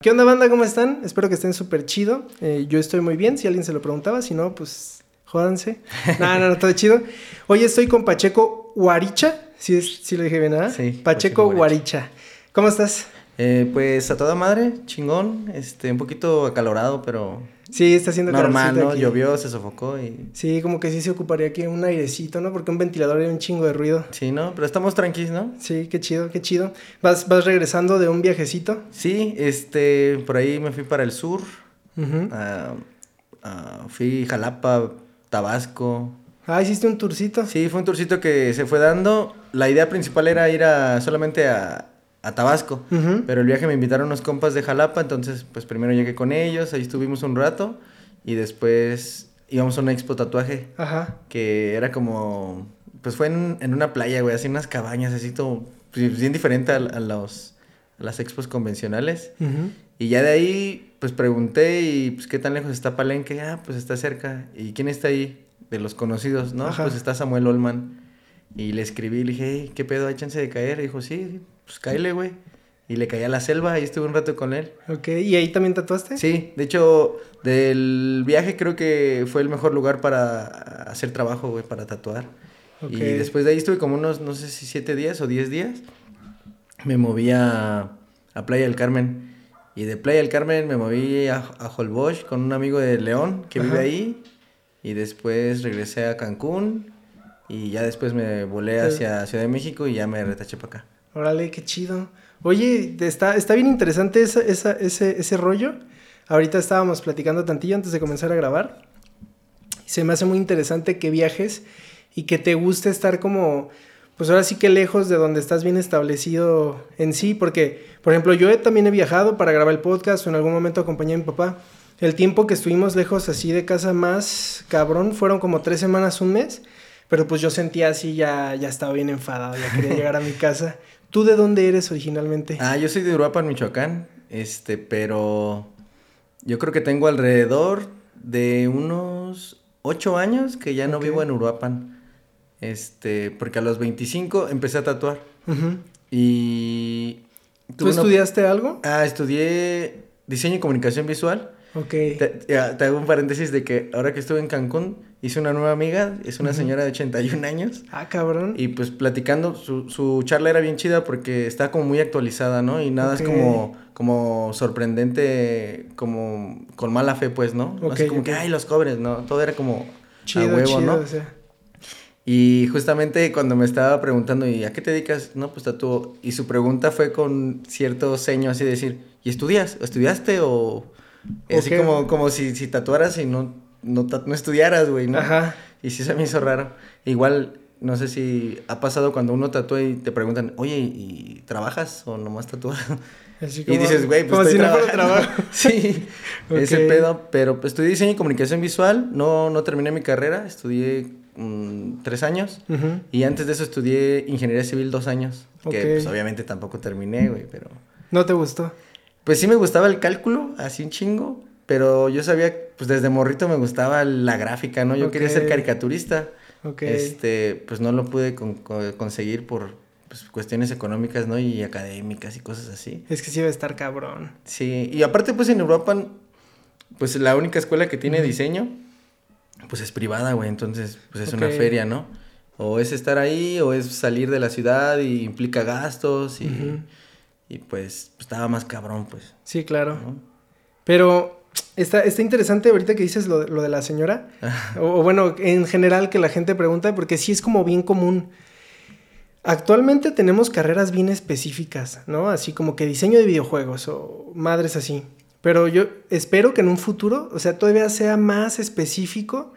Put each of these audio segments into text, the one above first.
¿Qué onda, banda? ¿Cómo están? Espero que estén súper chido. Eh, yo estoy muy bien, si alguien se lo preguntaba. Si no, pues jódanse. no, no, no, todo chido. Hoy estoy con Pacheco Guaricha. Si sí, lo dije bien, ¿ah? Sí. Pacheco, Pacheco Guaricha. ¿Cómo estás? Eh, pues a toda madre, chingón. Este, un poquito acalorado, pero Sí, está haciendo Normal, ¿no? Llovió, se sofocó y... Sí, como que sí se ocuparía aquí un airecito, ¿no? Porque un ventilador era un chingo de ruido. Sí, ¿no? Pero estamos tranquilos, ¿no? Sí, qué chido, qué chido. ¿Vas, vas regresando de un viajecito? Sí, este, por ahí me fui para el sur. fui Jalapa, Tabasco. Ah, hiciste un tourcito. Sí, fue un tourcito que se fue dando. La idea principal era ir a solamente a, a Tabasco. Pero el viaje me invitaron unos compas de Jalapa, entonces pues primero llegué con ellos, ahí estuvimos un rato y después íbamos a una expo tatuaje. Ajá. Que era como, pues fue en, una playa, güey, así unas cabañas, así todo, pues, bien diferente a, los, las expos convencionales. Y ya de ahí, pues pregunté y pues qué tan lejos está Palenque, ah, pues está cerca. ¿Y quién está ahí? De los conocidos, ¿no? Pues está Samuel Olman. Y le escribí, le dije, hey, ¿qué pedo? ¿Hay chance de caer? Y dijo, sí, pues cáele, güey. Y le caí a la selva y estuve un rato con él. Ok, ¿y ahí también tatuaste? Sí, de hecho, del viaje creo que fue el mejor lugar para hacer trabajo, güey, para tatuar. Y después de ahí estuve como unos, no sé si siete días o diez días. Me moví a, Playa del Carmen. Y de Playa del Carmen me moví a, a Holbox con un amigo de León que vive ahí. Y después regresé a Cancún. Y ya después me volé hacia Ciudad de México y ya me retaché para acá. Órale, qué chido. Oye, está, está bien interesante esa, esa, ese, ese rollo. Ahorita estábamos platicando tantillo antes de comenzar a grabar. Se me hace muy interesante que viajes y que te guste estar como, pues ahora sí que lejos de donde estás bien establecido en sí, porque, por ejemplo, yo también he viajado para grabar el podcast o en algún momento acompañé a mi papá. El tiempo que estuvimos lejos así de casa más cabrón fueron como tres semanas, un mes, pero pues yo sentía así, ya, ya estaba bien enfadado, ya quería llegar a mi casa. ¿Tú de dónde eres originalmente? Ah, yo soy de Uruapan, Michoacán. Este, pero yo creo que tengo alrededor de unos ocho años que ya no vivo en Uruapan. Este, porque a los 25 empecé a tatuar. Y... ¿Tú estudiaste algo? Ah, estudié diseño y comunicación visual. Ok. Te, hago un paréntesis de que ahora que estuve en Cancún, hice una nueva amiga, es una señora de 81 años. Ah, cabrón. Y pues platicando, su, su charla era bien chida porque está como muy actualizada, ¿no? Y nada es como, como sorprendente, como con mala fe, pues, ¿no? Así como que, ay, los cobres, ¿no? Todo era como chido, a huevo, chido, ¿no? Y justamente cuando me estaba preguntando, ¿y a qué te dedicas? No, pues tatúo. Y su pregunta fue con cierto ceño así de decir, ¿y estudias? ¿Estudiaste o...? Así como, como si, si tatuaras y no, no, no estudiaras, güey, ¿no? Ajá. Y sí se me hizo raro. Igual, no sé si ha pasado cuando uno tatúa y te preguntan, oye, ¿y trabajas o nomás tatúas? y dices, güey, pues estoy si trabajo. sí, ese pedo. Pero pues, estudié diseño y comunicación visual. No, no terminé mi carrera. Estudié mm, tres años. Y antes de eso estudié ingeniería civil dos años. Que pues obviamente tampoco terminé, güey, pero... ¿No te gustó? Pues sí me gustaba el cálculo, así un chingo, pero yo sabía, pues desde morrito me gustaba la gráfica, ¿no? Yo quería ser caricaturista. Ok. Este, pues no lo pude conseguir por pues, cuestiones económicas, ¿no? Y académicas y cosas así. Es que sí debe estar cabrón. Sí, y aparte pues en Europa, pues la única escuela que tiene diseño, pues es privada, güey, entonces pues es una feria, ¿no? O es estar ahí o es salir de la ciudad y implica gastos y... Y pues, estaba más cabrón, pues. Sí, claro. Pero está, está interesante ahorita que dices lo, lo de la señora. o, bueno, en general que la gente pregunta, porque sí es como bien común. Actualmente tenemos carreras bien específicas, ¿no? Así como que diseño de videojuegos o madres así. Pero yo espero que en un futuro, o sea, todavía sea más específico,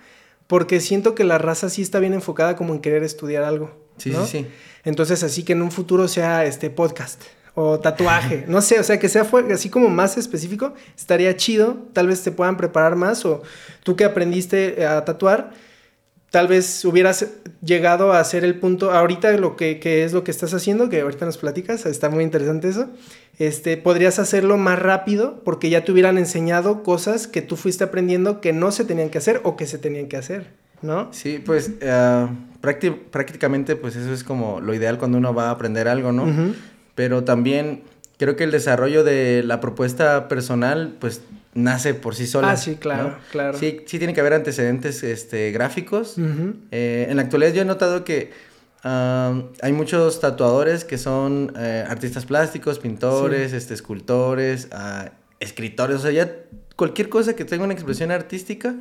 porque siento que la raza sí está bien enfocada como en querer estudiar algo. Sí, sí, sí. Entonces, así que en un futuro sea este podcast, o tatuaje, no sé, o sea, que sea así como más específico, estaría chido, tal vez te puedan preparar más o tú que aprendiste a tatuar, tal vez hubieras llegado a hacer el punto, ahorita lo que, es lo que estás haciendo, que ahorita nos platicas, está muy interesante eso, este, podrías hacerlo más rápido porque ya te hubieran enseñado cosas que tú fuiste aprendiendo que no se tenían que hacer o que se tenían que hacer, ¿no? Sí, pues uh, prácticamente pues eso es como lo ideal cuando uno va a aprender algo, ¿no? Pero también creo que el desarrollo de la propuesta personal, pues nace por sí sola. Ah, sí, claro, claro. Sí, sí tiene que haber antecedentes este, gráficos. Eh, en la actualidad yo he notado que hay muchos tatuadores que son eh, artistas plásticos, pintores, este, escultores, ah, escritores, o sea, ya cualquier cosa que tenga una expresión artística,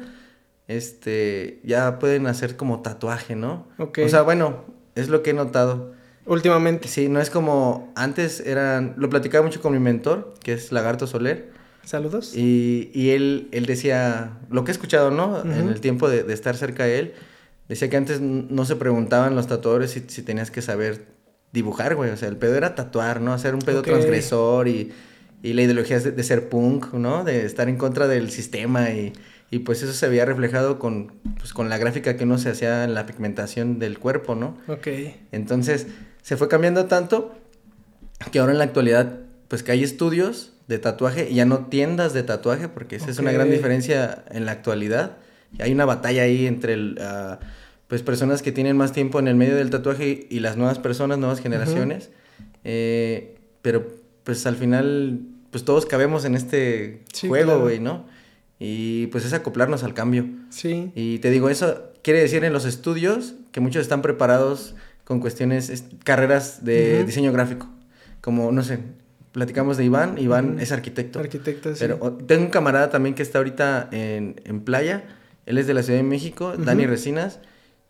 este, ya pueden hacer como tatuaje, ¿no? O sea, bueno, es lo que he notado. Últimamente. Sí, no es como antes eran, lo platicaba mucho con mi mentor, que es Lagarto Soler. Saludos. Y, y él, él decía, lo que he escuchado, ¿no? En el tiempo de, de, estar cerca de él, decía que antes no se preguntaban los tatuadores si, si tenías que saber dibujar, güey. O sea, el pedo era tatuar, ¿no? Hacer un pedo transgresor y, y, la ideología de, de, ser punk, ¿no? De estar en contra del sistema y, y pues eso se había reflejado con, pues, con la gráfica que uno se hacía en la pigmentación del cuerpo, ¿no? Ok. Entonces, se fue cambiando tanto que ahora en la actualidad, pues que hay estudios de tatuaje y ya no tiendas de tatuaje, porque esa es una gran diferencia en la actualidad. Hay una batalla ahí entre el, uh, pues personas que tienen más tiempo en el medio del tatuaje y las nuevas personas, nuevas generaciones. eh, pero pues al final, pues todos cabemos en este sí, juego, güey, claro. ¿no? Y pues es acoplarnos al cambio. Sí. Y te digo, eso quiere decir en los estudios que muchos están preparados con cuestiones, carreras de uh -huh. diseño gráfico. Como, no sé, platicamos de Iván, Iván uh -huh. es arquitecto. Arquitecto, sí. Pero tengo un camarada también que está ahorita en, en playa, él es de la Ciudad de México, uh -huh. Dani Resinas,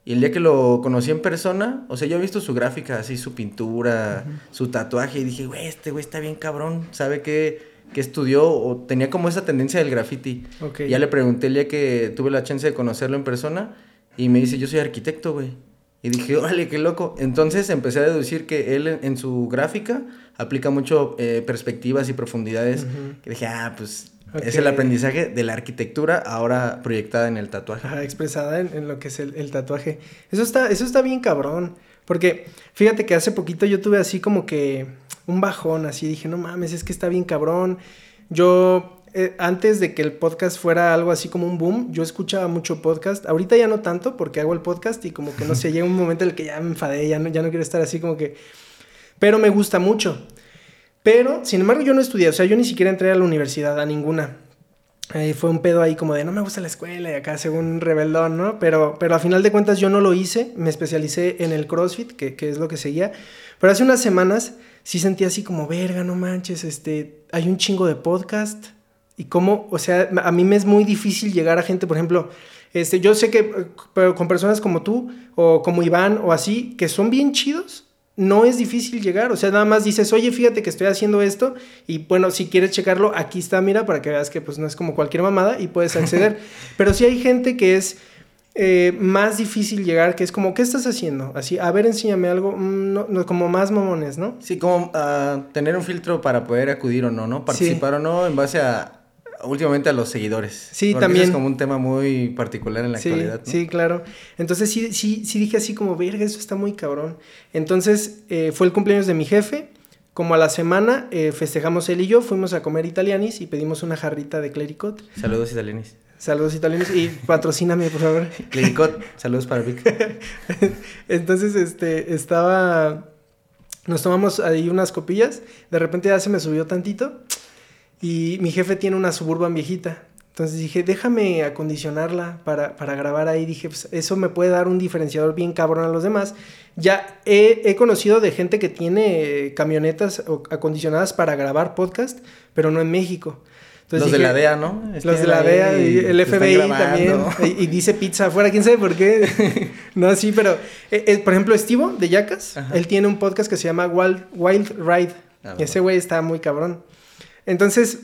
y el día que lo conocí en persona, o sea, yo he visto su gráfica, así, su pintura, su tatuaje, y dije, güey, este güey está bien cabrón, sabe que, que estudió o tenía como esa tendencia del graffiti. Okay. Ya le pregunté el día que tuve la chance de conocerlo en persona, y me dice, yo soy arquitecto, güey. Y dije, órale, qué loco. Entonces empecé a deducir que él en, en su gráfica aplica mucho eh, perspectivas y profundidades. Uh -huh. Que dije, ah, pues okay. es el aprendizaje de la arquitectura ahora proyectada en el tatuaje. Ajá, expresada en, en, lo que es el, el, tatuaje. Eso está, eso está bien cabrón. Porque fíjate que hace poquito yo tuve así como que un bajón, así dije, no mames, es que está bien cabrón. Yo eh, antes de que el podcast fuera algo así como un boom, yo escuchaba mucho podcast. Ahorita ya no tanto porque hago el podcast y como que no sé, llega un momento en el que ya me enfadé, ya no, ya no quiero estar así como que... Pero me gusta mucho. Pero, sin embargo, yo no estudié, o sea, yo ni siquiera entré a la universidad, a ninguna. Eh, fue un pedo ahí como de no me gusta la escuela y acá según un rebeldón, ¿no? Pero, pero a final de cuentas yo no lo hice, me especialicé en el CrossFit, que, que es lo que seguía. Pero hace unas semanas sí sentí así como, verga, no manches, este, hay un chingo de podcast y cómo, o sea, a mí me es muy difícil llegar a gente, por ejemplo, este, yo sé que pero con personas como tú o como Iván o así, que son bien chidos, no es difícil llegar, o sea, nada más dices, oye, fíjate que estoy haciendo esto y bueno, si quieres checarlo, aquí está, mira, para que veas que pues no es como cualquier mamada y puedes acceder, pero sí hay gente que es eh, más difícil llegar, que es como, ¿qué estás haciendo? Así, a ver, enséñame algo, mm, no, no, como más mamones, ¿no? Sí, como uh, tener un filtro para poder acudir o no, ¿no? Participar sí. o no en base a últimamente a los seguidores. Sí, también. es como un tema muy particular en la sí, actualidad. ¿no? Sí, claro. Entonces sí, sí, sí dije así como, verga, eso está muy cabrón. Entonces eh, fue el cumpleaños de mi jefe. Como a la semana eh, festejamos él y yo, fuimos a comer italianis y pedimos una jarrita de clericot. Saludos italianis. Saludos italianos y patrocíname, por favor. Clericot, saludos para Vic. Entonces, este, estaba... Nos tomamos ahí unas copillas, de repente ya se me subió tantito y mi jefe tiene una suburban viejita. Entonces dije, déjame acondicionarla para, para grabar ahí. Dije, pues eso me puede dar un diferenciador bien cabrón a los demás. Ya he, he conocido de gente que tiene camionetas acondicionadas para grabar podcast, pero no en México. Entonces los dije, de la DEA, ¿no? Los de la DEA y el FBI también. Y, y, dice pizza afuera, quién sabe por qué. no, sí, pero, eh, eh, por ejemplo, Estivo de Yacas, él tiene un podcast que se llama Wild, Wild Ride. Ah, Ese güey está muy cabrón. Entonces,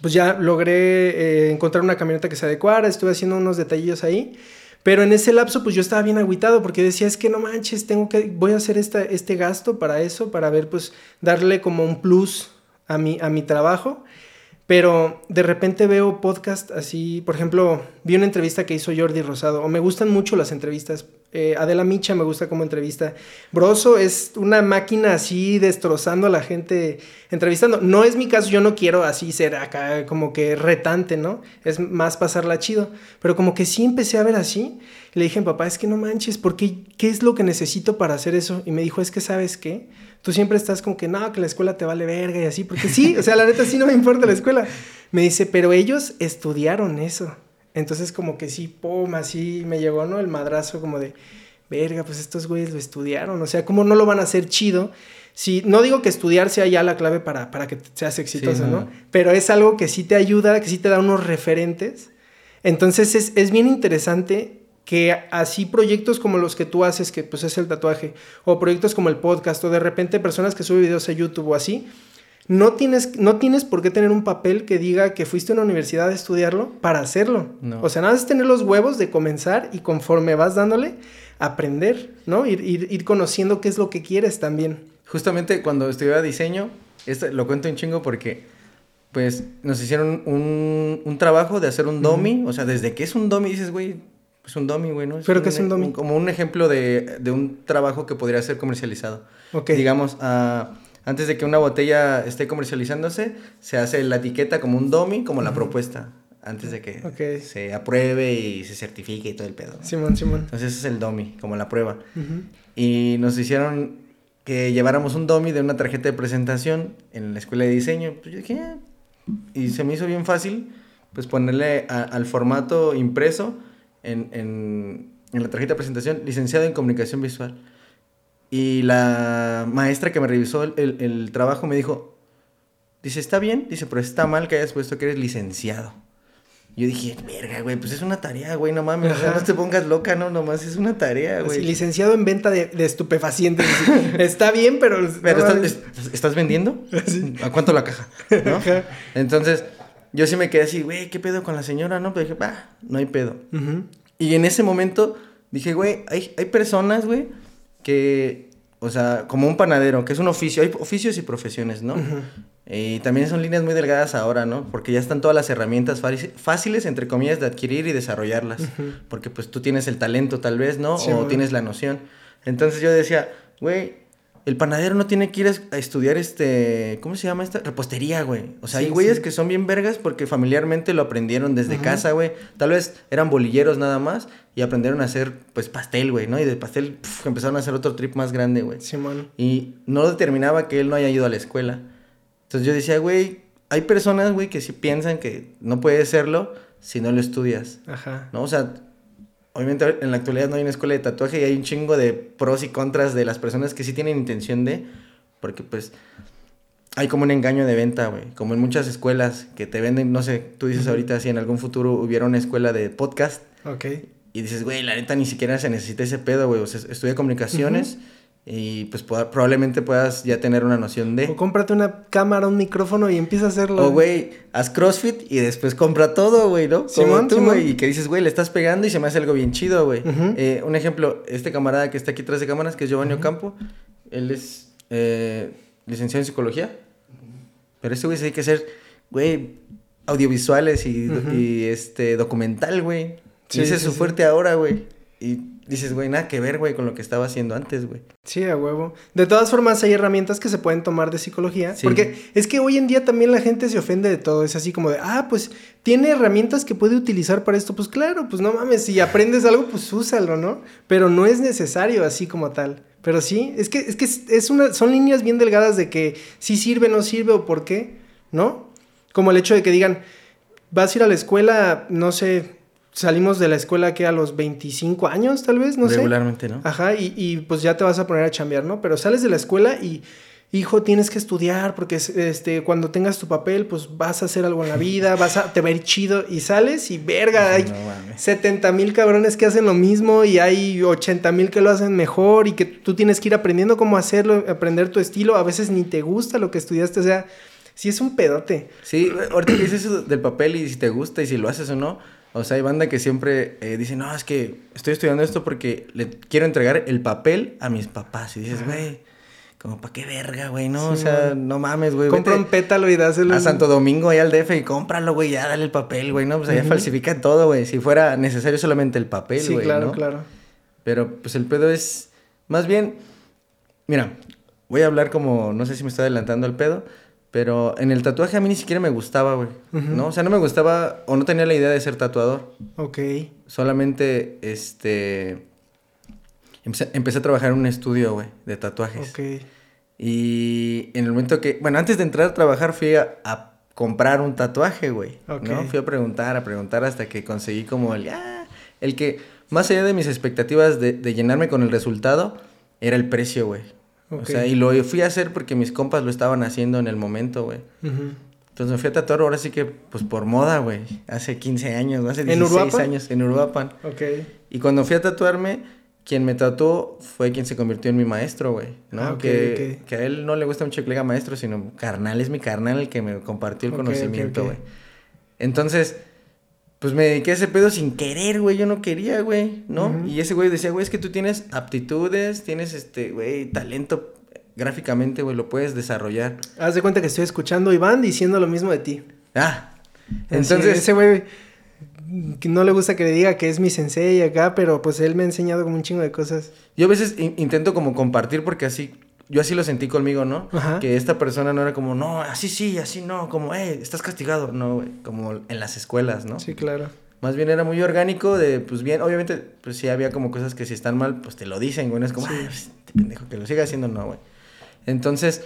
pues ya logré eh, encontrar una camioneta que se adecuara, estuve haciendo unos detallillos ahí. Pero en ese lapso, pues yo estaba bien agüitado porque decía, es que no manches, tengo que, voy a hacer este gasto para eso, para ver, pues, darle como un plus a mi, a mi trabajo. Pero de repente veo podcast así, por ejemplo, vi una entrevista que hizo Jordi Rosado, o me gustan mucho las entrevistas Eh, Adela Micha me gusta como entrevista. Broso es una máquina así destrozando a la gente entrevistando. No es mi caso, yo no quiero así ser acá como que retante, ¿no? Es más pasarla chido. Pero como que sí empecé a ver así. Le dije papá, es que no manches, ¿por qué? ¿Qué es lo que necesito para hacer eso? Y me dijo, es que sabes qué, tú siempre estás como que no, que la escuela te vale verga y así, porque sí, o sea, la neta sí no me importa la escuela. Me dice, pero ellos estudiaron eso. Entonces como que sí, pum, así me llegó, ¿no? El madrazo como de, verga, pues estos güeyes lo estudiaron, o sea, ¿cómo no lo van a hacer chido? Si, no digo que estudiar sea ya la clave para, para que seas exitoso, no. Pero es algo que sí te ayuda, que sí te da unos referentes. Entonces es, es bien interesante que así proyectos como los que tú haces, que pues es el tatuaje, o proyectos como el podcast, o de repente personas que suben videos a YouTube o así, no tienes, no tienes por qué tener un papel que diga que fuiste a una universidad a estudiarlo para hacerlo. O sea, nada es tener los huevos de comenzar y conforme vas dándole, aprender, ¿no? Ir, ir, conociendo qué es lo que quieres también. Justamente cuando estudiaba diseño, esto lo cuento un chingo porque pues nos hicieron un, un trabajo de hacer un domi, o sea, desde que es un domi dices, güey, es un domi, güey, ¿no? ¿Pero qué es un domi? como un ejemplo de, de, un trabajo que podría ser comercializado. Ok. Digamos, a... Antes de que una botella esté comercializándose, se hace la etiqueta como un domi, como la propuesta. Antes de que se apruebe y se certifique y todo el pedo. Simón, Simón. Entonces ese es el domi, como la prueba. Y nos hicieron que lleváramos un domi de una tarjeta de presentación en la escuela de diseño. Pues yo dije, ah". y se me hizo bien fácil, pues ponerle al formato impreso en, en, en la tarjeta de presentación, licenciado en comunicación visual. Y la maestra que me revisó el, el, trabajo me dijo, dice, está bien, dice, pero está mal que hayas puesto que eres licenciado. Yo dije, verga, güey, pues es una tarea, güey, no mames, no te pongas loca, no, nomás es una tarea, güey. Sí, licenciado en venta de, de estupefacientes. está bien, pero... pero estás, vendiendo? ¿A cuánto la caja? ¿No? Entonces, yo sí me quedé así, güey, ¿qué pedo con la señora? No, pero dije, va, no hay pedo. Y en ese momento dije, güey, hay, hay personas, güey, que, o sea, como un panadero, que es un oficio, hay oficios y profesiones, ¿no? Y también son líneas muy delgadas ahora, ¿no? Porque ya están todas las herramientas fáciles, entre comillas, de adquirir y desarrollarlas. Porque pues tú tienes el talento tal vez, ¿no? o tienes la noción. Entonces yo decía, güey, el panadero no tiene que ir a estudiar este, ¿cómo se llama esta? Repostería, güey. O sea, hay güeyes que son bien vergas porque familiarmente lo aprendieron desde casa, güey. Tal vez eran bolilleros nada más y aprendieron a hacer, pues, pastel, güey, ¿no? Y de pastel empezaron a hacer otro trip más grande, güey. Sí, man. Y no determinaba que él no haya ido a la escuela. Entonces yo decía, güey, hay personas, güey, que sí piensan que no puede serlo si no lo estudias. Ajá. ¿No? O sea, obviamente en la actualidad no hay una escuela de tatuaje y hay un chingo de pros y contras de las personas que sí tienen intención de, porque pues hay como un engaño de venta, güey, como en muchas escuelas que te venden, no sé, tú dices ahorita si en algún futuro hubiera una escuela de podcast. Ok. Y dices, güey, la neta ni siquiera se necesita ese pedo, güey, o sea, estudia comunicaciones y pues probablemente puedas ya tener una noción de... O cómprate una cámara, un micrófono y empieza a hacerlo. O, güey, haz CrossFit y después compra todo, güey, ¿no? Simón, tú, güey, y que dices, güey, le estás pegando y se me hace algo bien chido, güey. Eh, un ejemplo, este camarada que está aquí atrás de cámaras, que es Giovanni Ocampo, él es eh, licenciado en psicología, pero este güey se hay que hacer, güey, audiovisuales y, este, documental, güey. Sí, ese es su fuerte ahora, güey. Y dices, güey, nada que ver, güey, con lo que estaba haciendo antes, güey. Sí, a huevo. De todas formas, hay herramientas que se pueden tomar de psicología. Porque es que hoy en día también la gente se ofende de todo. Es así como de, ah, pues tiene herramientas que puede utilizar para esto. Pues claro, pues no mames, si aprendes algo, pues úsalo, ¿no? Pero no es necesario así como tal. Pero sí, es que, es que es una, son líneas bien delgadas de que si sirve, no sirve o por qué, ¿no? Como el hecho de que digan, vas a ir a la escuela, no sé, salimos de la escuela que a los 25 años, tal vez, no sé. Regularmente, ¿no? Ajá, y, y, pues ya te vas a poner a chambear, ¿no? Pero sales de la escuela y, hijo, tienes que estudiar porque este, cuando tengas tu papel, pues vas a hacer algo en la vida, vas a, te ir chido y sales y verga, hay 70 mil cabrones que hacen lo mismo y hay 80 mil que lo hacen mejor y que tú tienes que ir aprendiendo cómo hacerlo, aprender tu estilo, a veces ni te gusta lo que estudiaste, o sea, sí es un pedote. Sí, ahorita que dices eso del papel y si te gusta y si lo haces o no, o sea, hay banda que siempre eh, dice, no, es que estoy estudiando esto porque le quiero entregar el papel a mis papás. Y dices, güey, como para qué verga, güey, ¿no? o sea, no mames, güey. Compra un pétalo y dáselo. A Santo Domingo, ahí al DF y cómpralo, güey, ya dale el papel, güey, ¿no? Pues allá falsifica todo, güey. Si fuera necesario solamente el papel, güey. Sí, claro, claro. Pero pues el pedo es, más bien, mira, voy a hablar como, no sé si me estoy adelantando el pedo, pero en el tatuaje a mí ni siquiera me gustaba, güey. ¿No? O sea, no me gustaba o no tenía la idea de ser tatuador. Ok. Solamente, este... Empecé, a trabajar en un estudio, güey, de tatuajes. Ok. Y en el momento que... Bueno, antes de entrar a trabajar fui a, comprar un tatuaje, güey. ¿no? Fui a preguntar, a preguntar hasta que conseguí como el... Ah, el que, más allá de mis expectativas de, de llenarme con el resultado, era el precio, güey. O sea, y lo fui a hacer porque mis compas lo estaban haciendo en el momento, güey. Entonces me fui a tatuar ahora sí que, pues por moda, güey. Hace 15 años, hace 16 años en Uruapan. Ok. Y cuando fui a tatuarme, quien me tatuó fue quien se convirtió en mi maestro, güey. ¿no? Ah, que, que, a él no le gusta mucho que le diga maestro, sino carnal, es mi carnal el que me compartió el conocimiento, güey. Entonces, pues me dediqué a ese pedo sin querer, güey. Yo no quería, güey, ¿no? Y ese güey decía, güey, es que tú tienes aptitudes, tienes este, güey, talento gráficamente, güey, lo puedes desarrollar. Haz de cuenta que estoy escuchando y van diciendo lo mismo de ti. Ah. Entonces. ese güey no le gusta que le diga que es mi sensei acá, pero pues él me ha enseñado como un chingo de cosas. Yo a veces intento como compartir porque así yo así lo sentí conmigo, ¿no? Que esta persona no era como, no, así sí, así no, como, eh, estás castigado. No, güey, como en las escuelas, ¿no? Sí, claro. Más bien era muy orgánico de, pues bien, obviamente, pues sí había como cosas que si están mal, pues te lo dicen, güey. No es como, sí. este pendejo que lo siga haciendo, no, güey. Entonces,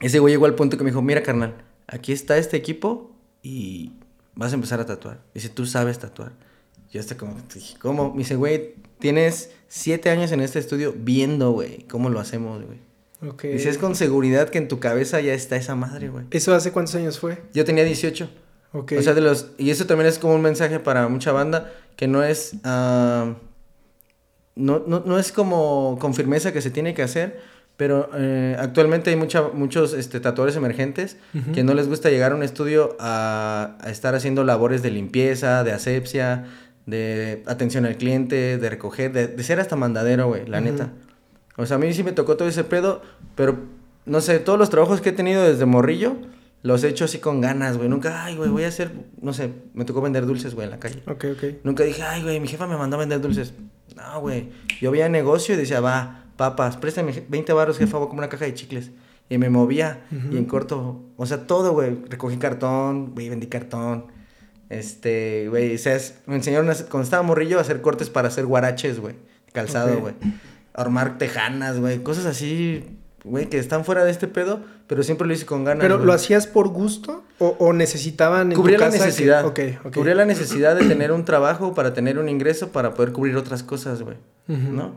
ese güey llegó al punto que me dijo, mira, carnal, aquí está este equipo y vas a empezar a tatuar. Dice, tú sabes tatuar. Yo hasta como, dije, ¿cómo? Me dice, güey, tienes siete años en este estudio viendo, güey, cómo lo hacemos, güey. Ok. Dice, es con seguridad que en tu cabeza ya está esa madre, güey. ¿Eso hace cuántos años fue? Yo tenía 18. Ok. O sea, de los... Y eso también es como un mensaje para mucha banda, que no es... Ah, no, no, no es como con firmeza que se tiene que hacer, pero eh, actualmente hay mucha, muchos este, tatuadores emergentes que no les gusta llegar a un estudio a, a, estar haciendo labores de limpieza, de asepsia, de atención al cliente, de recoger, de, ser hasta mandadero, güey, la neta. O sea, a mí sí me tocó todo ese pedo, pero no sé, todos los trabajos que he tenido desde morrillo, los he hecho así con ganas, güey. Nunca, ay, güey, voy a hacer, no sé, me tocó vender dulces, güey, en la calle. Ok, ok. Nunca dije, ay, güey, mi jefa me mandó a vender dulces. No, güey. Yo veía negocio y decía, va, papas, préstame 20 baros, jefa, voy a una caja de chicles. Y me movía y en corto, o sea, todo, güey. Recogí cartón, güey, vendí cartón este, güey, o sea, me enseñaron cuando estaba morrillo a hacer cortes para hacer guaraches, güey. Calzado, güey. Armar tejanas, güey. Cosas así, güey, que están fuera de este pedo, pero siempre lo hice con ganas. ¿Pero lo hacías por gusto o, necesitaban en Cubría la necesidad. Cubría la necesidad de tener un trabajo para tener un ingreso para poder cubrir otras cosas, güey. ¿No?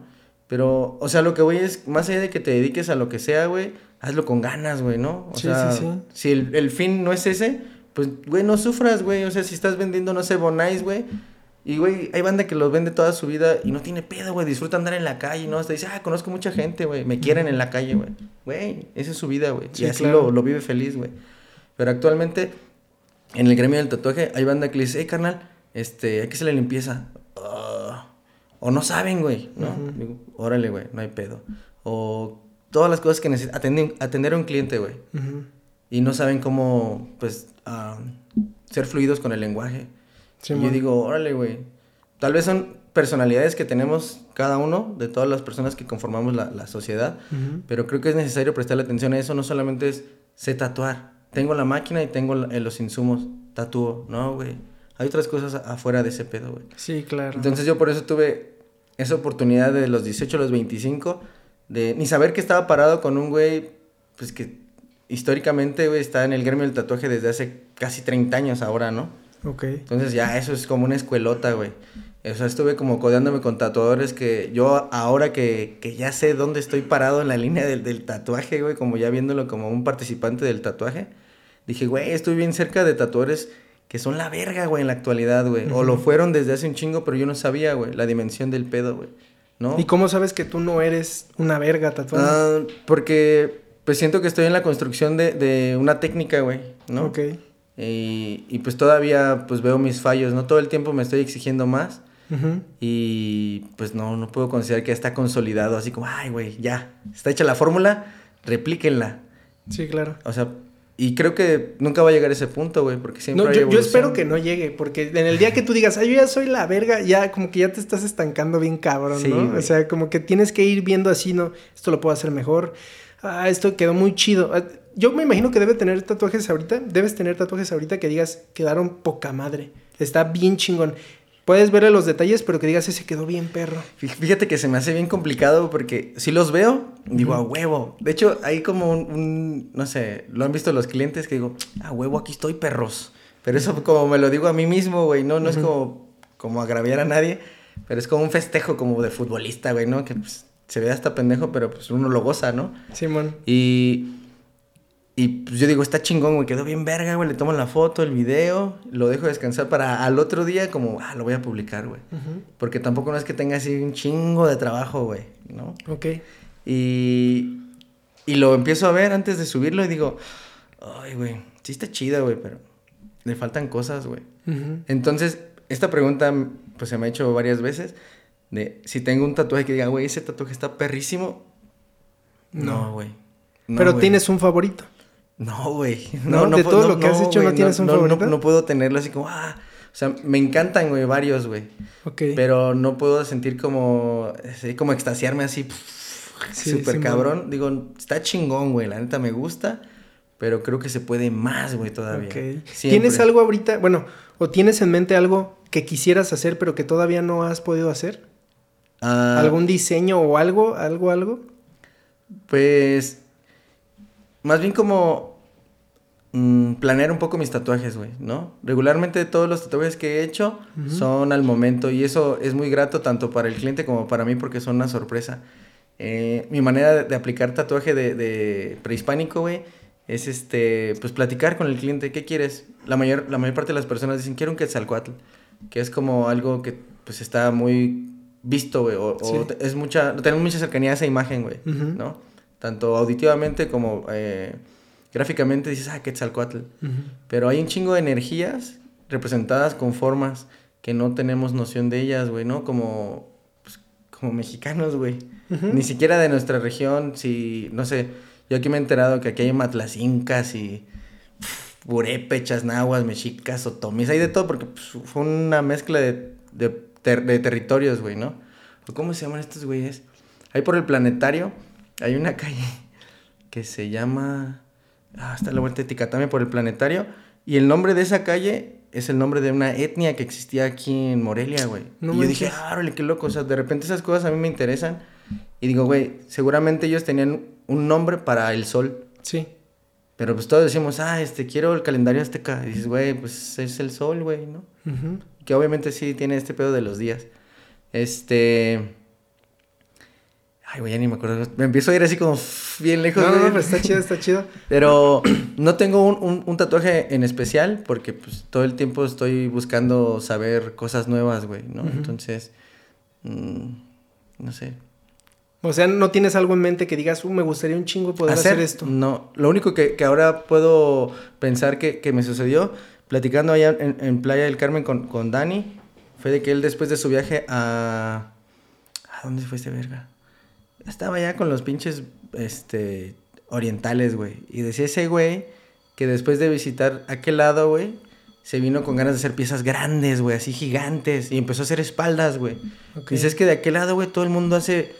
Pero, o sea, lo que voy es, más allá de que te dediques a lo que sea, güey, hazlo con ganas, güey, ¿no? O sí, sea, sí, sí. si el, el fin no es ese, pues, güey, no sufras, güey. O sea, si estás vendiendo, no sé, Bonais, güey. Y, güey, hay banda que los vende toda su vida y no tiene pedo, güey. Disfruta andar en la calle, ¿no? Hasta dice, ah, conozco mucha gente, güey. Me quieren en la calle, güey. Güey, esa es su vida, güey. y así lo, lo, vive feliz, güey. Pero actualmente, en el gremio del tatuaje, hay banda que le dice, hey, carnal, este, hay que hacerle limpieza. Ah, o no saben, güey, ¿no? Digo, órale, güey, no hay pedo. O todas las cosas que necesitan. Atender, atender a un cliente, güey. Y no saben cómo, pues, ser fluidos con el lenguaje. y yo digo, órale, güey. Tal vez son personalidades que tenemos cada uno, de todas las personas que conformamos la, sociedad, pero creo que es necesario prestarle atención a eso. No solamente es sé tatuar. Tengo la máquina y tengo los insumos. Tatúo. No, güey. Hay otras cosas afuera de ese pedo, güey. Sí, claro. Entonces yo por eso tuve esa oportunidad de los 18 a los 25 de ni saber que estaba parado con un güey, pues que históricamente, güey, está en el gremio del tatuaje desde hace casi 30 años ahora, ¿no? Ok. Entonces ya eso es como una escuelota, güey. O sea, estuve como codeándome con tatuadores que yo ahora que, que ya sé dónde estoy parado en la línea del, del, tatuaje, güey, como ya viéndolo como un participante del tatuaje, dije, güey, estoy bien cerca de tatuadores que son la verga, güey, en la actualidad, güey. O lo fueron desde hace un chingo, pero yo no sabía, güey, la dimensión del pedo, güey. ¿No? ¿Y cómo sabes que tú no eres una verga tatuador? Ah, porque pues siento que estoy en la construcción de, de una técnica, güey, ¿no? Ok. Y, y, pues todavía pues veo mis fallos, ¿no? Todo el tiempo me estoy exigiendo más. Y pues no, no puedo considerar que ya está consolidado, así como, ay, güey, ya, está hecha la fórmula, replíquenla. Sí, claro. O sea, y creo que nunca va a llegar a ese punto, güey, porque siempre no, yo, yo, espero que no llegue, porque en el día que tú digas, ay, yo ya soy la verga, ya como que ya te estás estancando bien cabrón, ¿no? O sea, como que tienes que ir viendo así, ¿no? Esto lo puedo hacer mejor. Ah, esto quedó muy chido. Ah, yo me imagino que debe tener tatuajes ahorita, debes tener tatuajes ahorita que digas, quedaron poca madre. Está bien chingón. Puedes verle los detalles, pero que digas, ese quedó bien perro. Fíjate que se me hace bien complicado porque si los veo, digo, a huevo. De hecho, hay como un, no sé, lo han visto los clientes que digo, a huevo, aquí estoy perros. Pero eso como me lo digo a mí mismo, güey, no, no es como, como agraviar a nadie, pero es como un festejo como de futbolista, güey, ¿no? Que pues, se ve hasta pendejo, pero pues uno lo goza, ¿no? Simón. Y y pues yo digo, está chingón, güey, quedó bien verga, güey, le tomo la foto, el video, lo dejo descansar para al otro día como, ah, lo voy a publicar, güey. Porque tampoco no es que tenga así un chingo de trabajo, güey, ¿no? Ok. Y, y lo empiezo a ver antes de subirlo y digo, ay, güey, sí está chida, güey, pero le faltan cosas, güey. Entonces, esta pregunta, pues se me ha hecho varias veces, de si tengo un tatuaje que diga, güey, ese tatuaje está perrísimo. No, güey. pero tienes un favorito. No, güey. No, de todo lo que has hecho, ¿no tienes un favorito? No, puedo tenerlo así como, ah. O sea, me encantan, güey, varios, güey. Ok. Pero no puedo sentir como, así, como extasiarme así, súper cabrón. Digo, está chingón, güey, la neta me gusta, pero creo que se puede más, güey, todavía. Ok. ¿Tienes algo ahorita, bueno, o tienes en mente algo que quisieras hacer, pero que todavía no has podido hacer? Ah. ¿Algún diseño o algo, algo, algo? Pues más bien como mm, planear un poco mis tatuajes, güey, ¿no? Regularmente todos los tatuajes que he hecho son al momento y eso es muy grato tanto para el cliente como para mí porque son una sorpresa. Eh, mi manera de, aplicar tatuaje de, prehispánico, güey, es este, pues platicar con el cliente, ¿qué quieres? La mayor, la mayor parte de las personas dicen, quiero un quetzalcoatl, que es como algo que pues está muy visto, güey, o, es mucha, tenemos mucha cercanía a esa imagen, güey, ¿no? tanto auditivamente como eh, gráficamente dices, ah, Quetzalcoatl. Pero hay un chingo de energías representadas con formas que no tenemos noción de ellas, güey, ¿no? Como, pues, como mexicanos, güey. Ni siquiera de nuestra región, si, no sé, yo aquí me he enterado que aquí hay matlacincas y purépechas, nahuas, mexicas, otomís, hay de todo porque pues, fue una mezcla de, de, de territorios, güey, ¿no? ¿Cómo se llaman estos güeyes? Ahí por el planetario hay una calle que se llama. Ah, está la vuelta de Ticatame por el planetario. Y el nombre de esa calle es el nombre de una etnia que existía aquí en Morelia, güey. y yo dije, ah, qué loco. O sea, de repente esas cosas a mí me interesan. Y digo, güey, seguramente ellos tenían un nombre para el sol. Sí. Pero pues todos decimos, ah, este, quiero el calendario azteca. Y dices, güey, pues es el sol, güey, ¿no? Que obviamente sí tiene este pedo de los días. Este. Ay, güey, ya ni me acuerdo. Me empiezo a ir así como bien lejos. No, no, no, está chido, está chido. Pero no tengo un, tatuaje en especial porque pues todo el tiempo estoy buscando saber cosas nuevas, güey, ¿no? Entonces, mm, no sé. O sea, ¿no tienes algo en mente que digas, uh, me gustaría un chingo poder hacer, esto? No, lo único que, ahora puedo pensar que, me sucedió, platicando allá en, Playa del Carmen con, con Dani, fue de que él después de su viaje a... ¿A dónde fue este verga? estaba ya con los pinches, este, orientales, güey. Y decía ese güey que después de visitar aquel lado, güey, se vino con ganas de hacer piezas grandes, güey, así gigantes. Y empezó a hacer espaldas, güey. Dice, es que de aquel lado, güey, todo el mundo hace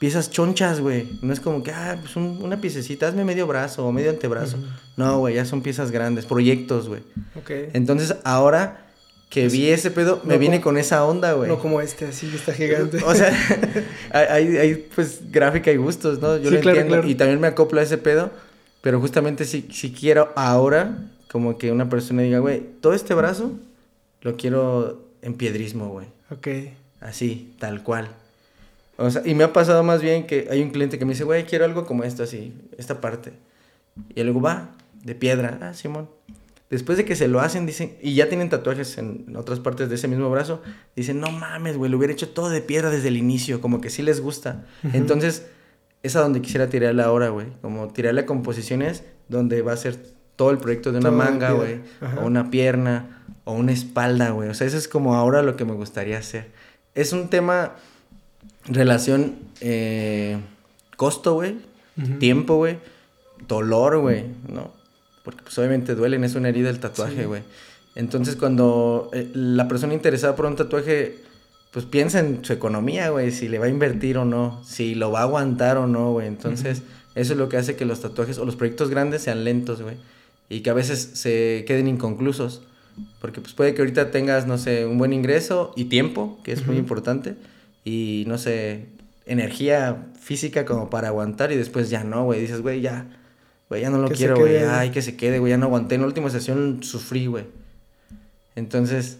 piezas chonchas, güey. No es como que, ah, pues una piececita, hazme medio brazo o medio antebrazo. No, güey, ya son piezas grandes, proyectos, güey. Ok. Entonces, ahora que vi ese pedo, me viene con esa onda, güey. No como este, así, está gigante. O sea, hay, hay, pues gráfica y gustos, ¿no? Yo lo entiendo y también me acoplo a ese pedo, pero justamente si, si quiero ahora, como que una persona diga, güey, todo este brazo lo quiero en piedrismo, güey. Ok. Así, tal cual. O sea, y me ha pasado más bien que hay un cliente que me dice, güey, quiero algo como esto, así, esta parte. Y luego va, de piedra. Ah, Simón. Después de que se lo hacen, dicen, y ya tienen tatuajes en otras partes de ese mismo brazo, dicen, no mames, güey, lo hubiera hecho todo de piedra desde el inicio, como que sí les gusta. Entonces, es a donde quisiera tirarle ahora, güey, como tirarle a composiciones donde va a ser todo el proyecto de una manga, güey, o una pierna, o una espalda, güey. O sea, eso es como ahora lo que me gustaría hacer. Es un tema, relación, eh, costo, güey, tiempo, güey, dolor, güey, ¿no? porque pues obviamente duelen, es una herida el tatuaje, güey. Entonces cuando eh, la persona interesada por un tatuaje, pues piensa en su economía, güey, si le va a invertir o no, si lo va a aguantar o no, güey. Entonces eso es lo que hace que los tatuajes o los proyectos grandes sean lentos, güey. Y que a veces se queden inconclusos. Porque pues puede que ahorita tengas, no sé, un buen ingreso y tiempo, que es muy importante. Y no sé, energía física como para aguantar y después ya no, güey. Dices, güey, ya, güey, ya no lo quiero, güey. Ay, que se quede, güey, ya no aguanté. En la última sesión sufrí, güey. Entonces,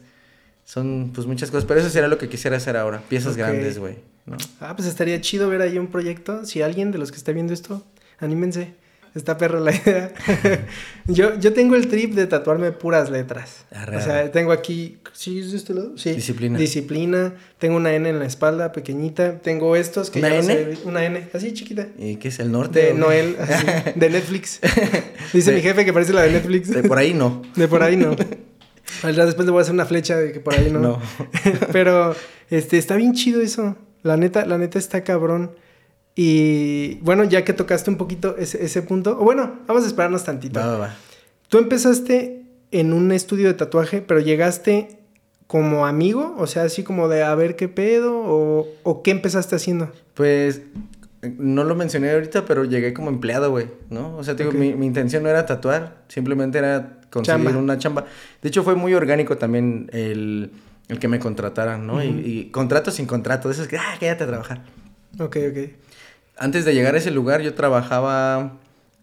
son pues muchas cosas. Pero eso sería lo que quisiera hacer ahora. Piezas grandes, güey. ¿no? Ah, pues estaría chido ver ahí un proyecto. Si alguien de los que está viendo esto, anímense. Está perro la idea. yo, yo tengo el trip de tatuarme puras letras. o sea, tengo aquí. ¿Sí es de este lado? Sí. Disciplina. Disciplina. Tengo una N en la espalda, pequeñita. Tengo estos que ¿Una N? una N, así chiquita. ¿Y qué es el norte? De Noel, así, de Netflix. Dice mi jefe que parece la de Netflix. De por ahí no. De por ahí no. Después le voy a hacer una flecha de que por ahí no. No. Pero este, está bien chido eso. La neta, la neta está cabrón. Y bueno, ya que tocaste un poquito ese, ese punto, o bueno, vamos a esperarnos tantito. Va, va, Tú empezaste en un estudio de tatuaje, pero llegaste como amigo, o sea, así como de a ver qué pedo, o, o qué empezaste haciendo. Pues no lo mencioné ahorita, pero llegué como empleado, güey, ¿no? O sea, digo, mi, mi, intención no era tatuar, simplemente era conseguir una chamba. De hecho, fue muy orgánico también el, el que me contrataran, ¿no? y, y, contrato sin contrato, de esos que, ah, quédate a trabajar. Ok, ok antes de llegar a ese lugar yo trabajaba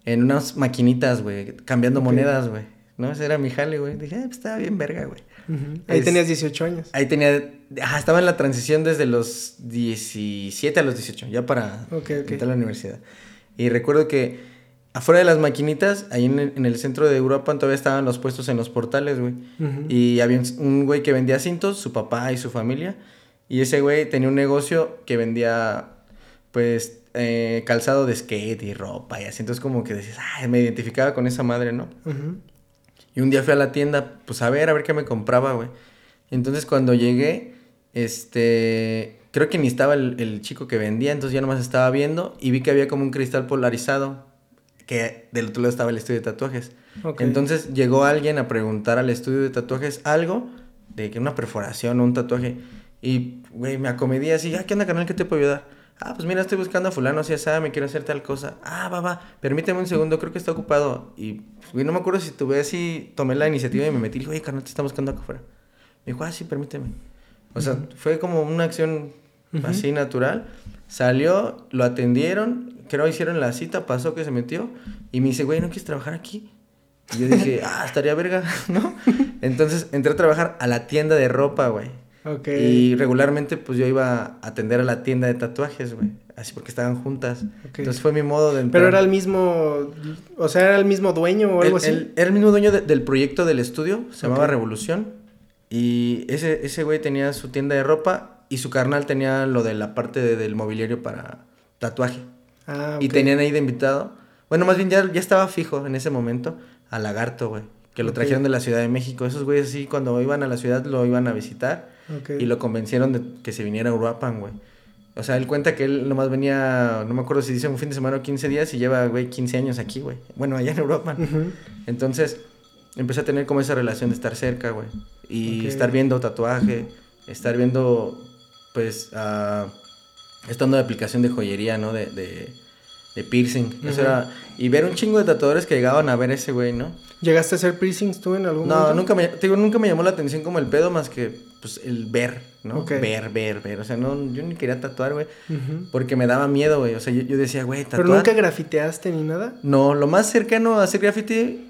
en unas maquinitas, güey, cambiando monedas, güey. ¿No? Ese era mi jale, güey. Dije, ah, pues estaba bien verga, güey. Ahí tenías 18 años. Ahí tenía, ajá, estaba en la transición desde los 17 a los 18, ya para okay, entrar a la universidad. Y recuerdo que afuera de las maquinitas, ahí en el, centro de Europa, todavía estaban los puestos en los portales, güey. Y había un güey que vendía cintos, su papá y su familia. Y ese güey tenía un negocio que vendía, pues, eh, calzado de skate y ropa y así. Entonces como que decías, ay, me identificaba con esa madre, ¿no? Y un día fui a la tienda, pues a ver, a ver qué me compraba, güey. Entonces cuando llegué, este, creo que ni estaba el, chico que vendía, entonces ya nomás estaba viendo y vi que había como un cristal polarizado, que del otro lado estaba el estudio de tatuajes. Entonces llegó alguien a preguntar al estudio de tatuajes algo, de que una perforación o un tatuaje. Y, güey, me acomedí así, ah, ¿qué onda, canal? ¿Qué te puedo ayudar? Ah, pues mira, estoy buscando a fulano, si sabe, me quiero hacer tal cosa. Ah, va, va, permíteme un segundo, creo que está ocupado. Y, güey, no me acuerdo si tuve así, tomé la iniciativa y me metí y dije, oye, carnal, te está buscando acá afuera. Me dijo, ah, sí, permíteme. O sea, fue como una acción así natural. Salió, lo atendieron, creo hicieron la cita, pasó que se metió. Y me dice, güey, ¿no quieres trabajar aquí? Y yo dije, ah, estaría verga, ¿no? Entonces entré a trabajar a la tienda de ropa, güey. Y regularmente, pues yo iba a atender a la tienda de tatuajes, güey. Así porque estaban juntas. Entonces fue mi modo de entrar. Pero era el mismo, o sea, era el mismo dueño o algo así. era el mismo dueño del proyecto del estudio, se llamaba Revolución. Y ese, ese güey tenía su tienda de ropa y su carnal tenía lo de la parte del mobiliario para tatuaje. Ah, Y tenían ahí de invitado. Bueno, más bien ya, ya estaba fijo en ese momento a Lagarto, güey. Que lo trajeron de la Ciudad de México. Esos güeyes así, cuando iban a la ciudad, lo iban a visitar y lo convencieron de que se viniera a Uruapan, güey. O sea, él cuenta que él nomás venía, no me acuerdo si dice un fin de semana o 15 días y lleva, güey, 15 años aquí, güey. Bueno, allá en Europa. Entonces, empecé a tener como esa relación de estar cerca, güey. Y estar viendo tatuaje, estar viendo, pues, uh, estando de aplicación de joyería, ¿no? De, de, de piercing. Eso era, y ver un chingo de tatuadores que llegaban a ver ese güey, ¿no? ¿Llegaste a hacer piercings tú en algún momento? No, nunca me, digo, nunca me llamó la atención como el pedo más que pues el ver, ¿no? Ver, ver, ver. O sea, no, yo ni quería tatuar, güey. Porque me daba miedo, güey. O sea, yo, yo decía, güey, tatuar. ¿Pero nunca grafiteaste ni nada? No, lo más cercano a hacer graffiti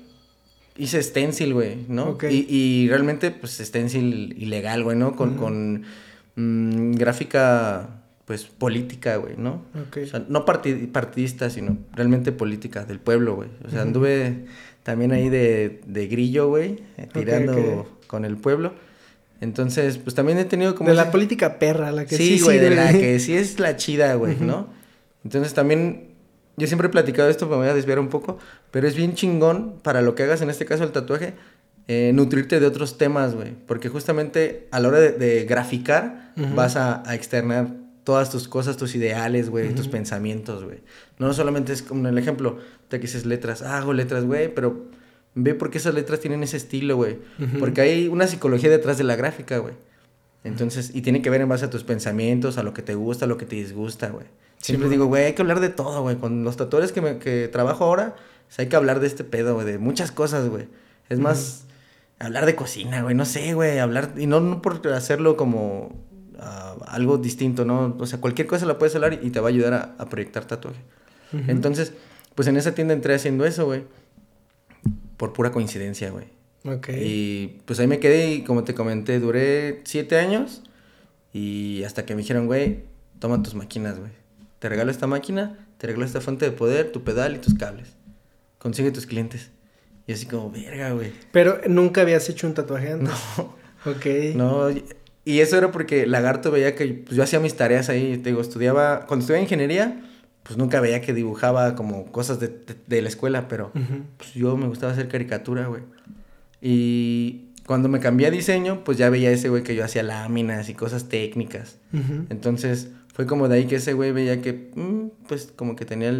hice stencil, güey, ¿no? Y, y, realmente, pues, stencil ilegal, güey, ¿no? Con, con mm, gráfica, pues, política, güey, ¿no? O sea, no partidista, sino realmente política, del pueblo, güey. O sea, anduve también ahí de, de grillo, güey, tirando con el pueblo. Entonces, pues también he tenido como... De la política perra, la que sí, güey, de la que sí es la chida, güey, ¿no? Entonces también, yo siempre he platicado esto, me voy a desviar un poco, pero es bien chingón para lo que hagas, en este caso el tatuaje, eh, nutrirte de otros temas, güey. Porque justamente a la hora de, graficar, vas a, externar todas tus cosas, tus ideales, güey, tus pensamientos, güey. No solamente es como el ejemplo, te que dices letras, ah, hago letras, güey, pero ve por qué esas letras tienen ese estilo, güey. Porque hay una psicología detrás de la gráfica, güey. Entonces, y tiene que ver en base a tus pensamientos, a lo que te gusta, a lo que te disgusta, güey. Siempre digo, güey, hay que hablar de todo, güey. Con los tatuadores que, me, que trabajo ahora, pues, hay que hablar de este pedo, güey, de muchas cosas, güey. Es más, hablar de cocina, güey, no sé, güey, hablar, y no, no por hacerlo como ah, algo distinto, ¿no? O sea, cualquier cosa la puedes hablar y te va a ayudar a, proyectar tatuaje. Entonces, pues en esa tienda entré haciendo eso, güey. Por pura coincidencia, güey. Ok. Y pues ahí me quedé y como te comenté, duré siete años y hasta que me dijeron, güey, toma tus máquinas, güey. Te regalo esta máquina, te regalo esta fuente de poder, tu pedal y tus cables. Consigue tus clientes. Y así como, verga, güey. Pero nunca habías hecho un tatuaje antes. No. Ok. No, y eso era porque Lagarto veía que pues, yo hacía mis tareas ahí. Te digo, estudiaba, cuando estudiaba ingeniería, pues nunca veía que dibujaba como cosas de, de, la escuela, pero pues yo me gustaba hacer caricatura, güey. Y cuando me cambié a diseño, pues ya veía ese güey que yo hacía láminas y cosas técnicas. Entonces fue como de ahí que ese güey veía que, mm, pues como que tenía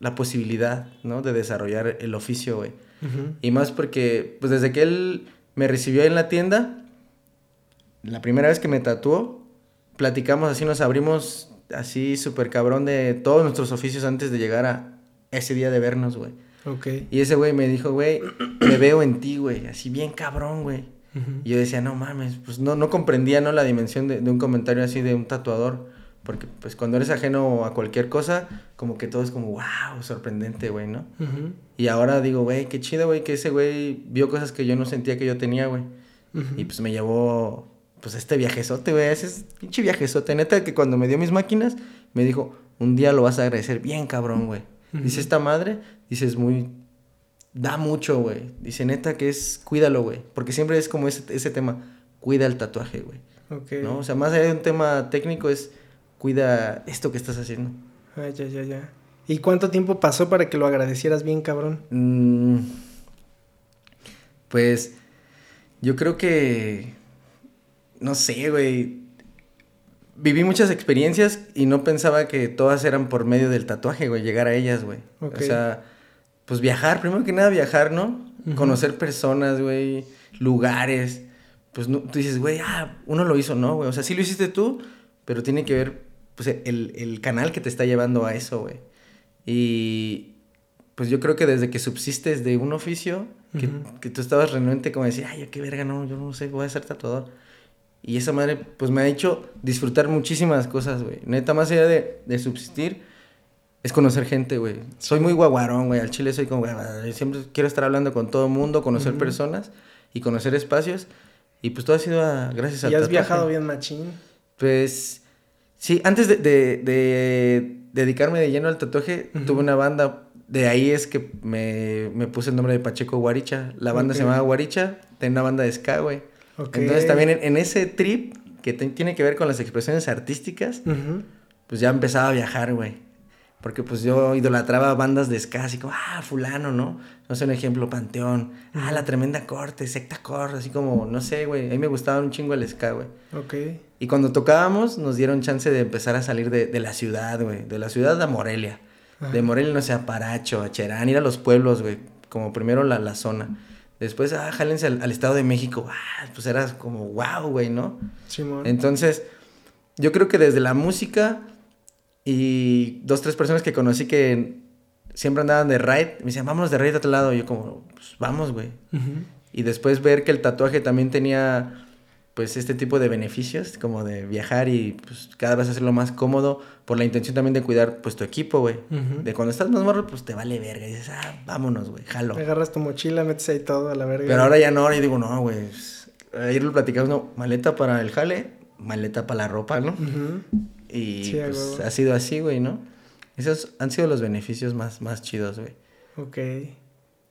la posibilidad, ¿no? De desarrollar el oficio, güey. Y más porque, pues desde que él me recibió en la tienda, la primera vez que me tatuó, platicamos así, nos abrimos así súper cabrón de todos nuestros oficios antes de llegar a ese día de vernos, güey. Ok. Y ese güey me dijo, güey, me veo en ti, güey, así bien cabrón, güey. Y yo decía, no mames, pues no, no comprendía, ¿no? La dimensión de, de, un comentario así de un tatuador. Porque, pues, cuando eres ajeno a cualquier cosa, como que todo es como, wow, sorprendente, güey, ¿no? Y ahora digo, güey, qué chido, güey, que ese güey vio cosas que yo no sentía que yo tenía, güey. Y, pues, me llevó pues este viajezote, güey, ese es pinche viajezote. Neta que cuando me dio mis máquinas, me dijo, un día lo vas a agradecer bien, cabrón, güey. Dice esta madre, dice, es muy, da mucho, güey. Dice, neta que es, cuídalo, güey. Porque siempre es como ese, ese tema, cuida el tatuaje, güey. Ok. ¿No? O sea, más allá de un tema técnico es, cuida esto que estás haciendo. Ay, ah, ya, ya, ya. ¿Y cuánto tiempo pasó para que lo agradecieras bien, cabrón? Mm, pues, yo creo que no sé, güey. Viví muchas experiencias y no pensaba que todas eran por medio del tatuaje, güey, llegar a ellas, güey. O sea, pues viajar, primero que nada viajar, ¿no? Conocer personas, güey, lugares. Pues no, tú dices, güey, ah, uno lo hizo, ¿no, güey? O sea, sí lo hiciste tú, pero tiene que ver, pues, el, el canal que te está llevando a eso, güey. Y pues yo creo que desde que subsistes de un oficio, que, que tú estabas renuente como decir, ay, qué verga, no, yo no sé, voy a ser tatuador y esa madre, pues me ha hecho disfrutar muchísimas cosas, güey. Neta, más allá de, de subsistir, es conocer gente, güey. Soy muy guaguarón, güey. Al chile soy como, güey, siempre quiero estar hablando con todo el mundo, conocer personas y conocer espacios. Y pues todo ha sido gracias a ¿Y has viajado bien machín? Pues, sí, antes de, de, dedicarme de lleno al tatuaje, tuve una banda. De ahí es que me, me, puse el nombre de Pacheco Guaricha. La banda se llamaba Guaricha. Tenía una banda de ska, güey. Entonces también en, ese trip que tiene que ver con las expresiones artísticas, pues ya empezaba a viajar, güey. Porque pues yo idolatraba bandas de ska, así como, ah, fulano, ¿no? No sé, un ejemplo, Panteón. Ah, La Tremenda Corte, Secta Corte, así como, no sé, güey. A mí me gustaba un chingo el ska, güey. Ok. Y cuando tocábamos, nos dieron chance de empezar a salir de, la ciudad, güey. De la ciudad a Morelia. De Morelia, no sé, a Paracho, a Cherán, ir a los pueblos, güey. Como primero la, la zona. Después, ah, jálense al, Estado de México. Ah, pues era como, wow, güey, ¿no? Entonces, yo creo que desde la música y dos, tres personas que conocí que siempre andaban de ride, me decían, vámonos de ride a otro lado. Y yo como, pues vamos, güey. Y después ver que el tatuaje también tenía pues este tipo de beneficios, como de viajar y pues cada vez hacerlo más cómodo, por la intención también de cuidar pues tu equipo, güey. De cuando estás más morro, pues te vale verga, y dices, ah, vámonos, güey, jalo. Agarras tu mochila, metes ahí todo a la verga. Pero ahora ya no, ahora yo digo, no, güey, pues, ayer lo platicamos, no, maleta para el jale, maleta para la ropa, ¿no? Y pues ha sido así, güey, ¿no? Esos han sido los beneficios más, más chidos, güey. Ok.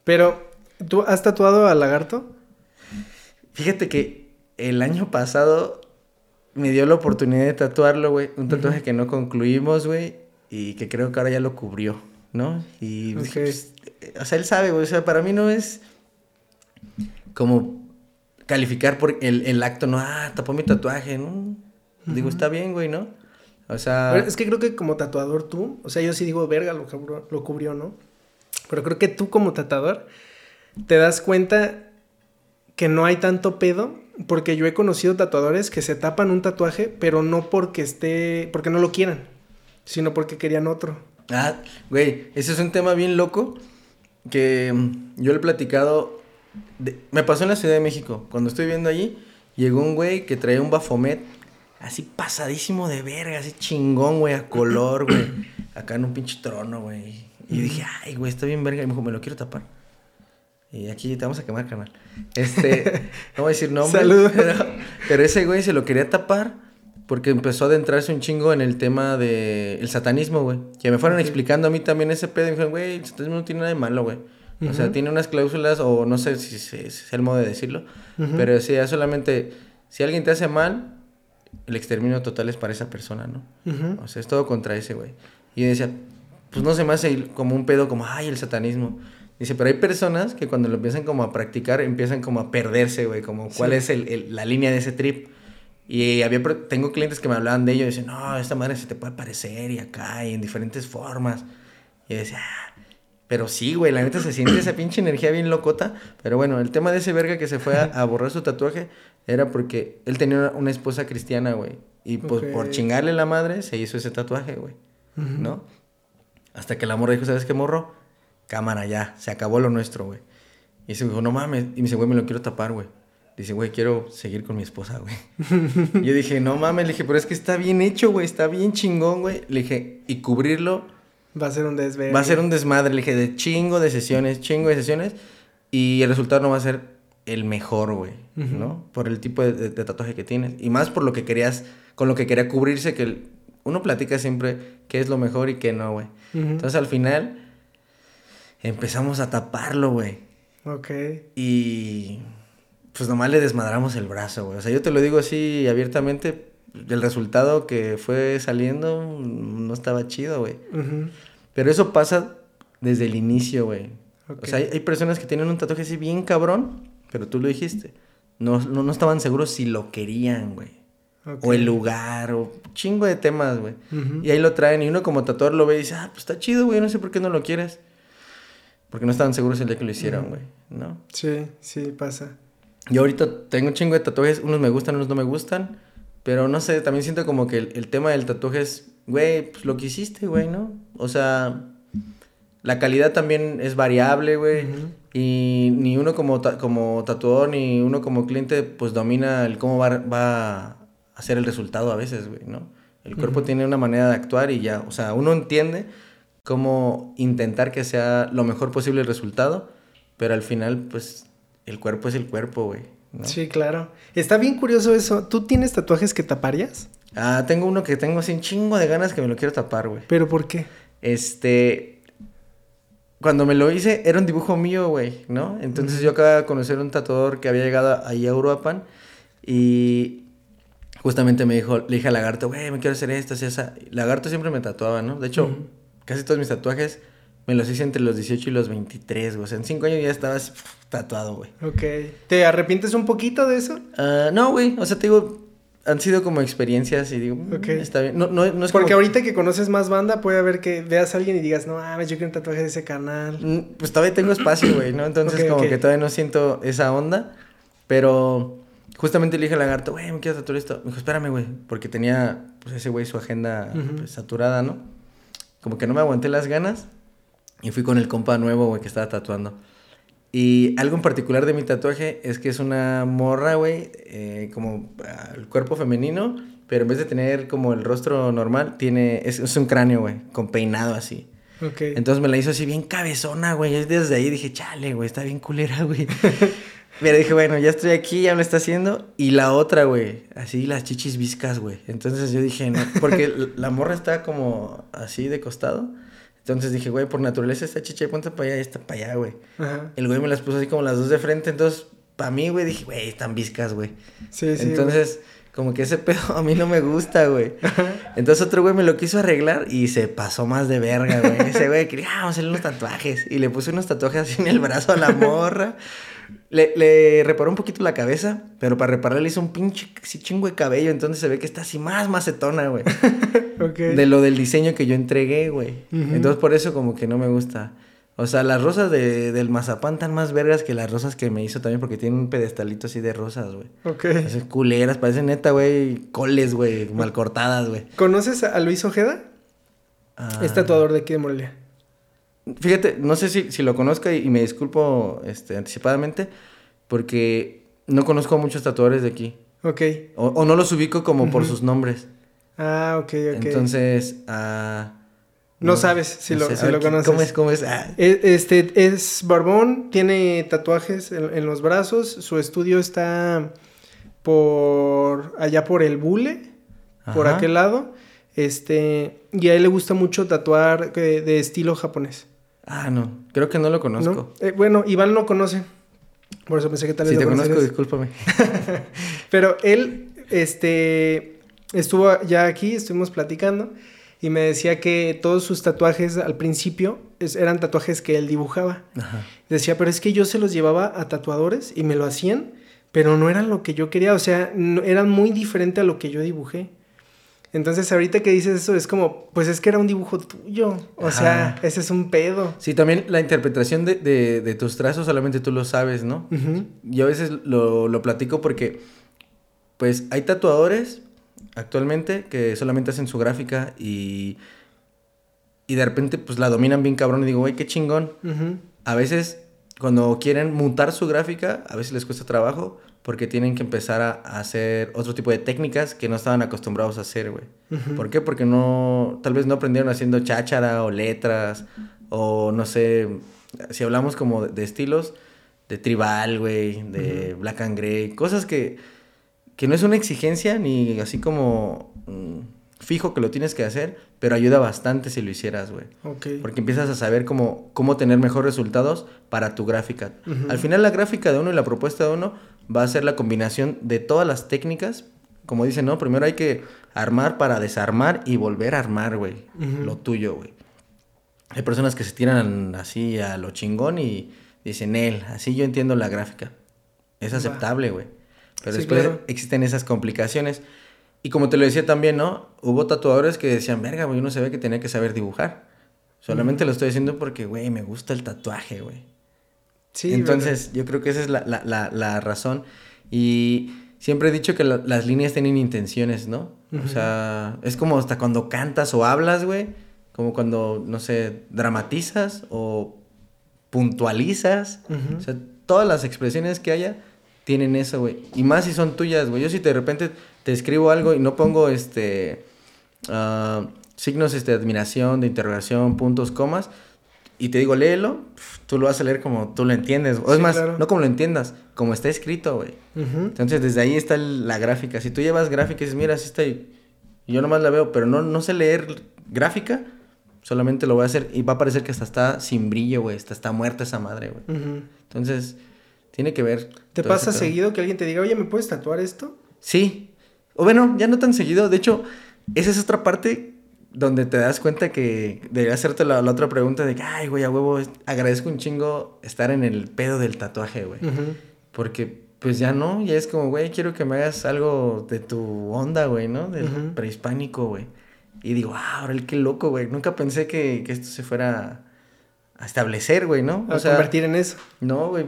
Pero, ¿tú has tatuado al lagarto? Fíjate que el año pasado me dio la oportunidad de tatuarlo, güey. Un tatuaje que no concluimos, güey. Y que creo que ahora ya lo cubrió, ¿no? Y pues, o sea, él sabe, güey. O sea, para mí no es como calificar por el, acto, no, ah, tapó mi tatuaje, ¿no? Digo, está bien, güey, ¿no? O sea... es que creo que como tatuador tú, o sea, yo sí digo, verga, lo, lo cubrió, ¿no? Pero creo que tú como tatuador te das cuenta que no hay tanto pedo. Porque yo he conocido tatuadores que se tapan un tatuaje, pero no porque esté. porque no lo quieran. Sino porque querían otro. Ah, güey, ese es un tema bien loco. Que mm, yo le he platicado. me pasó en la Ciudad de México. Cuando estoy viendo allí, llegó un güey que traía un bafomet así pasadísimo de verga, así chingón, güey, a color, güey. Acá en un pinche trono, güey. Y yo dije, ay, güey, está bien verga. Y me dijo, me lo quiero tapar. Y aquí te vamos a quemar, canal. Este, no voy a decir nombre. Saludos. Pero, ese güey se lo quería tapar porque empezó a adentrarse un chingo en el tema del satanismo, güey. Que me fueron explicando a mí también ese pedo. Y me dijeron, güey, el satanismo no tiene nada de malo, güey. O sea, tiene unas cláusulas, o no sé si, es el modo de decirlo. Pero decía solamente, si alguien te hace mal, el exterminio total es para esa persona, ¿no? O sea, es todo contra ese güey. Y decía, pues no se me hace como un pedo como, ay, el satanismo. Dice, pero hay personas que cuando lo empiezan como a practicar, empiezan como a perderse, güey, como cuál es el, la línea de ese trip. Y había, tengo clientes que me hablaban de ello y dicen, no, esta madre se te puede aparecer y acá y en diferentes formas. Y yo decía, ah, pero sí, güey, la neta se siente esa pinche energía bien locota. Pero bueno, el tema de ese verga que se fue a, borrar su tatuaje era porque él tenía una, esposa cristiana, güey. Y pues por chingarle la madre se hizo ese tatuaje, güey. ¿No? Hasta que la morra dijo, ¿sabes qué, morro? Cámara, ya, se acabó lo nuestro, güey. Y se dijo, no mames. Y me dice, güey, me lo quiero tapar, güey. Dice, güey, quiero seguir con mi esposa, güey. yo dije, no mames, le dije, pero es que está bien hecho, güey, está bien chingón, güey. Le dije, y cubrirlo. Va a ser un desmadre. Va a ser un desmadre, le dije, de chingo de sesiones, chingo de sesiones. Y el resultado no va a ser el mejor, güey, ¿no? Por el tipo de, tatuaje que tienes. Y más por lo que querías, con lo que quería cubrirse, que uno platica siempre qué es lo mejor y qué no, güey. Entonces al final empezamos a taparlo, güey. Ok. Y pues nomás le desmadramos el brazo, güey. O sea, yo te lo digo así abiertamente, el resultado que fue saliendo no estaba chido, güey. Pero eso pasa desde el inicio, güey. O sea, hay, personas que tienen un tatuaje así bien cabrón, pero tú lo dijiste. No, no, estaban seguros si lo querían, güey. O el lugar, o chingo de temas, güey. Y ahí lo traen y uno como tatuador lo ve y dice, ah, pues está chido, güey, no sé por qué no lo quieres. Porque no estaban seguros el día que lo hicieron, güey, ¿no? Sí, sí, pasa. Yo ahorita tengo un chingo de tatuajes, unos me gustan, unos no me gustan. Pero no sé, también siento como que el, tema del tatuaje es, güey, pues lo que hiciste, güey, ¿no? O sea, la calidad también es variable, güey. Y ni uno como, como tatuador ni uno como cliente, pues domina el cómo va, va a hacer el resultado a veces, güey, ¿no? El cuerpo tiene una manera de actuar y ya, o sea, uno entiende cómo intentar que sea lo mejor posible el resultado, pero al final, pues, el cuerpo es el cuerpo, güey. Sí, claro. Está bien curioso eso. ¿Tú tienes tatuajes que taparías? Ah, tengo uno que tengo así un chingo de ganas que me lo quiero tapar, güey. ¿Pero por qué? Este. Cuando me lo hice, era un dibujo mío, güey, ¿no? Entonces yo acababa de conocer un tatuador que había llegado ahí a Europa y justamente me dijo, le dije a Lagarto, güey, me quiero hacer esto, así, esa. Lagarto siempre me tatuaba, ¿no? De hecho, casi todos mis tatuajes me los hice entre los 18 y los 23, güey. O sea, en 5 años ya estabas tatuado, güey. Ok. ¿Te arrepientes un poquito de eso? Uh, no, güey. O sea, te digo, han sido como experiencias y digo, mm, ok está bien. No, no, no es Porque ahorita que conoces más banda, puede haber que veas a alguien y digas, no, ah, yo quiero un tatuaje de ese canal. Mm, pues todavía tengo espacio, güey, ¿no? Entonces, como que todavía no siento esa onda. Pero justamente le dije al lagarto, güey, me quiero tatuar esto. Me dijo, espérame, güey. Porque tenía, pues, ese güey su agenda pues, saturada, ¿no? Como que no me aguanté las ganas. Y fui con el compa nuevo, güey, que estaba tatuando. Y algo en particular de mi tatuaje es que es una morra, güey, eh, como el cuerpo femenino, pero en vez de tener como el rostro normal, tiene, es, es un cráneo, güey, con peinado así. Okay. Entonces me la hizo así bien cabezona, güey. Desde ahí dije, chale, güey, está bien culera, güey. Pero dije, bueno, ya estoy aquí, ya me está haciendo. Y la otra, güey, así las chichis viscas, güey. Entonces yo dije, no, porque la morra está como así de costado. Entonces dije, güey, por naturaleza esta chicha de punta para allá y esta para allá, güey. El güey me las puso así como las dos de frente. Entonces, para mí, güey, dije, güey, están viscas, güey. Sí, sí. Entonces, como que ese pedo a mí no me gusta, güey. Entonces otro güey me lo quiso arreglar y se pasó más de verga, güey. Ese güey quería, ah, vamos a hacerle unos tatuajes. Y le puse unos tatuajes así en el brazo a la morra. Le, le, reparó un poquito la cabeza, pero para repararle hizo un pinche chingo de cabello, entonces se ve que está así más macetona, güey. De lo del diseño que yo entregué, güey. Entonces por eso como que no me gusta. O sea, las rosas de, del mazapán están más vergas que las rosas que me hizo también porque tienen un pedestalito así de rosas, güey. Ok. Esas culeras, parecen neta, güey, coles, güey, mal cortadas, güey. ¿Conoces a Luis Ojeda? Ah. Es tatuador de aquí de Morelia. Fíjate, no sé si, si lo conozca y, me disculpo este, anticipadamente porque no conozco a muchos tatuadores de aquí. Ok. O, o no los ubico como por sus nombres. Ah, ok, ok. Entonces, ah, No sabes si lo- sé. si ver, lo ¿qué- conoces. ¿Cómo es? ¿Cómo es? Ah, E- Este es barbón, tiene tatuajes en, en los brazos. Su estudio está por allá por el Bule, por aquel lado. Este, y a él le gusta mucho tatuar eh, de estilo japonés. Ah, no, creo que no lo conozco. ¿no? Eh, bueno, Iván lo conoce. Por eso pensé que tal vez Si te lo conozco, discúlpame. Pero él, este, estuvo ya aquí, estuvimos platicando y me decía que todos sus tatuajes al principio es- eran tatuajes que él dibujaba. Ajá. Decía, pero es que yo se los llevaba a tatuadores y me lo hacían, pero no eran lo que yo quería, o sea, no- eran muy diferente a lo que yo dibujé. Entonces ahorita que dices eso es como, pues es que era un dibujo tuyo, o sea, ese es un pedo. Sí, también la interpretación de, de- de tus trazos solamente tú lo sabes, ¿no? Yo a veces lo, lo platico porque, pues, hay tatuadores actualmente que solamente hacen su gráfica y, y de repente, pues, la dominan bien cabrón y digo, güey, qué chingón. A veces, cuando quieren mutar su gráfica, a veces les cuesta trabajo porque tienen que empezar a, a hacer otro tipo de técnicas que no estaban acostumbrados a hacer, güey. ¿Por qué? Porque no, tal vez no aprendieron haciendo cháchara o letras o no sé, si hablamos como de, de estilos, de tribal, güey, de black and gray, cosas que, que no es una exigencia ni así como mm, fijo que lo tienes que hacer, pero ayuda bastante si lo hicieras, güey. Ok. Porque empiezas a saber cómo, cómo tener mejores resultados para tu gráfica. Al final la gráfica de uno y la propuesta de uno va a ser la combinación de todas las técnicas. Como dicen, ¿no? Primero hay que armar para desarmar y volver a armar, güey. Lo tuyo, güey. Hay personas que se tiran así a lo chingón y dicen, él, así yo entiendo la gráfica. Es aceptable, güey. Pero Sí, después claro. existen esas complicaciones. Y como te lo decía también, ¿no? Hubo tatuadores que decían, verga, güey, uno se ve que tenía que saber dibujar. Solamente lo estoy haciendo porque, güey, me gusta el tatuaje, güey. Sí, Entonces, yo creo que esa es la, la, la, la razón. Y siempre he dicho que la- las líneas tienen intenciones, ¿no? O sea, es como hasta cuando cantas o hablas, güey. Como cuando, no sé, dramatizas o puntualizas. O sea, todas las expresiones que haya tienen eso, güey. Y más si son tuyas, güey. Yo si de repente te escribo algo y no pongo este ah, signos este, de admiración, de interrogación, puntos, comas, y te digo, léelo, tú lo vas a leer como tú lo entiendes. O es Sí, más, claro. no como lo entiendas, como está escrito, güey. Entonces, desde ahí está la gráfica. Si tú llevas gráfica y dices, mira, así está, y yo nomás la veo, pero no, no sé leer gráfica, solamente lo voy a hacer y va a parecer que hasta está sin brillo, güey. Hasta está muerta esa madre, güey. Entonces, tiene que ver. ¿Te pasa seguido que alguien te diga, oye, ¿me puedes tatuar esto? Sí. O bueno, ya no tan seguido. De hecho, esa es otra parte donde te das cuenta que debería hacerte la, la otra pregunta de que, ay, güey, a huevo, agradezco un chingo estar en el pedo del tatuaje, güey. Porque, pues ya no, ya es como, güey, quiero que me hagas algo de tu onda, güey, ¿no? Del prehispánico, güey. Y digo, ah, ahora el qué loco, güey. Nunca pensé que, que esto se fuera a establecer, güey, ¿no? A convertir en eso. No, güey.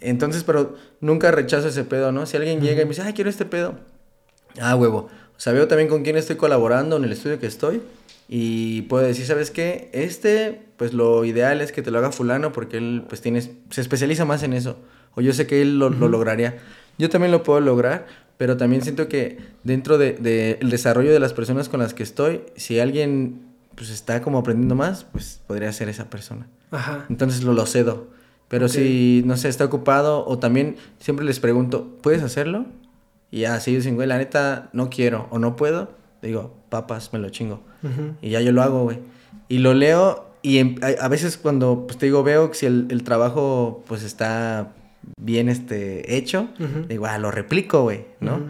Entonces, pero nunca rechazo ese pedo, ¿no? Si alguien llega y me dice, ay, quiero este pedo. Ah, huevo. O sea, veo también con quién estoy colaborando en el estudio que estoy. Y puedo decir, ¿sabes qué? Este, pues lo ideal es que te lo haga fulano porque él, pues tienes, se especializa más en eso. O yo sé que él lo, lo lograría. Yo también lo puedo lograr, pero también siento que dentro del de, el desarrollo de las personas con las que estoy, si alguien, pues está como aprendiendo más, pues podría ser esa persona. Ajá. Entonces lo, lo cedo. Pero si, no sé, está ocupado o también siempre les pregunto, ¿puedes hacerlo? Y ya, si dicen, güey, la neta, no quiero o no puedo, digo, papas, me lo chingo. Ujú. Y ya yo lo hago, güey. Y lo leo y em- a, a veces cuando, pues te digo, veo que si el, el trabajo, pues está bien este, hecho, digo, ah, lo replico, güey, ¿no?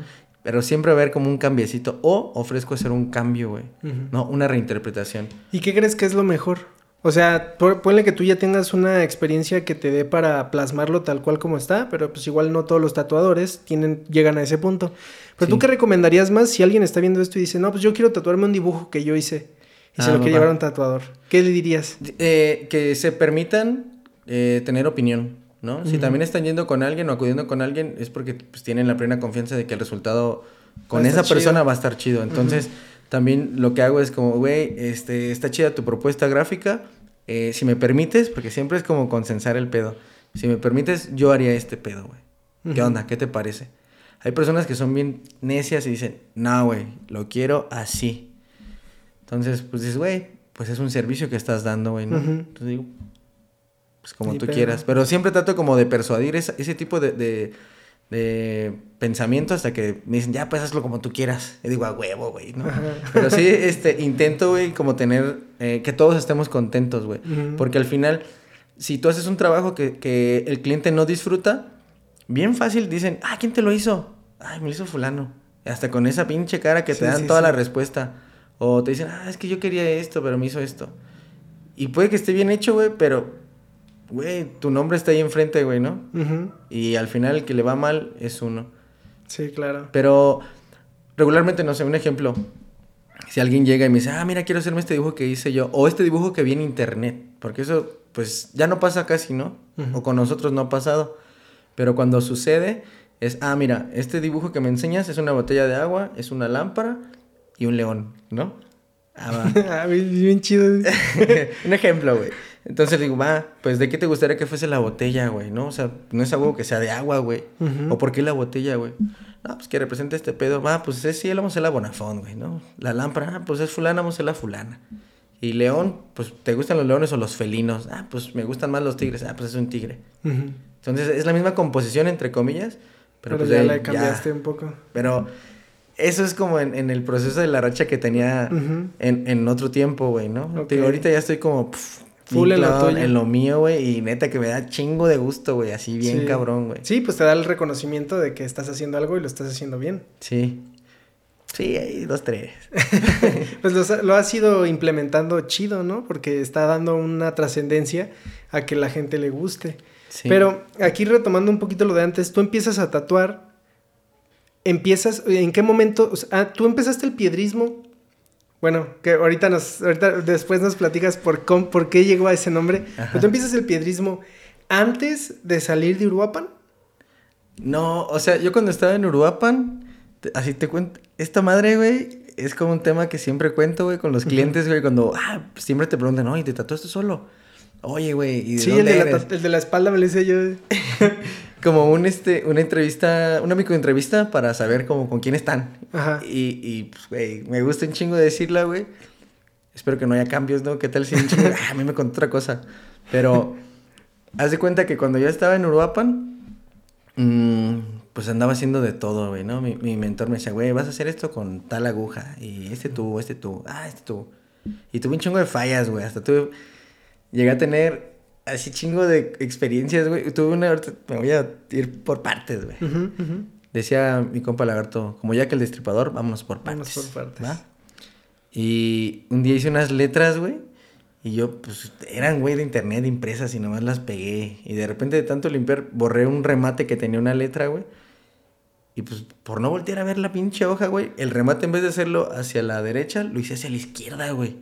Pero siempre ver como un cambiecito o ofrezco hacer un cambio, güey. ¿no? Una reinterpretación. ¿Y qué crees que es lo mejor? O sea, po- ponle que tú ya tengas una experiencia que te dé para plasmarlo tal cual como está, pero pues igual no todos los tatuadores tienen, llegan a ese punto. Pero tú qué recomendarías más si alguien está viendo esto y dice, no, pues yo quiero tatuarme un dibujo que yo hice. y se lo quiere llevar a un tatuador. ¿Qué le dirías? Eh, que se permitan eh, tener opinión, ¿no? Si también están yendo con alguien o acudiendo con alguien, es porque pues, tienen la plena confianza de que el resultado con esa persona va a estar chido. Entonces, también lo que hago es como, güey, este, está chida tu propuesta gráfica. Eh, si me permites, porque siempre es como consensar el pedo. Si me permites, yo haría este pedo, güey. ¿Qué onda? ¿Qué te parece? Hay personas que son bien necias y dicen, no, güey, lo quiero así. Entonces, pues dices, güey, pues es un servicio que estás dando, güey, ¿no? Entonces digo, pues como tú quieras. Pero siempre trato como de persuadir ese tipo de de pensamiento hasta que me dicen, ya, pues hazlo como tú quieras. Y digo, a huevo, güey, ¿no? Pero sí, este, intento, güey, como tener, eh, que todos estemos contentos, güey. Porque al final, si tú haces un trabajo que, que, el cliente no disfruta, bien fácil dicen, ah, ¿quién te lo hizo? Ay, me lo hizo fulano. hasta con esa pinche cara que te dan toda la respuesta. O te dicen, ah, es que yo quería esto, pero me hizo esto. Y puede que esté bien hecho, güey, pero güey, tu nombre está ahí enfrente, güey, ¿no? Y al final el que le va mal es uno. Sí, claro. Pero regularmente, no sé, un ejemplo. Si alguien llega y me dice, ah, mira, quiero hacerme este dibujo que hice yo, o este dibujo que vi en internet, porque eso, pues, ya no pasa casi, ¿no? O con nosotros no ha pasado. Pero cuando sucede, es, ah, mira, este dibujo que me enseñas es una botella de agua, es una lámpara y un león, ¿no? Ah, va. bien chido. un ejemplo, güey. Entonces digo, va, pues ¿de qué te gustaría que fuese la botella, güey? ¿No? O sea, no es algo que sea de agua, güey. ¿O por qué la botella, güey? No, pues que representa este pedo. Va, pues es sí, vamos a la Bonafón, güey, ¿no? La lámpara, ah, pues es fulana, vamos a la fulana. Y león, pues ¿te gustan los leones o los felinos? Ah, pues me gustan más los tigres. Ah, pues es un tigre. Entonces es la misma composición, entre comillas. Pero, pues ya la cambiaste un poco. Pero eso es como en, el proceso de la racha que tenía en, otro tiempo, güey, ¿no? ahorita ya estoy como Full en lo, en lo mío, güey. Y neta que me da chingo de gusto, güey. Así bien cabrón, güey. Sí, pues te da el reconocimiento de que estás haciendo algo y lo estás haciendo bien. Sí. Sí, hay dos, tres. pues lo, lo, has ido implementando chido, ¿no? Porque está dando una trascendencia a que la gente le guste. Sí. Pero aquí retomando un poquito lo de antes, tú empiezas a tatuar. Empiezas, ¿en qué momento? O sea, tú empezaste el piedrismo bueno, que ahorita nos, ahorita después nos platicas por, por qué llegó a ese nombre. Pero tú empiezas el piedrismo antes de salir de Uruapan. No, o sea, yo cuando estaba en Uruapan, así te cuento, esta madre, güey, es como un tema que siempre cuento, güey, con los clientes, güey, cuando, ah, siempre te preguntan, oye, ¿te tatuaste solo? Oye, güey, Sí, el, de la, el de la espalda me lo hice yo. como un este una entrevista, una entrevista para saber como con quién están. Ajá. Y, y pues, güey, me gusta un chingo decirla, güey. Espero que no haya cambios, ¿no? ¿Qué tal si un chingo? Ah, a mí me contó otra cosa. Pero haz de cuenta que cuando yo estaba en Uruapan, mmm, pues andaba haciendo de todo, güey, ¿no? Mi, mi mentor me decía, güey, vas a hacer esto con tal aguja. Y este tú, este tú, ah, este tú. Y tuve un chingo de fallas, güey. Hasta tuve. Llegué a tener así chingo de experiencias, güey. Tuve una, me voy a ir por partes, güey. Decía mi compa Lagarto, como ya que el destripador, vámonos por partes. Vamos por partes. ¿va? Y un día hice unas letras, güey. Y yo, pues, eran, güey, de internet impresas y nomás las pegué. Y de repente, de tanto limpiar, borré un remate que tenía una letra, güey. Y pues, por no voltear a ver la pinche hoja, güey, el remate en vez de hacerlo hacia la derecha, lo hice hacia la izquierda, güey.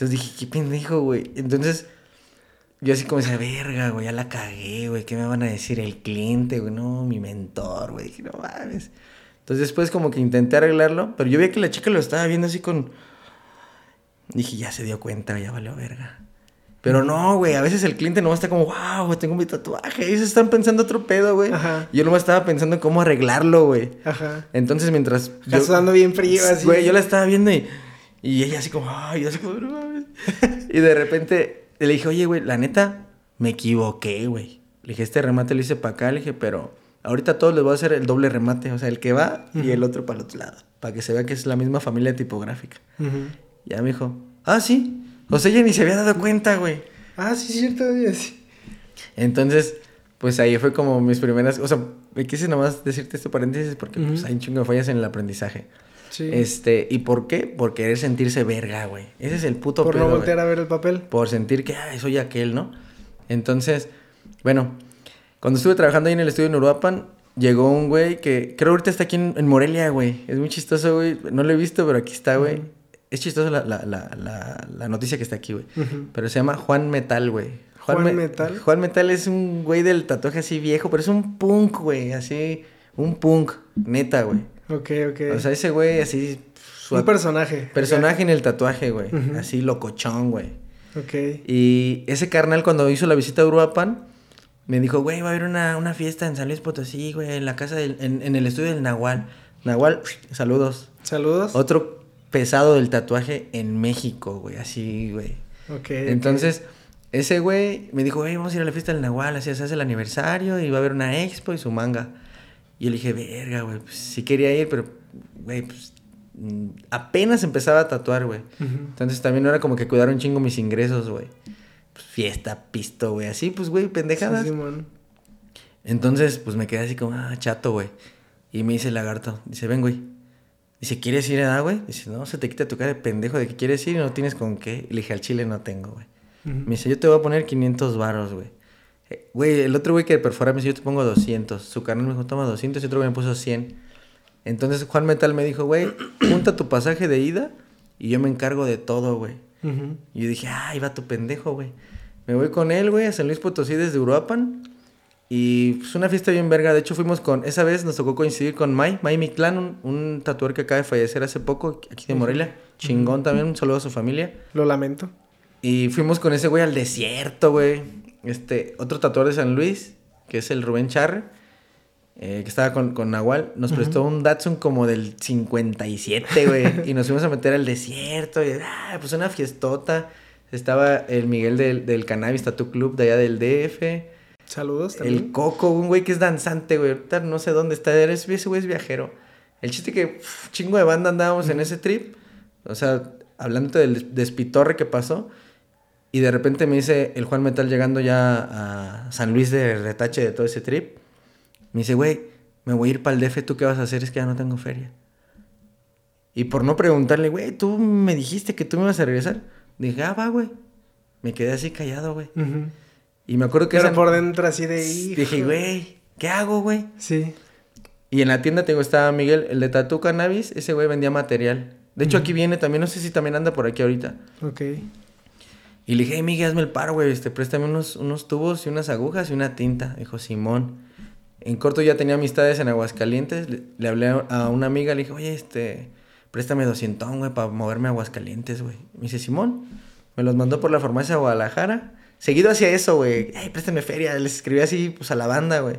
Entonces dije, qué pendejo, güey. Entonces yo así como decía, verga, güey, ya la cagué, güey, ¿qué me van a decir el cliente, güey? No, mi mentor, güey, no mames. Entonces después como que intenté arreglarlo, pero yo vi que la chica lo estaba viendo así con... Dije, ya se dio cuenta, ya valió verga. Pero no, güey, a veces el cliente no está como, wow, güey, tengo mi tatuaje. Ellos están pensando otro pedo, güey. Ajá. Yo no me estaba pensando en cómo arreglarlo, güey. Ajá. Entonces mientras... Estás dando bien frío así. Güey, yo la estaba viendo y... Y ella así como, ay, así como, no mames. y de repente le dije, oye, güey, la neta, me equivoqué, güey. Le dije, este remate lo hice para acá. Le dije, pero ahorita a todos les voy a hacer el doble remate. O sea, el que va y el otro para el otro lado. Para que se vea que es la misma familia tipográfica. Ya me dijo, ah, sí. O sea, ella ni se había dado cuenta, güey. Ah, sí, cierto, sí. Entonces, pues ahí fue como mis primeras. O sea, me quise nomás decirte esto paréntesis porque pues, hay un chingo de fallas en el aprendizaje. Este, ¿y por qué? Por querer sentirse verga, güey. Ese es el puto Por no voltear a ver el papel. Por sentir que, ay, soy aquel, ¿no? Entonces, bueno, cuando estuve trabajando ahí en el estudio en Uruapan, llegó un güey que creo ahorita está aquí en, Morelia, güey. Es muy chistoso, güey. No lo he visto, pero aquí está, güey. Es chistosa la, la, la, la, noticia que está aquí, güey. Pero se llama Juan Metal, güey. Juan, Metal. Juan Metal es un güey del tatuaje así viejo, pero es un punk, güey. Así, un punk, neta, güey. Ok, ok. O sea, ese güey así... un personaje. Personaje en el tatuaje, güey. Así locochón, güey. Ok. Y ese carnal cuando hizo la visita a Uruapan, me dijo, güey, va a haber una, una, fiesta en San Luis Potosí, güey, en la casa del, en, en el estudio del Nahual. Nahual, saludos. Saludos. Otro pesado del tatuaje en México, güey, así, güey. Ok. Entonces, ese güey me dijo, güey, vamos a ir a la fiesta del Nahual, así se hace el aniversario y va a haber una expo y su manga. Y yo le dije, verga, güey, pues sí quería ir, pero, güey, pues mm, apenas empezaba a tatuar, güey. Entonces también no era como que cuidar un chingo mis ingresos, güey. Pues, fiesta, pisto, güey, así, pues, güey, pendejadas. Sí, Entonces, pues me quedé así como, ah, chato, güey. Y me dice el lagarto, dice, ven, güey. Dice, ¿quieres ir a güey? Dice, no, se te quita tu cara de pendejo de que quieres ir y no tienes con qué. Y le dije, al chile no tengo, güey. Me dice, yo te voy a poner 500 varos, güey. Güey, el otro güey que perfora me dice, yo te pongo 200. Su carnal me dijo, toma 200 y otro güey me puso 100. Entonces Juan Metal me dijo, güey, junta tu pasaje de ida y yo me encargo de todo, güey. Y yo dije, ay, va tu pendejo, güey. Me voy con él, güey, a San Luis Potosí desde Uruapan. Y pues una fiesta bien verga. De hecho, fuimos con. Esa vez nos tocó coincidir con Mai, Mai Miclán, un, un tatuador que acaba de fallecer hace poco, aquí de Morelia. Chingón también, un saludo a su familia. Lo lamento. Y fuimos con ese güey al desierto, güey. Este, otro tatuador de San Luis, que es el Rubén Charre, eh, que estaba con, con Nahual, nos prestó un Datsun como del 57, güey. y nos fuimos a meter al desierto. Y, ah, pues una fiestota. Estaba el Miguel del, del Cannabis Tattoo Club de allá del DF. Saludos también. El Coco, un güey que es danzante, güey. Ahorita no sé dónde está. Ese güey es viajero. El chiste que chingo de banda andábamos en ese trip. O sea, hablando del despitorre que pasó. Y de repente me dice el Juan Metal llegando ya a San Luis de retache de todo ese trip. Me dice, güey, me voy a ir para el DF. ¿Tú qué vas a hacer? Es que ya no tengo feria. Y por no preguntarle, güey, tú me dijiste que tú me ibas a regresar. Dije, ah, va, güey. Me quedé así callado, güey. Y me acuerdo que... Pero por dentro así de... Dije, güey, ¿qué hago, güey? Sí. Y en la tienda tengo, estaba Miguel, el de Tatu Cannabis, ese güey vendía material. De hecho, aquí viene también, no sé si también anda por aquí ahorita. Ok. Y le dije, hey, Miguel, hazme el paro, güey, este, préstame unos, unos tubos y unas agujas y una tinta. Dijo, Simón. En corto ya tenía amistades en Aguascalientes. Le, hablé a una amiga, le dije, oye, este, préstame 200, güey, para moverme a Aguascalientes, güey. Me dice, Simón. Me los mandó por la farmacia de Guadalajara seguido hacía eso, güey. Préstame feria. Les escribía así, pues, a la banda, güey.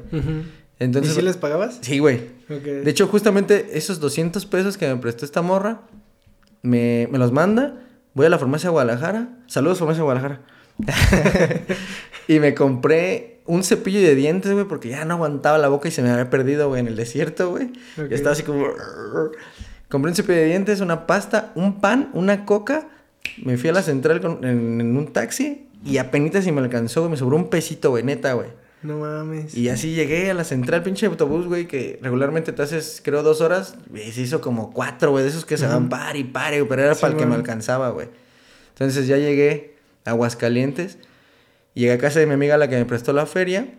Entonces, ¿Y si les pagabas? Sí, güey. De hecho, justamente esos 200 pesos que me prestó esta morra, me, me los manda. Voy a la farmacia de Guadalajara. Saludos, farmacia de Guadalajara. y me compré un cepillo de dientes, güey, porque ya no aguantaba la boca y se me había perdido, güey, en el desierto, güey. Y estaba así como... Compré un cepillo de dientes, una pasta, un pan, una coca. Me fui a la central en, en un taxi y apenas si me alcanzó, güey. Me sobró un pesito, güey, neta, güey. No mames. Y así llegué a la central, pinche autobús, güey, que regularmente te haces, creo, dos horas. Y se hizo como cuatro, güey, de esos que se van par y par, pero era para el que me alcanzaba, güey. Entonces ya llegué a Aguascalientes. Llegué a casa de mi amiga, la que me prestó la feria.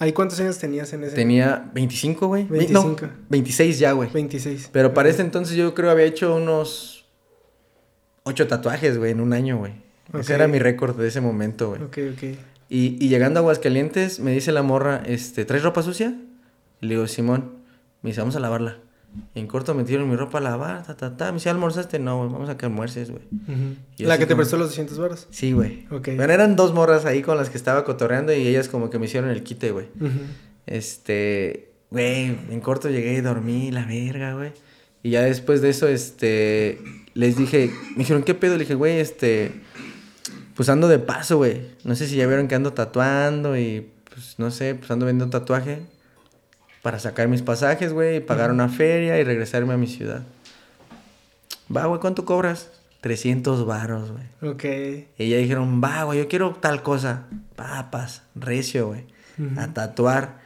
¿Ahí cuántos años tenías en ese? Tenía 25, güey. 25. No, 26 ya, güey. 26. Pero para ese entonces yo creo había hecho unos ocho tatuajes, güey, en un año, güey. Ese era mi récord de ese momento, güey. Ok, ok. Y, y, llegando a Aguascalientes, me dice la morra, este, ¿traes ropa sucia? Le digo, Simón. Me dice, vamos a lavarla. Y en corto metieron mi ropa a lavar, ta, ta, ta. Me dice, ¿almorzaste? No, güey, vamos a que almuerces, güey. ¿La que te prestó los 200 baros? Sí, güey. Ok. Bueno, eran dos morras ahí con las que estaba cotorreando y ellas como que me hicieron el quite, güey. Este, güey, en corto llegué y dormí, la verga, güey. Y ya después de eso, este, les dije, me dijeron, ¿qué pedo? Le dije, güey, este pues ando de paso, güey. No sé si ya vieron que ando tatuando y pues no sé, pues ando vendiendo tatuaje para sacar mis pasajes, güey, y pagar una feria y regresarme a mi ciudad. Va, güey, ¿cuánto cobras? 300 varos, güey. Ok. Y ya dijeron, va, güey, yo quiero tal cosa. Papas, recio, güey. A tatuar.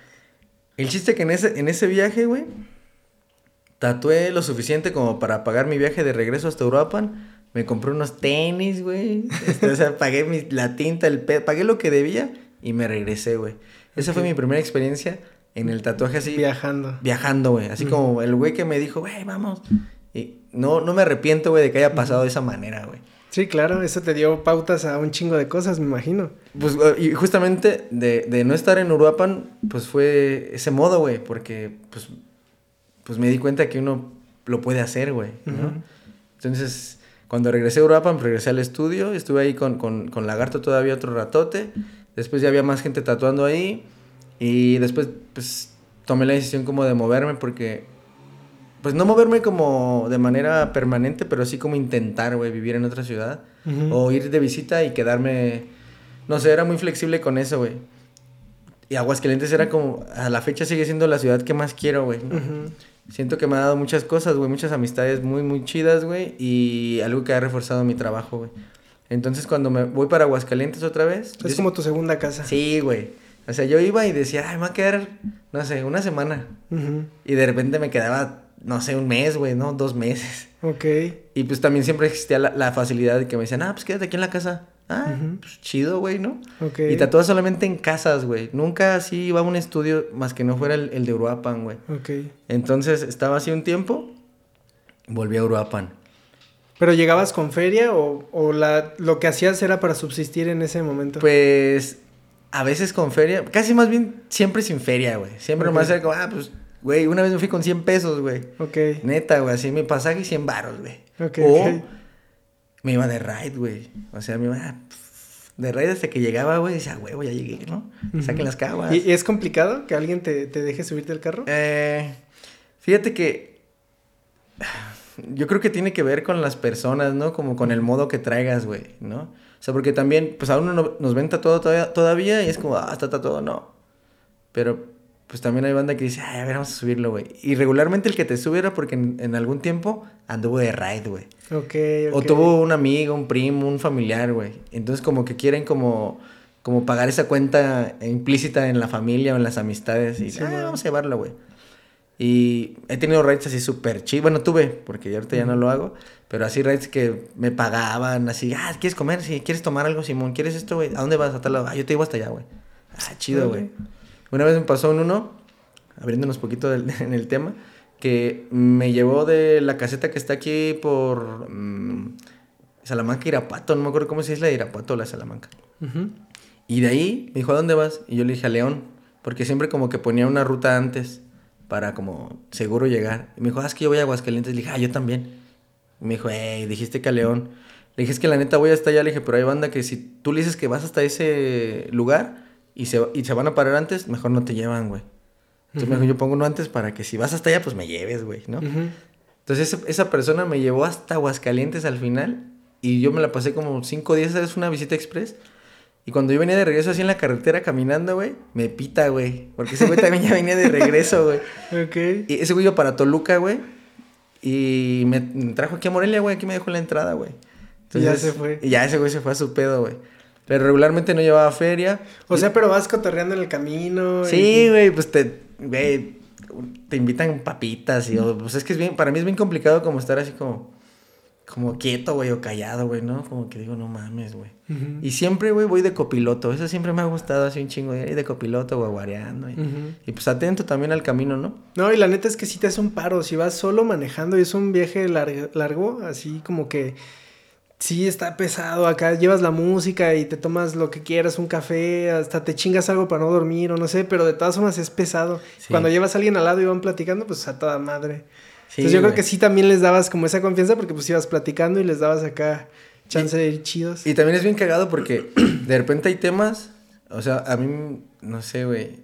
El chiste que en ese, en ese viaje, güey, tatué lo suficiente como para pagar mi viaje de regreso hasta Uruapan me compré unos tenis, güey. Este, o sea, pagué la tinta, el pedo, pagué lo que debía y me regresé, güey. Esa fue mi primera experiencia en el tatuaje así. Viajando. Viajando, güey. Así como el güey que me dijo, güey, vamos. Y no, no me arrepiento, güey, de que haya pasado de esa manera, güey. Sí, claro, eso te dio pautas a un chingo de cosas, me imagino. Pues, y justamente de, de no estar en Uruapan, pues fue ese modo, güey, porque, pues, pues me di cuenta que uno lo puede hacer, güey, ¿no? Entonces, cuando regresé a pues regresé al estudio, estuve ahí con, con, con Lagarto todavía otro ratote, después ya había más gente tatuando ahí, y después, pues, tomé la decisión como de moverme porque pues no moverme como de manera permanente, pero sí como intentar, güey, vivir en otra ciudad. O ir de visita y quedarme, no sé, era muy flexible con eso, güey. Y Aguascalientes era como, a la fecha sigue siendo la ciudad que más quiero, güey. Siento que me ha dado muchas cosas, güey, muchas amistades muy, muy chidas, güey, y algo que ha reforzado mi trabajo, güey. Entonces cuando me voy para Aguascalientes otra vez... Es como tu segunda casa. Sí, güey. O sea, yo iba y decía, ay, me va a quedar, no sé, una semana. Y de repente me quedaba no sé, un mes, güey, ¿no? Dos meses. Ok. Y pues también siempre existía la, facilidad de que me decían, ah, pues quédate aquí en la casa. Ah, pues chido, güey, ¿no? Ok. Y tatúas solamente en casas, güey. Nunca así iba a un estudio más que no fuera el, de Uruapan, güey. Ok. Entonces estaba así un tiempo, volví a Uruapan. ¿Pero llegabas con feria o, o la, lo que hacías era para subsistir en ese momento? Pues a veces con feria, casi más bien siempre sin feria, güey. Siempre nomás era como, ah, pues Güey, una vez me fui con 100 pesos, güey. Ok. Neta, güey, así mi pasaje y 100 baros, güey. Ok. O me iba de ride, güey. O sea, me iba de ride hasta que llegaba, güey. Decía, güey, ya llegué, ¿no? Saquen las caguas. ¿Y, es complicado que alguien te, te deje subirte al carro? Eh, fíjate que. Yo creo que tiene que ver con las personas, ¿no? Como con el modo que traigas, güey, ¿no? O sea, porque también, pues a uno nos venta todo todavía, todavía y es como, ah, está todo, no. Pero pues también hay banda que dice, ay, a ver, vamos a subirlo, güey. Y regularmente el que te sube era porque en, algún tiempo anduvo de ride, güey. Ok, ok. O tuvo un amigo, un primo, un familiar, güey. Entonces como que quieren como, como pagar esa cuenta implícita en la familia o en las amistades. Y ah, vamos a llevarlo, güey. Y he tenido rides así súper chidos. Bueno, tuve, porque ahorita ya no lo hago. Pero así rides que me pagaban, así, ah, ¿quieres comer? Sí, ¿quieres tomar algo, Simón? ¿Quieres esto, güey? ¿A dónde vas? A tal lado. Ah, yo te llevo hasta allá, güey. Ah, chido, güey. Una vez me pasó un uno, abriéndonos poquito en el tema, que me llevó de la caseta que está aquí por mm, Salamanca, Irapato, no me acuerdo cómo se dice la Irapato o la Salamanca. Y de ahí me dijo, ¿a dónde vas? Y yo le dije, a León, porque siempre como que ponía una ruta antes para como seguro llegar. Y me dijo, ah, es que yo voy a Aguascalientes. Le dije, ah, yo también. Y me dijo, hey, dijiste que a León. Le dije, es que la neta voy hasta allá. Le dije, pero hay banda que si tú le dices que vas hasta ese lugar, y se, y se van a parar antes, mejor no te llevan, güey. Entonces mejor yo pongo uno antes para que si vas hasta allá, pues me lleves, güey, ¿no? Entonces esa, persona me llevó hasta Aguascalientes al final y yo me la pasé como cinco días, ¿sabes? Una visita express. Y cuando yo venía de regreso así en la carretera caminando, güey, me pita, güey. Porque ese güey también ya venía de regreso, güey. ok. Y ese güey iba para Toluca, güey. Y me, trajo aquí a Morelia, güey. Aquí me dejó la entrada, güey. y ya se fue. Y ya ese güey se fue a su pedo, güey. Pero regularmente no llevaba feria. O sea, pero vas cotorreando en el camino. Sí, güey, pues te, güey, te invitan papitas y, pues es que es bien, para mí es bien complicado como estar así como, como quieto, güey, o callado, güey, ¿no? Como que digo, no mames, güey. Y siempre, güey, voy de copiloto. Eso siempre me ha gustado así un chingo de, de copiloto, güey, guareando. Y, y, pues atento también al camino, ¿no? No, y la neta es que si te hace un paro. Si vas solo manejando y es un viaje largo así como que Sí, está pesado. Acá llevas la música y te tomas lo que quieras, un café, hasta te chingas algo para no dormir o no sé, pero de todas formas es pesado. Cuando llevas a alguien al lado y van platicando, pues a toda madre. Entonces yo creo que sí también les dabas como esa confianza porque pues ibas platicando y les dabas acá chance de ir chidos. Y también es bien cagado porque de repente hay temas, o sea, a mí, no sé, güey,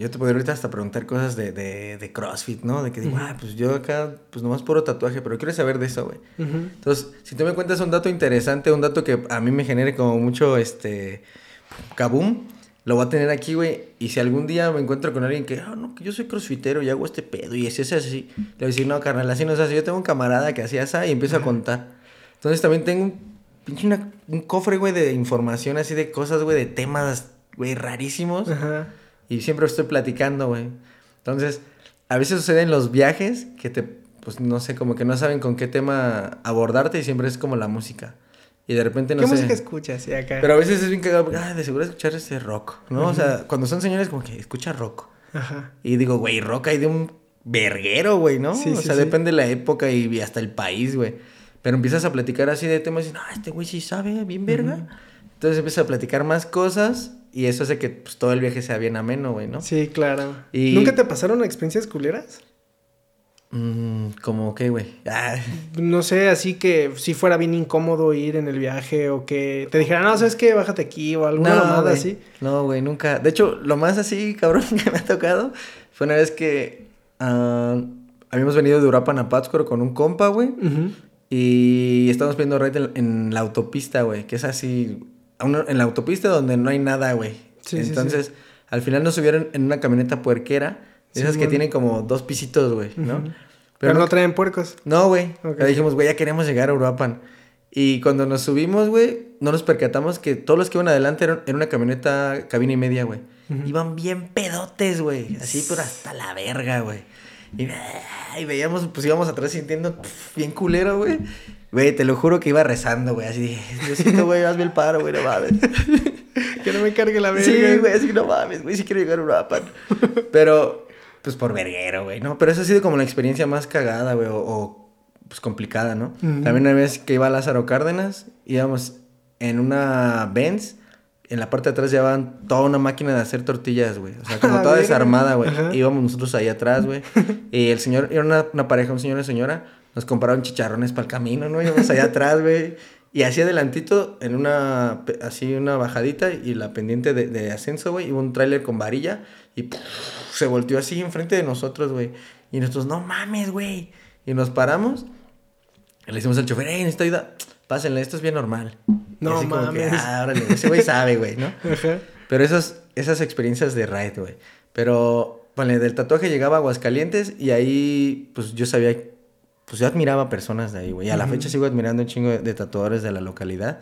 yo te podría ahorita hasta preguntar cosas de, de, de CrossFit, ¿no? De que digo, ah, pues yo acá, pues nomás puro tatuaje, pero quiero saber de eso, güey. Entonces, si tú me cuentas un dato interesante, un dato que a mí me genere como mucho, este, kaboom, lo voy a tener aquí, güey. Y si algún día me encuentro con alguien que, ah, no, que yo soy crossfitero y hago este pedo y es ese así, le voy a decir, no, carnal, así no es así. Yo tengo un camarada que hacía esa y empiezo a contar. Entonces también tengo un pinche un cofre, güey, de información así de cosas, güey, de temas, güey, rarísimos. Ajá y siempre estoy platicando, güey. Entonces, a veces sucede en los viajes que te, pues no sé, como que no saben con qué tema abordarte y siempre es como la música. Y de repente no ¿Qué sé. música escuchas? Sí, acá. Pero a veces es bien cagado, ah, de seguro escuchar ese rock, ¿no? O sea, cuando son señores como que escucha rock. Ajá. Y digo, güey, rock hay de un verguero, güey, ¿no? o sea, depende de la época y hasta el país, güey. Pero empiezas a platicar así de temas y dices, ah, este güey sí sabe, bien verga. Entonces empiezas a platicar más cosas y eso hace que pues, todo el viaje sea bien ameno, güey, ¿no? Sí, claro. ¿Nunca te pasaron experiencias culeras? Mm, como qué, güey. Ah. No sé, así que si fuera bien incómodo ir en el viaje o que te dijeran, no, ¿sabes qué? Bájate aquí o alguna no, mamada así. No, güey, nunca. De hecho, lo más así, cabrón, que me ha tocado fue una vez que uh, habíamos venido de Uruapan a Pátzcuaro con un compa, güey. Y estábamos viendo red en, la autopista, güey, que es así, en la autopista donde no hay nada, güey. Entonces, al final nos subieron en una camioneta puerquera esas que tienen como dos pisitos, güey, ¿no? Pero, no, traen puercos. No, güey. Okay. dijimos, güey, ya queremos llegar a Uruapan. Y cuando nos subimos, güey, no nos percatamos que todos los que iban adelante eran, una camioneta cabina y media, güey. Iban bien pedotes, güey. Así, pero hasta la verga, güey. Y, veíamos, pues íbamos atrás sintiendo bien culero, güey. Güey, te lo juro que iba rezando, güey. Así, Diosito, güey, hazme el paro, güey, no mames. que no me cargue la verga. Sí, güey, así no mames, güey, sí quiero llegar a Uruapan. Pero pues por verguero, güey, ¿no? Pero esa ha sido como la experiencia más cagada, güey, o, pues complicada, ¿no? También una vez que iba a Lázaro Cárdenas, íbamos en una Benz, en la parte de atrás llevaban toda una máquina de hacer tortillas, güey. O sea, como toda desarmada, güey. Íbamos nosotros ahí atrás, güey. y el señor, era una, una pareja, un señor y una señora, nos compraron chicharrones para el camino, ¿no? Íbamos allá atrás, güey. Y así adelantito, en una, así una bajadita y la pendiente de, de ascenso, güey, iba un tráiler con varilla y se volteó así enfrente de nosotros, güey. Y nosotros, no mames, güey. Y nos paramos. Y le decimos al chofer, hey, necesito ayuda. Pásenle, esto es bien normal. No mames. ah, ese güey sabe, güey, ¿no? Pero esas, esas experiencias de ride, güey. Pero, vale, del tatuaje llegaba a Aguascalientes y ahí, pues yo sabía, pues yo admiraba personas de ahí, güey. Y a la fecha sigo admirando un chingo de tatuadores de la localidad.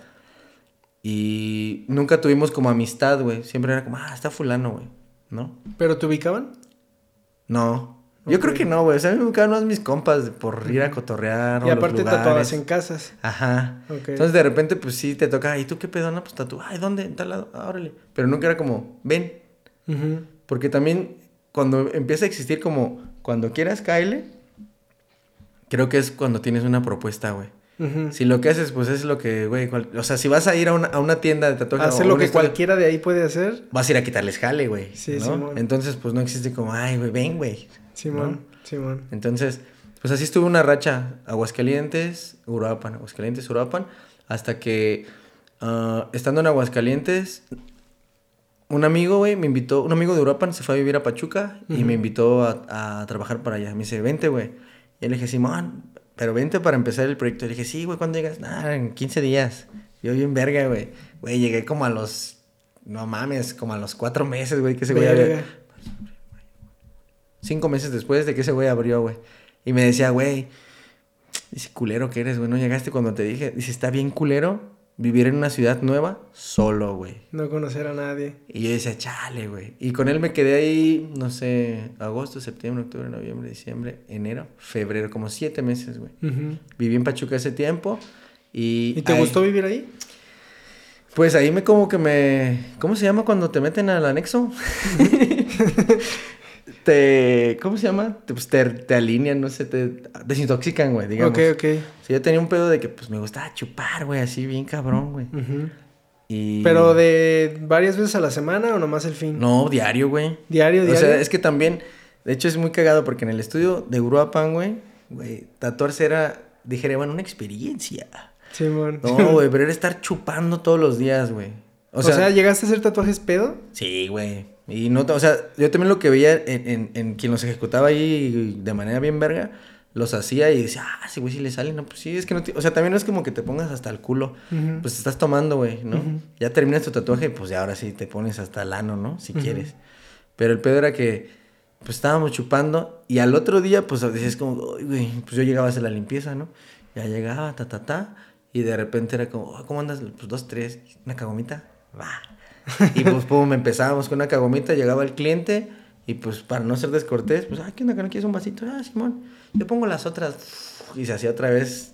Y nunca tuvimos como amistad, güey. Siempre era como, ah, está fulano, güey. ¿no? ¿Pero te ubicaban? No. Yo creo que no, güey. O sea, me ubicaban más mis compas por ir a cotorrear. Y aparte tatuabas en casas. Ajá. Entonces de repente, pues sí te toca, ¿y tú qué pedo? No, pues tatu. Ay, ¿dónde? En tal lado. Ah, órale. Pero nunca era como, ven. Porque también cuando empieza a existir como, cuando quieras, caile. Creo que es cuando tienes una propuesta, güey. Si lo que haces, pues es lo que, güey, o sea, si vas a ir a una, a una tienda de tatuajes. Hacer lo que cualquiera de ahí puede hacer. Vas a ir a quitarles jale, güey. Sí, ¿no? Entonces, pues no existe como, ay, güey, ven, güey. Simón, Simón. Entonces, pues así estuve una racha. Aguascalientes, Uruapan, Aguascalientes, Uruapan. Hasta que, ah, estando en Aguascalientes, un amigo, güey, me invitó, un amigo de Uruapan se fue a vivir a Pachuca y me invitó a, a, trabajar para allá. Me dice, vente, güey. Y le dije, Simón, pero vente para empezar el proyecto. Le dije, sí, güey, ¿cuándo llegas? Nada, en 15 días. Yo bien verga, güey. Güey, llegué como a los, no mames, como a los cuatro meses, güey, que ese güey había... Cinco meses después de que ese güey abrió, güey. Y me decía, güey, dice, culero que eres, güey, no llegaste cuando te dije. Dice, está bien culero vivir en una ciudad nueva solo, güey. No conocer a nadie. Y yo decía, chale, güey. Y con él me quedé ahí, no sé, agosto, septiembre, octubre, noviembre, diciembre, enero, febrero, como siete meses, güey. Viví en Pachuca ese tiempo y... ¿Y te gustó vivir ahí? Pues ahí me como que me... ¿Cómo se llama cuando te meten al anexo? te, ¿cómo se llama? Te, pues te, te, alinean, no sé, te desintoxican, güey, digamos. Ok, ok. Sí, yo tenía un pedo de que, pues, me gustaba chupar, güey, así bien cabrón, güey. y... ¿Pero de varias veces a la semana o nomás el fin? No, diario, güey. ¿Diario, diario? O sea, es que también, de hecho, es muy cagado porque en el estudio de Uruapan, güey, güey, tatuarse era, dijera, bueno, una experiencia. Sí, man. No, güey, pero era estar chupando todos los días, güey. O, sea, ¿llegaste a hacer tatuajes pedo? Sí, güey. Y no, o sea, yo también lo que veía en, en, en, quien los ejecutaba ahí de manera bien verga, los hacía y decía, ah, sí, güey, si le sale, no, pues sí, es que no, o sea, también no es como que te pongas hasta el culo, pues te estás tomando, güey, ¿no? Ya terminas tu tatuaje, pues ya ahora sí te pones hasta el ano, ¿no? Si quieres. Pero el pedo era que, pues estábamos chupando y al otro día, pues decías como, güey, pues yo llegaba a hacer la limpieza, ¿no? Ya llegaba, ta, ta, ta, y de repente era como, ¿cómo andas? Pues dos, tres, una cagomita, va y pues, pum, empezábamos con una cagomita, llegaba el cliente y pues para no ser descortés, pues, ah, ¿qué onda? ¿Que no quieres un vasito? Ah, Simón, yo pongo las otras. Y se hacía otra vez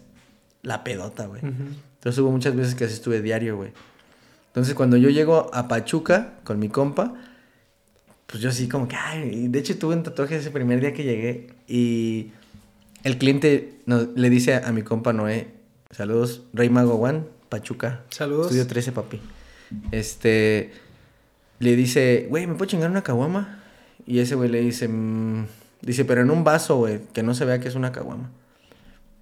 la pedota, güey. Entonces hubo muchas veces que así estuve diario, güey. Entonces cuando yo llego a Pachuca con mi compa, pues yo sí como que, ay, de hecho tuve un tatuaje ese primer día que llegué y el cliente le dice a, mi compa Noé, saludos, Rey Mago One, Pachuca. Saludos. Estudio 13, papi. Este, le dice, güey, ¿me puedo chingar una caguama? Y ese güey le dice, mm", dice, pero en un vaso, güey, que no se vea que es una caguama.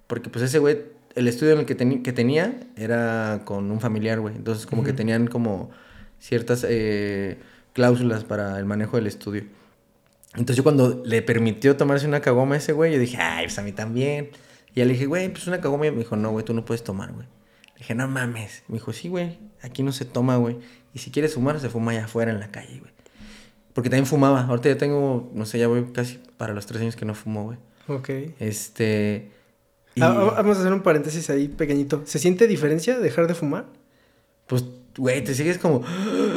Porque pues ese güey, el estudio en el que, que tenía era con un familiar, güey. Entonces como que tenían como ciertas eh, cláusulas para el manejo del estudio. Entonces yo cuando le permitió tomarse una caguama a ese güey, yo dije, ay, pues a mí también. Y ya le dije, güey, pues una caguama. Y me dijo, no, güey, tú no puedes tomar, güey. Dije, no mames. Me dijo, sí, güey, aquí no se toma, güey. Y si quieres fumar, se fuma allá afuera en la calle, güey. Porque también fumaba. Ahorita ya tengo, no sé, ya voy casi para los tres años que no fumo, güey. Ok. Este... Ah, vamos a hacer un paréntesis ahí pequeñito. ¿Se siente diferencia dejar de fumar? Pues, güey, te sigues como...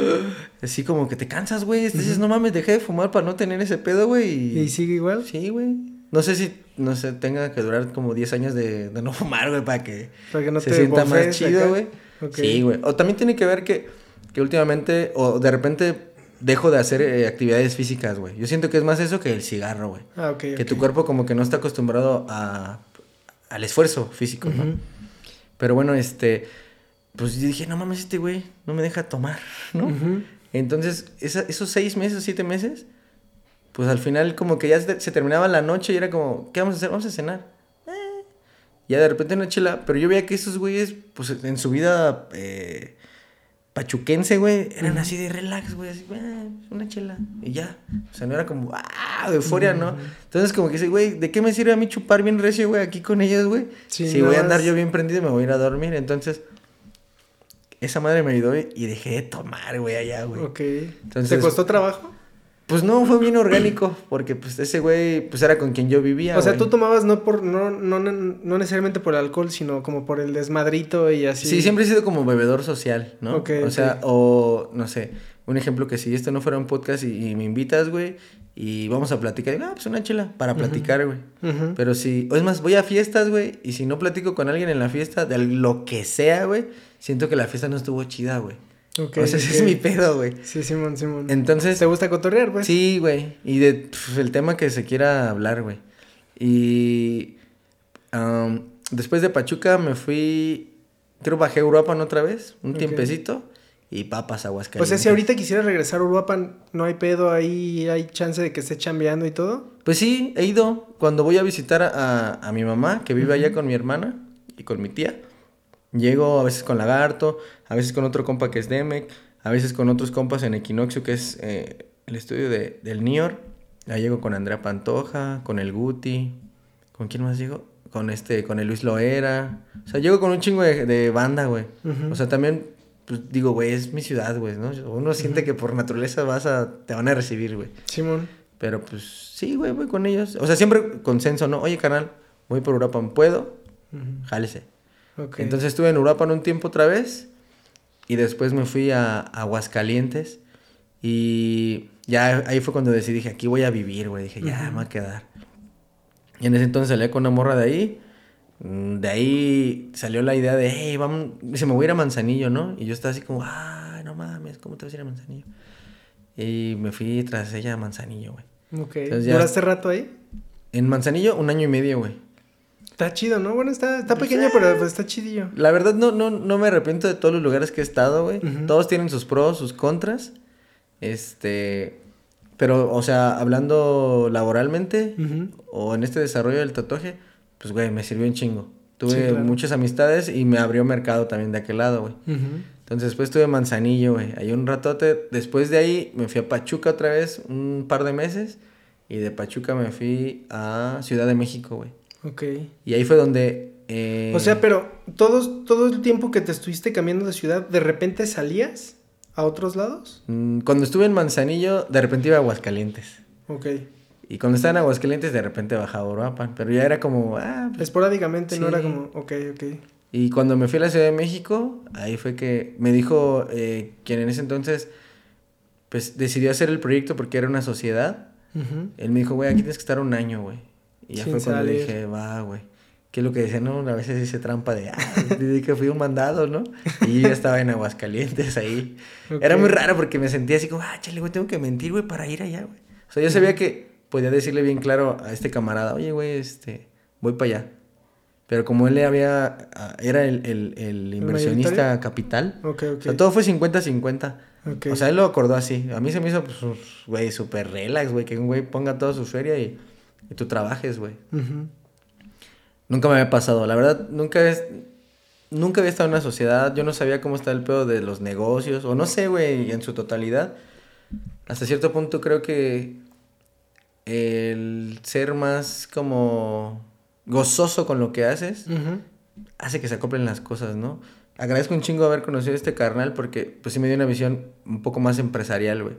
Así como que te cansas, güey. Dices, no mames, dejé de fumar para no tener ese pedo, güey. Y... sigue igual? Sí, güey. No sé si, no sé, tenga que durar como 10 años de, no fumar, güey, para que, para que no se sienta más chido, güey. Sí, güey. O también tiene que ver que, que últimamente, o de repente dejo de hacer eh, actividades físicas, güey. Yo siento que es más eso que el cigarro, güey. Ah, ok. Que tu cuerpo como que no está acostumbrado a, al esfuerzo físico, ¿no? Pero bueno, este, pues yo dije, no mames, este güey no me deja tomar, ¿no? Entonces, esos seis meses, siete meses, pues al final como que ya se, terminaba la noche y era como, ¿qué vamos a hacer? Vamos a cenar. Eh. Ya de repente una chela, pero yo veía que esos güeyes, pues en su vida eh, pachuquense, güey, eran así de relax, güey, así, eh, una chela, y ya. O sea, no era como, ah, de euforia, ¿no? Entonces, como que dice, güey, ¿de qué me sirve a mí chupar bien recio, güey, aquí con ellos, güey? si voy a andar yo bien prendido, me voy a ir a dormir. Entonces, esa madre me ayudó y dejé de tomar, güey, allá, güey. Ok. Entonces, ¿Te costó trabajo? Pues no, fue bien orgánico, porque pues ese güey, pues era con quien yo vivía. O sea, tú tomabas no por, no, no, no necesariamente por el alcohol, sino como por el desmadrito y así. Sí, siempre he sido como bebedor social, ¿no? Ok. O sea, o no sé, un ejemplo que si esto no fuera un podcast y, me invitas, güey, y vamos a platicar, ah, pues una chela, para platicar, güey. Pero si, o es más, voy a fiestas, güey, y si no platico con alguien en la fiesta, de lo que sea, güey, siento que la fiesta no estuvo chida, güey. Okay, o sea, ese es mi pedo, güey. Sí, Simón, Simón. Entonces... ¿Te gusta cotorrear, güey? Sí, güey. Y de el tema que se quiera hablar, güey. Y... después de Pachuca me fui... Creo bajé a Uruapan otra vez, un tiempecito. Y papas, Aguascalientes. O sea, si ahorita quisiera regresar a Uruapan, ¿no hay pedo ahí? ¿Hay chance de que esté chambeando y todo? Pues sí, he ido. Cuando voy a visitar a, a mi mamá, que vive allá con mi hermana y con mi tía Llego a veces con Lagarto, a veces con otro compa que es Demec, a veces con otros compas en Equinoxio, que es eh, el estudio de, del Nior. Ahí llego con Andrea Pantoja, con el Guti. ¿Con quién más llego? Con este, con el Luis Loera. O sea, llego con un chingo de, banda, güey. O sea, también, pues digo, güey, es mi ciudad, güey, ¿no? Uno siente que por naturaleza vas a, te van a recibir, güey. Simón. Pero pues sí, güey, voy con ellos. O sea, siempre consenso, ¿no? Oye, canal, voy por Europa, ¿puedo? Jálese. Entonces estuve en Europa un tiempo otra vez y después me fui a, Aguascalientes y ya ahí fue cuando decidí, dije, aquí voy a vivir, güey. Dije, ya, me voy a quedar. Y en ese entonces salí con una morra de ahí. Mm, de ahí salió la idea de, hey, vamos, dice, me voy a ir a Manzanillo, ¿no? Y yo estaba así como, ah, no mames, ¿cómo te vas a ir a Manzanillo? Y me fui tras ella a Manzanillo, güey. Ok. ¿Duraste rato ahí? En Manzanillo, un año y medio, güey. Está chido, ¿no? Bueno, está, está pues, pequeño, pero pues, está chidillo. La verdad, no, no, no me arrepiento de todos los lugares que he estado, güey. Todos tienen sus pros, sus contras. Este. Pero, o sea, hablando laboralmente o en este desarrollo del tatuaje, pues, güey, me sirvió un chingo. Tuve muchas amistades y me abrió mercado también de aquel lado, güey. Entonces, después tuve Manzanillo, güey. Ahí un ratote. Después de ahí me fui a Pachuca otra vez, un par de meses. Y de Pachuca me fui a Ciudad de México, güey. Ok. Y ahí fue donde... Eh, o sea, pero todos, todo el tiempo que te estuviste cambiando de ciudad, ¿de repente salías a otros lados? Mm, cuando estuve en Manzanillo, de repente iba a Aguascalientes. Ok. Y cuando estaba en Aguascalientes, de repente bajaba a Uruapan. Pero ya era como... Ah, pues, Esporádicamente, no era como... Ok, ok. Y cuando me fui a la Ciudad de México, ahí fue que me dijo eh, quien en ese entonces, pues decidió hacer el proyecto porque era una sociedad. Él me dijo, güey, aquí tienes que estar un año, güey. Y ya fue cuando dije, va, güey. que es lo que decía, ¿no? A veces dice trampa de, ah, dije que fui un mandado, ¿no? Y yo ya estaba en Aguascalientes ahí. Era muy raro porque me sentía así como, ah, chale, güey, tengo que mentir, güey, para ir allá, güey. O sea, yo sabía que podía decirle bien claro a este camarada, oye, güey, este, voy para allá. Pero como él le había, era el, el, el inversionista capital, okay, okay. o sea, todo fue 50-50. O sea, él lo acordó así. A mí se me hizo, pues, güey, súper relax, güey, que un güey ponga toda su feria y, y tú trabajes, güey. Nunca me había pasado. La verdad, nunca nunca había estado en una sociedad. Yo no sabía cómo está el pedo de los negocios. O no sé, güey, en su totalidad. Hasta cierto punto creo que el ser más como gozoso con lo que haces hace que se acoplen las cosas, ¿no? Agradezco un chingo haber conocido a este carnal porque pues sí me dio una visión un poco más empresarial, güey.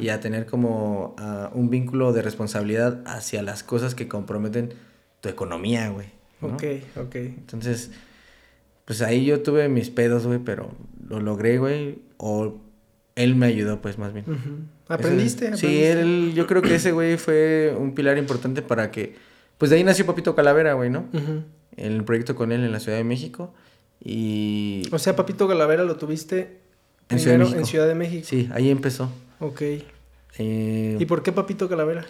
Y a tener como ah, un vínculo de responsabilidad hacia las cosas que comprometen tu economía, güey. Ok, ok. Entonces, pues ahí yo tuve mis pedos, güey, pero lo logré, güey. O él me ayudó, pues, más bien. ¿Aprendiste? Sí, él, yo creo que ese güey fue un pilar importante para que... Pues de ahí nació Papito Calavera, güey, ¿no? El proyecto con él en la Ciudad de México. Y... O sea, Papito Calavera lo tuviste en Ciudad, de en Ciudad de México. Sí, ahí empezó. Ok. Eh... ¿Y por qué Papito Calavera?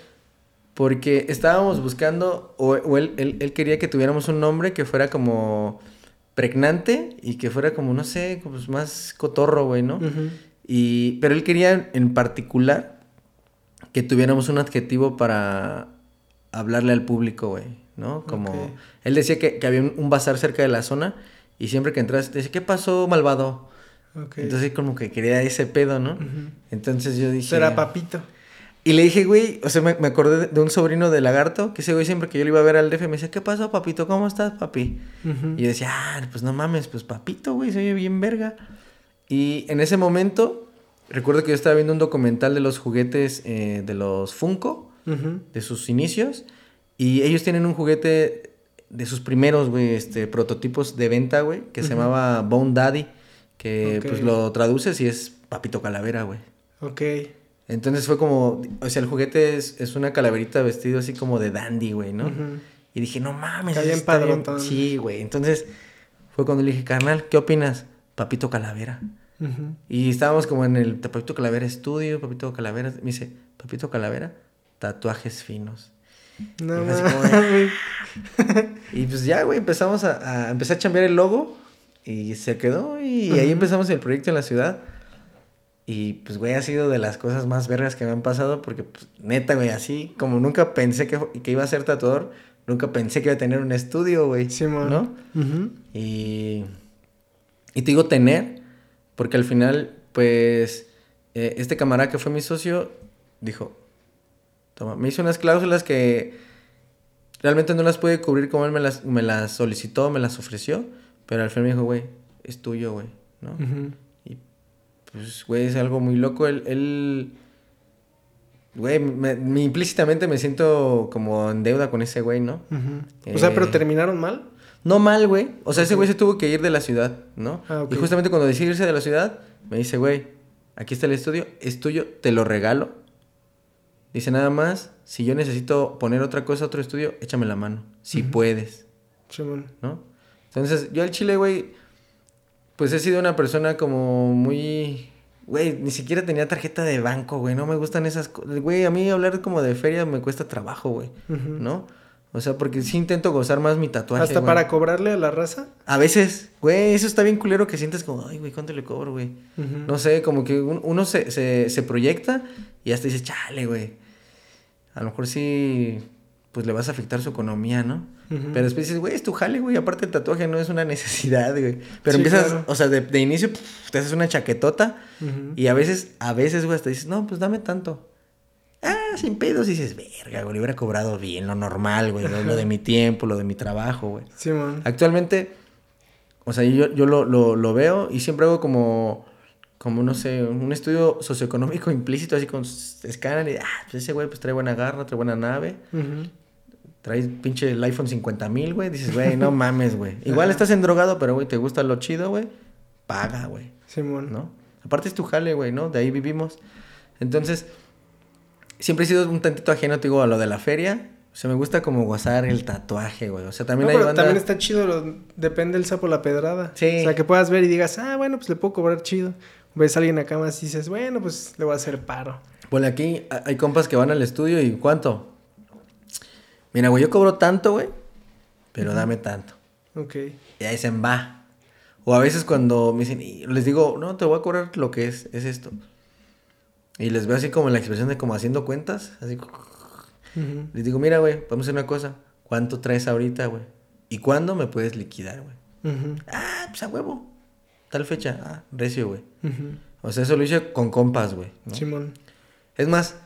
Porque estábamos buscando, o, él, él, quería que tuviéramos un nombre que fuera como pregnante y que fuera como, no sé, pues más cotorro, güey, ¿no? y, pero él quería en particular que tuviéramos un adjetivo para hablarle al público, güey, ¿no? Como, él decía que, había un, bazar cerca de la zona y siempre que entras, te dice, ¿qué pasó, malvado? Entonces como que quería ese pedo, ¿no? Entonces yo dije... Era papito. Y le dije, güey, o sea, me, acordé de, un sobrino de lagarto, que ese güey siempre que yo le iba a ver al DF me decía, ¿qué pasó, papito? ¿Cómo estás, papi? Y yo decía, ah, pues no mames, pues papito, güey, se oye bien verga. Y en ese momento, recuerdo que yo estaba viendo un documental de los juguetes eh, de los Funko, de sus inicios, y ellos tienen un juguete de sus primeros, güey, este, prototipos de venta, güey, que se llamaba Bone Daddy, que pues lo traduces y es papito calavera, güey. Ok. Entonces fue como, o sea, el juguete es, es una calaverita vestido así como de dandy, güey, ¿no? Y dije, no mames. Está bien padre. Sí, güey. Entonces fue cuando le dije, carnal, ¿qué opinas? Papito Calavera. Y estábamos como en el Papito Calavera estudio, Papito Calavera. Me dice, Papito Calavera, tatuajes finos. No, y, y pues ya, güey, empezamos a, a, empezar a cambiar el logo y se quedó y ahí empezamos el proyecto en la ciudad. Y pues, güey, ha sido de las cosas más vergas que me han pasado porque, pues, neta, güey, así como nunca pensé que, que iba a ser tatuador, nunca pensé que iba a tener un estudio, güey. Sí, ¿No? Y. Y te digo tener, porque al final, pues, eh, este camarada que fue mi socio dijo: Toma, me hizo unas cláusulas que realmente no las pude cubrir como él me las, me las solicitó, me las ofreció, pero al final me dijo, güey, es tuyo, güey, ¿no? pues, güey, es algo muy loco. Él, él güey, me, implícitamente me siento como en deuda con ese güey, ¿no? o sea, pero eh, terminaron mal. No mal, güey. O sea, ese güey se tuvo que ir de la ciudad, ¿no? Ah, y justamente cuando decidió irse de la ciudad, me dice, güey, aquí está el estudio, es tuyo, te lo regalo. Dice nada más, si yo necesito poner otra cosa, otro estudio, échame la mano, si puedes. Sí, ¿No? Entonces, yo al chile, güey, pues he sido una persona como muy... Güey, ni siquiera tenía tarjeta de banco, güey. No me gustan esas cosas. Güey, a mí hablar como de feria me cuesta trabajo, güey. ¿No? O sea, porque sí intento gozar más mi tatuaje. ¿Hasta para cobrarle a la raza? A veces, güey, eso está bien culero que sientes como, ay, güey, ¿cuánto le cobro, güey? No sé, como que uno se, se, se proyecta y hasta dice, chale, güey. A lo mejor sí, pues le vas a afectar su economía, ¿no? Pero después dices, güey, es tu jale, güey. Aparte el tatuaje no es una necesidad, güey. Pero empiezas, o sea, de, inicio te haces una chaquetota. Y a veces, a veces, güey, hasta dices, no, pues dame tanto. Ah, sin pedos. Y dices, verga, güey, hubiera cobrado bien, lo normal, güey. Lo, de mi tiempo, lo de mi trabajo, güey. Sí, man. Actualmente, o sea, yo, yo lo, lo, lo, veo y siempre hago como, como, no sé, un estudio socioeconómico implícito, así con escáner. Y, ah, pues ese güey, pues trae buena garra, trae buena nave traes pinche el iPhone 50 mil, güey, dices, güey, no mames, güey. Igual estás endrogado, pero, güey, te gusta lo chido, güey, paga, güey. Simón. ¿No? Aparte es tu jale, güey, ¿no? De ahí vivimos. Entonces, siempre he sido un tantito ajeno, te digo, a lo de la feria. O sea, me gusta como gozar el tatuaje, güey. O sea, también no, hay pero banda... también está chido, depende del sapo la pedrada. Sí. O sea, que puedas ver y digas, ah, bueno, pues le puedo cobrar chido. Ves a alguien acá más y dices, bueno, pues le voy a hacer paro. Bueno, aquí hay compas que van al estudio y ¿cuánto? Mira, güey, yo cobro tanto, güey, pero dame tanto. Ok. Y ahí se va. O a veces cuando me dicen, y les digo, no, te voy a cobrar lo que es, es esto. Y les veo así como la expresión de como haciendo cuentas, así. Les digo, mira, güey, vamos a hacer una cosa. ¿Cuánto traes ahorita, güey? ¿Y cuándo me puedes liquidar, güey? Ah, pues a huevo. Tal fecha. Ah, recio, güey. O sea, eso lo hice con compas, güey. Simón. Es más,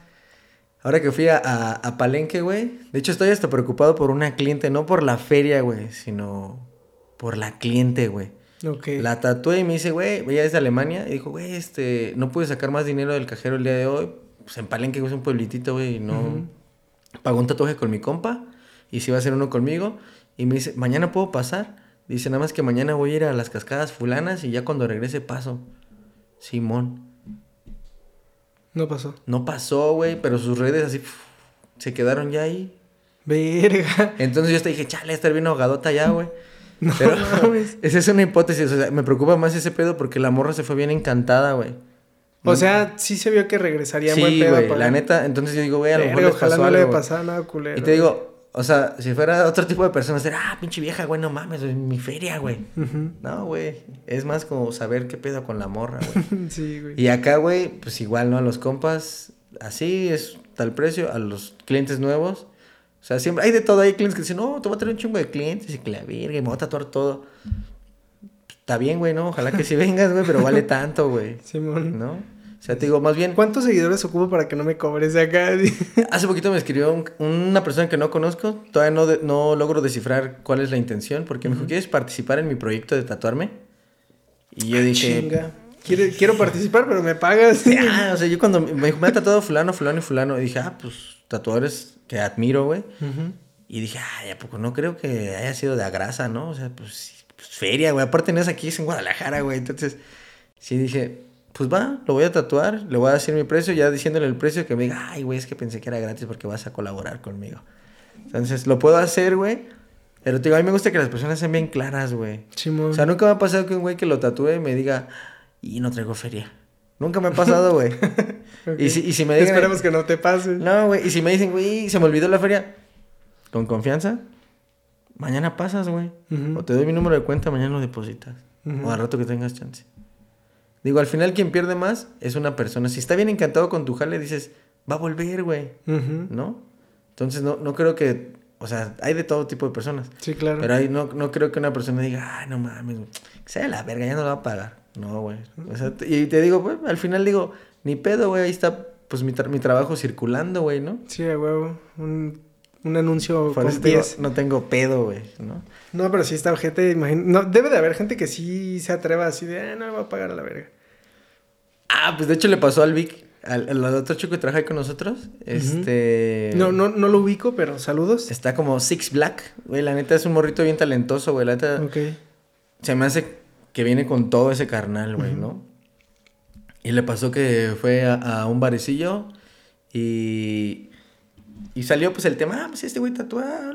ahora que fui a, a, Palenque, güey. De hecho, estoy hasta preocupado por una cliente. No por la feria, güey, sino por la cliente, güey. Ok. La tatué y me dice, güey, ella es de Alemania. Y dijo, güey, este, no pude sacar más dinero del cajero el día de hoy. Pues en Palenque, güey, es un pueblitito, güey, y no pagó un tatuaje con mi compa y si va a hacer uno conmigo. Y me dice, mañana puedo pasar. Dice, nada más que mañana voy a ir a las cascadas fulanas y ya cuando regrese paso. Simón. No pasó. No pasó, güey, pero sus redes así se quedaron ya ahí. Verga. Entonces yo hasta dije, chale, estar bien ahogadota ya, güey. No, pero esa es una hipótesis. O sea, me preocupa más ese pedo porque la morra se fue bien encantada, güey. O sea, sí se vio que regresaría sí, buen pedo. La neta, entonces yo digo, güey, a lo mejor les pasó no algo. le pasaba nada culero. Y te digo, o sea, si fuera otro tipo de personas, era, ah, pinche vieja, güey, no mames, es mi feria, güey. No, güey, es más como saber qué pedo con la morra, güey. sí, güey. Y acá, güey, pues igual, ¿no? A los compas, así es tal precio, a los clientes nuevos. O sea, siempre hay de todo. Hay clientes que dicen, no, te voy a tener un chingo de clientes y que la verga, me voy a tatuar todo. Está bien, güey, ¿no? Ojalá que sí vengas, güey, pero vale tanto, güey. Simón. ¿No? O sea, te digo, más bien... ¿Cuántos seguidores ocupo para que no me cobres de acá? Hace poquito me escribió una persona que no conozco. Todavía no, no logro descifrar cuál es la intención. Porque me dijo, ¿quieres participar en mi proyecto de tatuarme? Y yo dije... Chinga. Quiero, quiero participar, pero me pagas. Ah, o sea, yo cuando me dijo, me ha tatuado fulano, fulano y fulano. Y dije, ah, pues, tatuadores que admiro, güey. Y dije, ay, ¿a poco no creo que haya sido de agrasa, no? O sea, pues, pues feria, güey. Aparte no es aquí, es en Guadalajara, güey. Entonces, sí dije, pues va, lo voy a tatuar, le voy a decir mi precio, ya diciéndole el precio que me diga, ay, güey, es que pensé que era gratis porque vas a colaborar conmigo. Entonces, lo puedo hacer, güey. Pero te digo, a mí me gusta que las personas sean bien claras, güey. O sea, nunca me ha pasado que un güey que lo tatúe me diga, y no traigo feria. Nunca me ha pasado, güey. y, si, y si me dicen... Esperemos que no te pase. No, güey. Y si me dicen, güey, se me olvidó la feria. Con confianza. Mañana pasas, güey. O te doy mi número de cuenta, mañana lo depositas. O al rato que tengas chance. Digo, al final quien pierde más es una persona. Si está bien encantado con tu jale, dices, va a volver, güey. ¿No? Entonces no, no creo que... O sea, hay de todo tipo de personas. Sí, claro. Pero ahí no, no creo que una persona diga, ay, no mames, que sea la verga, ya no lo va a pagar. No, güey. O sea, y te digo, güey, al final digo, ni pedo, güey, ahí está pues mi, mi trabajo circulando, güey, ¿no? Sí, güey. Un, un anuncio con pies. no tengo pedo, güey, ¿no? No, pero sí está gente, no, debe de haber gente que sí se atreva así de, ah, no me voy a pagar a la verga. Ah, pues de hecho le pasó al Vic, al, otro chico que trabaja con nosotros. Este. No, no, no lo ubico, pero saludos. Está como Six Black, güey. La neta es un morrito bien talentoso, güey. La neta. Ok. Se me hace que viene con todo ese carnal, güey, ¿no? Y le pasó que fue a, un barecillo y. Y salió pues el tema, ah, pues este güey tatuado.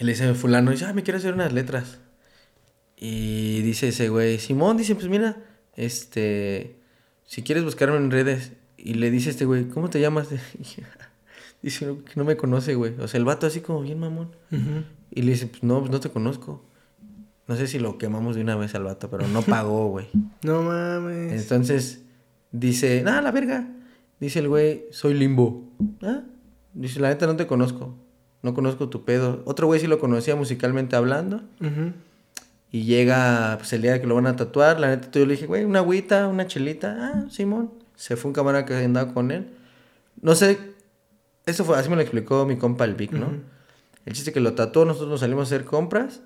Y le dice fulano, dice, ah, me quiero hacer unas letras. Y dice ese güey, Simón, dice, pues mira, este, si quieres buscarme en redes. Y le dice este güey, ¿cómo te llamas? dice que no me conoce, güey. O sea, el vato así como bien mamón. Y le dice, pues no, pues no te conozco. No sé si lo quemamos de una vez al vato, pero no pagó, güey. no mames. Entonces, dice, ah, la verga. Dice el güey, soy limbo. ¿Ah? Dice, la neta no te conozco. No conozco tu pedo. Otro güey sí lo conocía musicalmente hablando. Y llega, pues el día que lo van a tatuar, la neta yo le dije, güey, una agüita, una chelita. Ah, Simón. Se fue un camarada que andaba con él. No sé, eso fue, así me lo explicó mi compa el Vic, ¿no? El chiste que lo tatuó, nosotros nos salimos a hacer compras.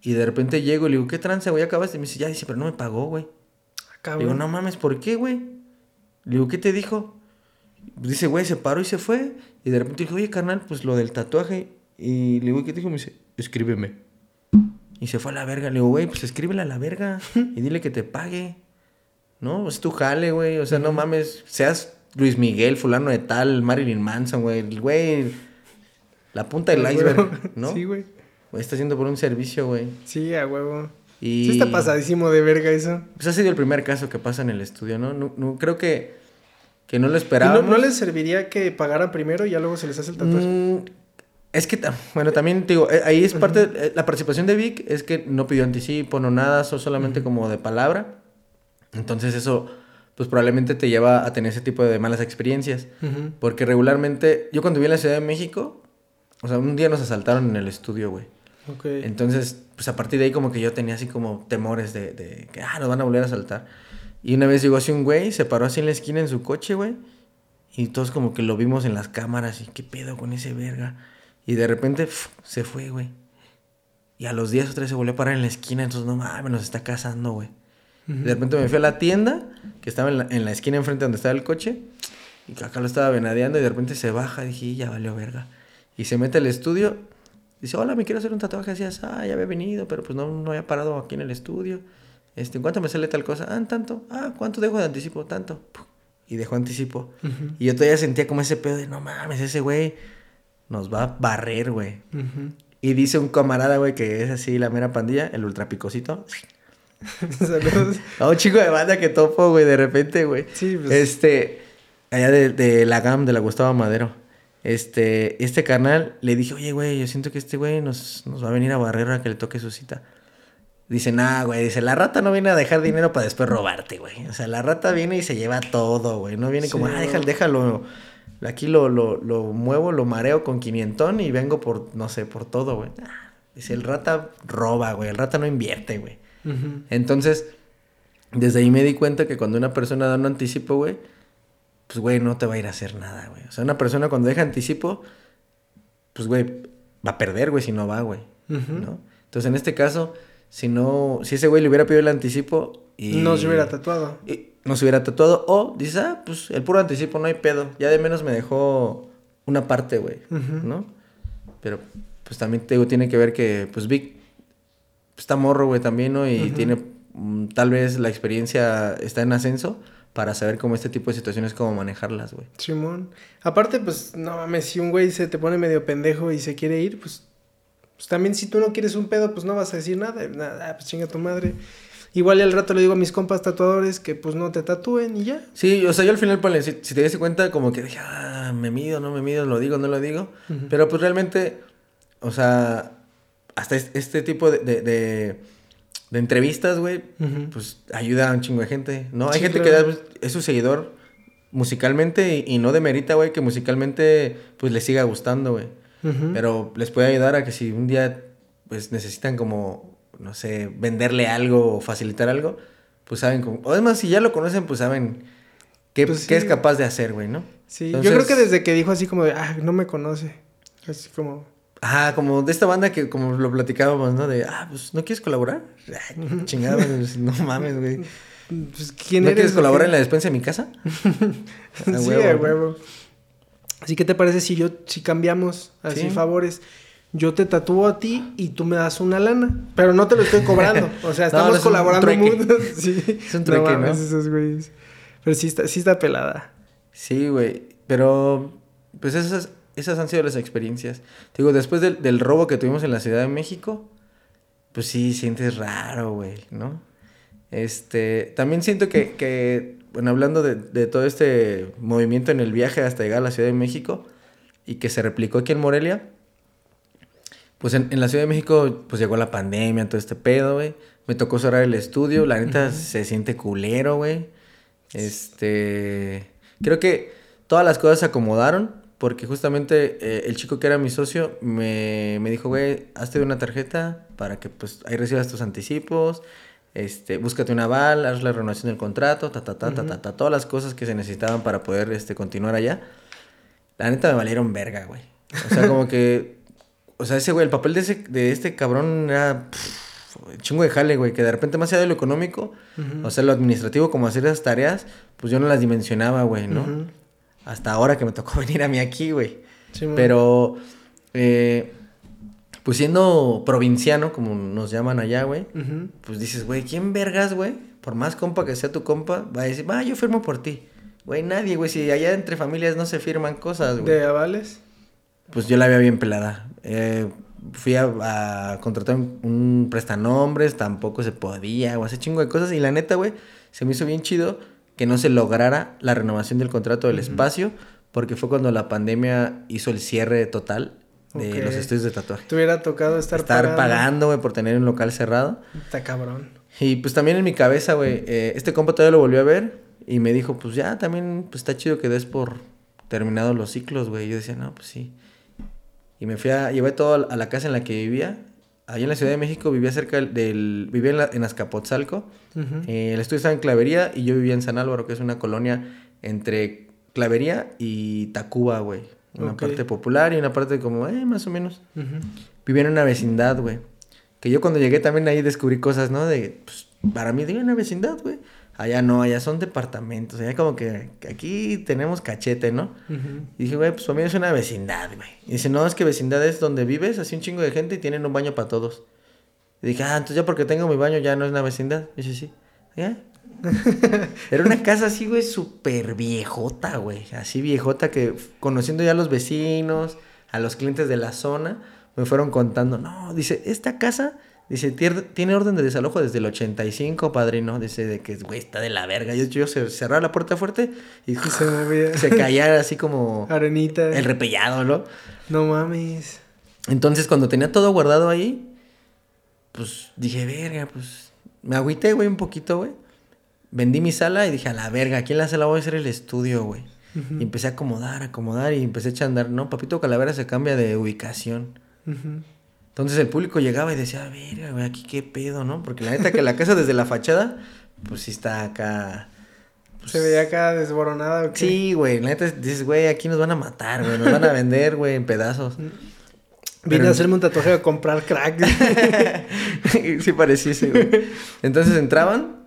Y de repente llego y le digo, ¿qué trance, güey? Acabaste. Y me dice, ya, dice, pero no me pagó, güey. Le digo, no mames, ¿por qué, güey? Le digo, ¿qué te dijo? Dice, güey, se paró y se fue. Y de repente dijo, oye, carnal, pues lo del tatuaje. Y le digo, ¿qué te dijo? Me dice, escríbeme. Y se fue a la verga. Le digo, güey, pues escríbele a la verga y dile que te pague. ¿No? Es tu jale, güey. O sea, no mames. Seas Luis Miguel, fulano de tal, Marilyn Manson, güey. Güey. la punta del iceberg, ¿no? Sí, güey. Güey, está haciendo por un servicio, güey. Sí, a huevo. Y... Sí está pasadísimo de verga eso. Pues ha sido el primer caso que pasa en el estudio, ¿no? no, creo que, que no lo esperábamos. no, les serviría que pagaran primero y ya luego se les hace el tatuaje? Mm, es que, bueno, también digo, eh, ahí es parte, de, eh, la participación de Vic es que no pidió anticipo, no nada, solamente como de palabra. Entonces eso, pues probablemente te lleva a tener ese tipo de malas experiencias. Porque regularmente, yo cuando viví en la Ciudad de México, o sea, un día nos asaltaron en el estudio, güey. Entonces, pues a partir de ahí como que yo tenía así como temores de, de, que, ah, nos van a volver a asaltar. Y una vez llegó así un güey, se paró así en la esquina en su coche, güey. Y todos como que lo vimos en las cámaras y qué pedo con ese verga. Y de repente se fue, güey. Y a los días otra vez se volvió a parar en la esquina, entonces no mames, nos está cazando, güey. De repente me fui a la tienda, que estaba en la, en la esquina enfrente donde estaba el coche, y acá lo estaba venadeando y de repente se baja, dije, ya valió verga. Y se mete al estudio Dice, hola, me quiero hacer un tatuaje. Así, ah, ya había venido, pero pues no, no había parado aquí en el estudio. Este, ¿En cuánto me sale tal cosa? Ah, tanto. Ah, ¿cuánto dejo de anticipo? Tanto. Y dejó anticipo. Y yo todavía sentía como ese pedo de, no mames, ese güey nos va a barrer, güey. Y dice un camarada, güey, que es así la mera pandilla, el ultra picosito. Saludos. A un chico de banda que topo, güey, de repente, güey. Sí, pues. Este, allá de, de la GAM, de la Gustavo Madero. Este, este carnal le dije, oye, güey, yo siento que este güey nos, nos va a venir a barrer a que le toque su cita. Dice, nah, güey, dice, la rata no viene a dejar dinero para después robarte, güey. O sea, la rata viene y se lleva todo, güey. No viene como, ah, déjalo, déjalo. Aquí lo, lo, lo, muevo, lo mareo con quinientón y vengo por, no sé, por todo, güey. dice, el rata roba, güey. El rata no invierte, güey. Entonces, desde ahí me di cuenta que cuando una persona da un anticipo, güey, pues, güey, no te va a ir a hacer nada, güey. O sea, una persona cuando deja anticipo, pues, güey, va a perder, güey, si no va, güey. ¿No? Entonces, en este caso, si no, si ese güey le hubiera pedido el anticipo y... No se hubiera tatuado. Y no se hubiera tatuado. O dice, ah, pues el puro anticipo no hay pedo. Ya de menos me dejó una parte, güey. ¿No? Pero, pues también te digo, tiene que ver que, pues Vic está morro, güey, también, ¿no? Y tiene, mm, tal vez la experiencia está en ascenso para saber cómo este tipo de situaciones, cómo manejarlas, güey. Simón. Aparte, pues, no mames, si un güey se te pone medio pendejo y se quiere ir, pues, pues también si tú no quieres un pedo, pues no vas a decir nada. Nada, pues chinga tu madre. Igual y al rato le digo a mis compas tatuadores que pues no te tatúen y ya. Sí, o sea, yo al final, pues, si, te das cuenta, como que dije, ah, me mido, no me mido, lo digo, no lo digo. Pero pues realmente, o sea, hasta este, tipo de de entrevistas, güey, pues ayuda a un chingo de gente, ¿no? Hay gente que es su seguidor musicalmente y, no demerita, güey, que musicalmente pues les siga gustando, güey. Pero les puede ayudar a que si un día pues necesitan como, no sé, venderle algo o facilitar algo, pues saben cómo... O además, si ya lo conocen, pues saben qué, pues qué es capaz de hacer, güey, ¿no? Sí, yo creo que desde que dijo así como de, ah, no me conoce, así como... Ajá, como de esta banda que como lo platicábamos, ¿no? De, ah, pues, ¿no quieres colaborar? chingada, no mames, güey. Pues, ¿quién ¿No quieres colaborar en la despensa de mi casa? sí, a huevo. Así que te parece si yo, si cambiamos así favores, yo te tatúo a ti y tú me das una lana, pero no te lo estoy cobrando, o sea, estamos colaborando mucho. sí. Es un trueque, ¿no? Esos güeyes. Pero sí está, sí está pelada. Sí, güey, pero pues esas esas han sido las experiencias. Te digo, después del, robo que tuvimos en la Ciudad de México, pues sí, sientes raro, güey, ¿no? Este, también siento que, bueno, hablando de, todo este movimiento en el viaje hasta llegar a la Ciudad de México y que se replicó aquí en Morelia, pues en, la Ciudad de México, pues llegó la pandemia, todo este pedo, güey. Me tocó cerrar el estudio, la neta se siente culero, güey. Este, creo que todas las cosas se acomodaron porque justamente eh, el chico que era mi socio me, me dijo, güey, hazte una tarjeta para que pues ahí recibas tus anticipos, este, búscate una aval, haz la renovación del contrato, ta, ta, ta, ta, ta, ta, todas las cosas que se necesitaban para poder este, continuar allá. La neta me valieron verga, güey. O sea, como que, o sea, ese güey, el papel de, ese, de este cabrón era chingo de jale, güey, que de repente más allá de lo económico, o sea, lo administrativo, como hacer esas tareas, pues yo no las dimensionaba, güey, ¿no? hasta ahora que me tocó venir a mí aquí, güey. Pero, eh, pues siendo provinciano, como nos llaman allá, güey, pues dices, güey, ¿quién vergas, güey? Por más compa que sea tu compa, va a decir, va, yo firmo por ti. Güey, nadie, güey, si allá entre familias no se firman cosas, güey. ¿De avales? pues yo la veía bien pelada. Eh, fui a, contratar un, prestanombres, tampoco se podía, o hace chingo de cosas. Y la neta, güey, se me hizo bien chido que no se lograra la renovación del contrato del espacio, porque fue cuando la pandemia hizo el cierre total de los estudios de tatuaje. ¿Te hubiera tocado estar, estar pagando, güey, por tener un local cerrado? Está cabrón. Y pues también en mi cabeza, güey, eh, este compa todavía lo volvió a ver y me dijo, pues ya, también, pues está chido que des por terminados los ciclos, güey. Yo decía, no, pues sí. Y me fui a, llevé todo a la casa en la que vivía. Allá en la Ciudad de México vivía cerca del, vivía en, Azcapotzalco. Eh, el estudio estaba en Clavería y yo vivía en San Álvaro, que es una colonia entre Clavería y Tacuba, güey. Una parte popular y una parte como, eh, más o menos. Vivía en una vecindad, güey. Que yo cuando llegué también ahí descubrí cosas, ¿no? De, pues, para mí, de una vecindad, güey. Allá no, allá son departamentos. Allá como que, aquí tenemos cachete, ¿no? Y dije, güey, pues para mí es una vecindad, güey. Y dice, no, es que vecindad es donde vives, así un chingo de gente y tienen un baño para todos. Y dije, ah, entonces ya porque tengo mi baño ya no es una vecindad. Y dice, sí. ¿Ya? Era una casa así, güey, súper viejota, güey. Así viejota que conociendo ya a los vecinos, a los clientes de la zona, me fueron contando, no, dice, esta casa Dice, tiene orden de desalojo desde el 85, padrino. Dice, de que, güey, está de la verga. Yo, yo cerraba la puerta fuerte y, se movía. Se caía así como... Arenita. El repellado, ¿no? No mames. Entonces, cuando tenía todo guardado ahí, pues dije, verga, pues... Me agüité, güey, un poquito, güey. Vendí mi sala y dije, a la verga, aquí en la sala voy a hacer el estudio, güey. Y empecé a acomodar, acomodar y empecé a echar andar. No, Papito Calavera se cambia de ubicación. Entonces el público llegaba y decía, a ver, güey, aquí qué pedo, ¿no? Porque la neta que la casa desde la fachada, pues sí está acá. Pues Se veía acá desboronada. ¿o Sí, güey. La neta dices, güey, aquí nos van a matar, güey. Nos van a vender, güey, en pedazos. Vine a hacerme un tatuaje a comprar crack. sí pareciese, güey. Entonces entraban,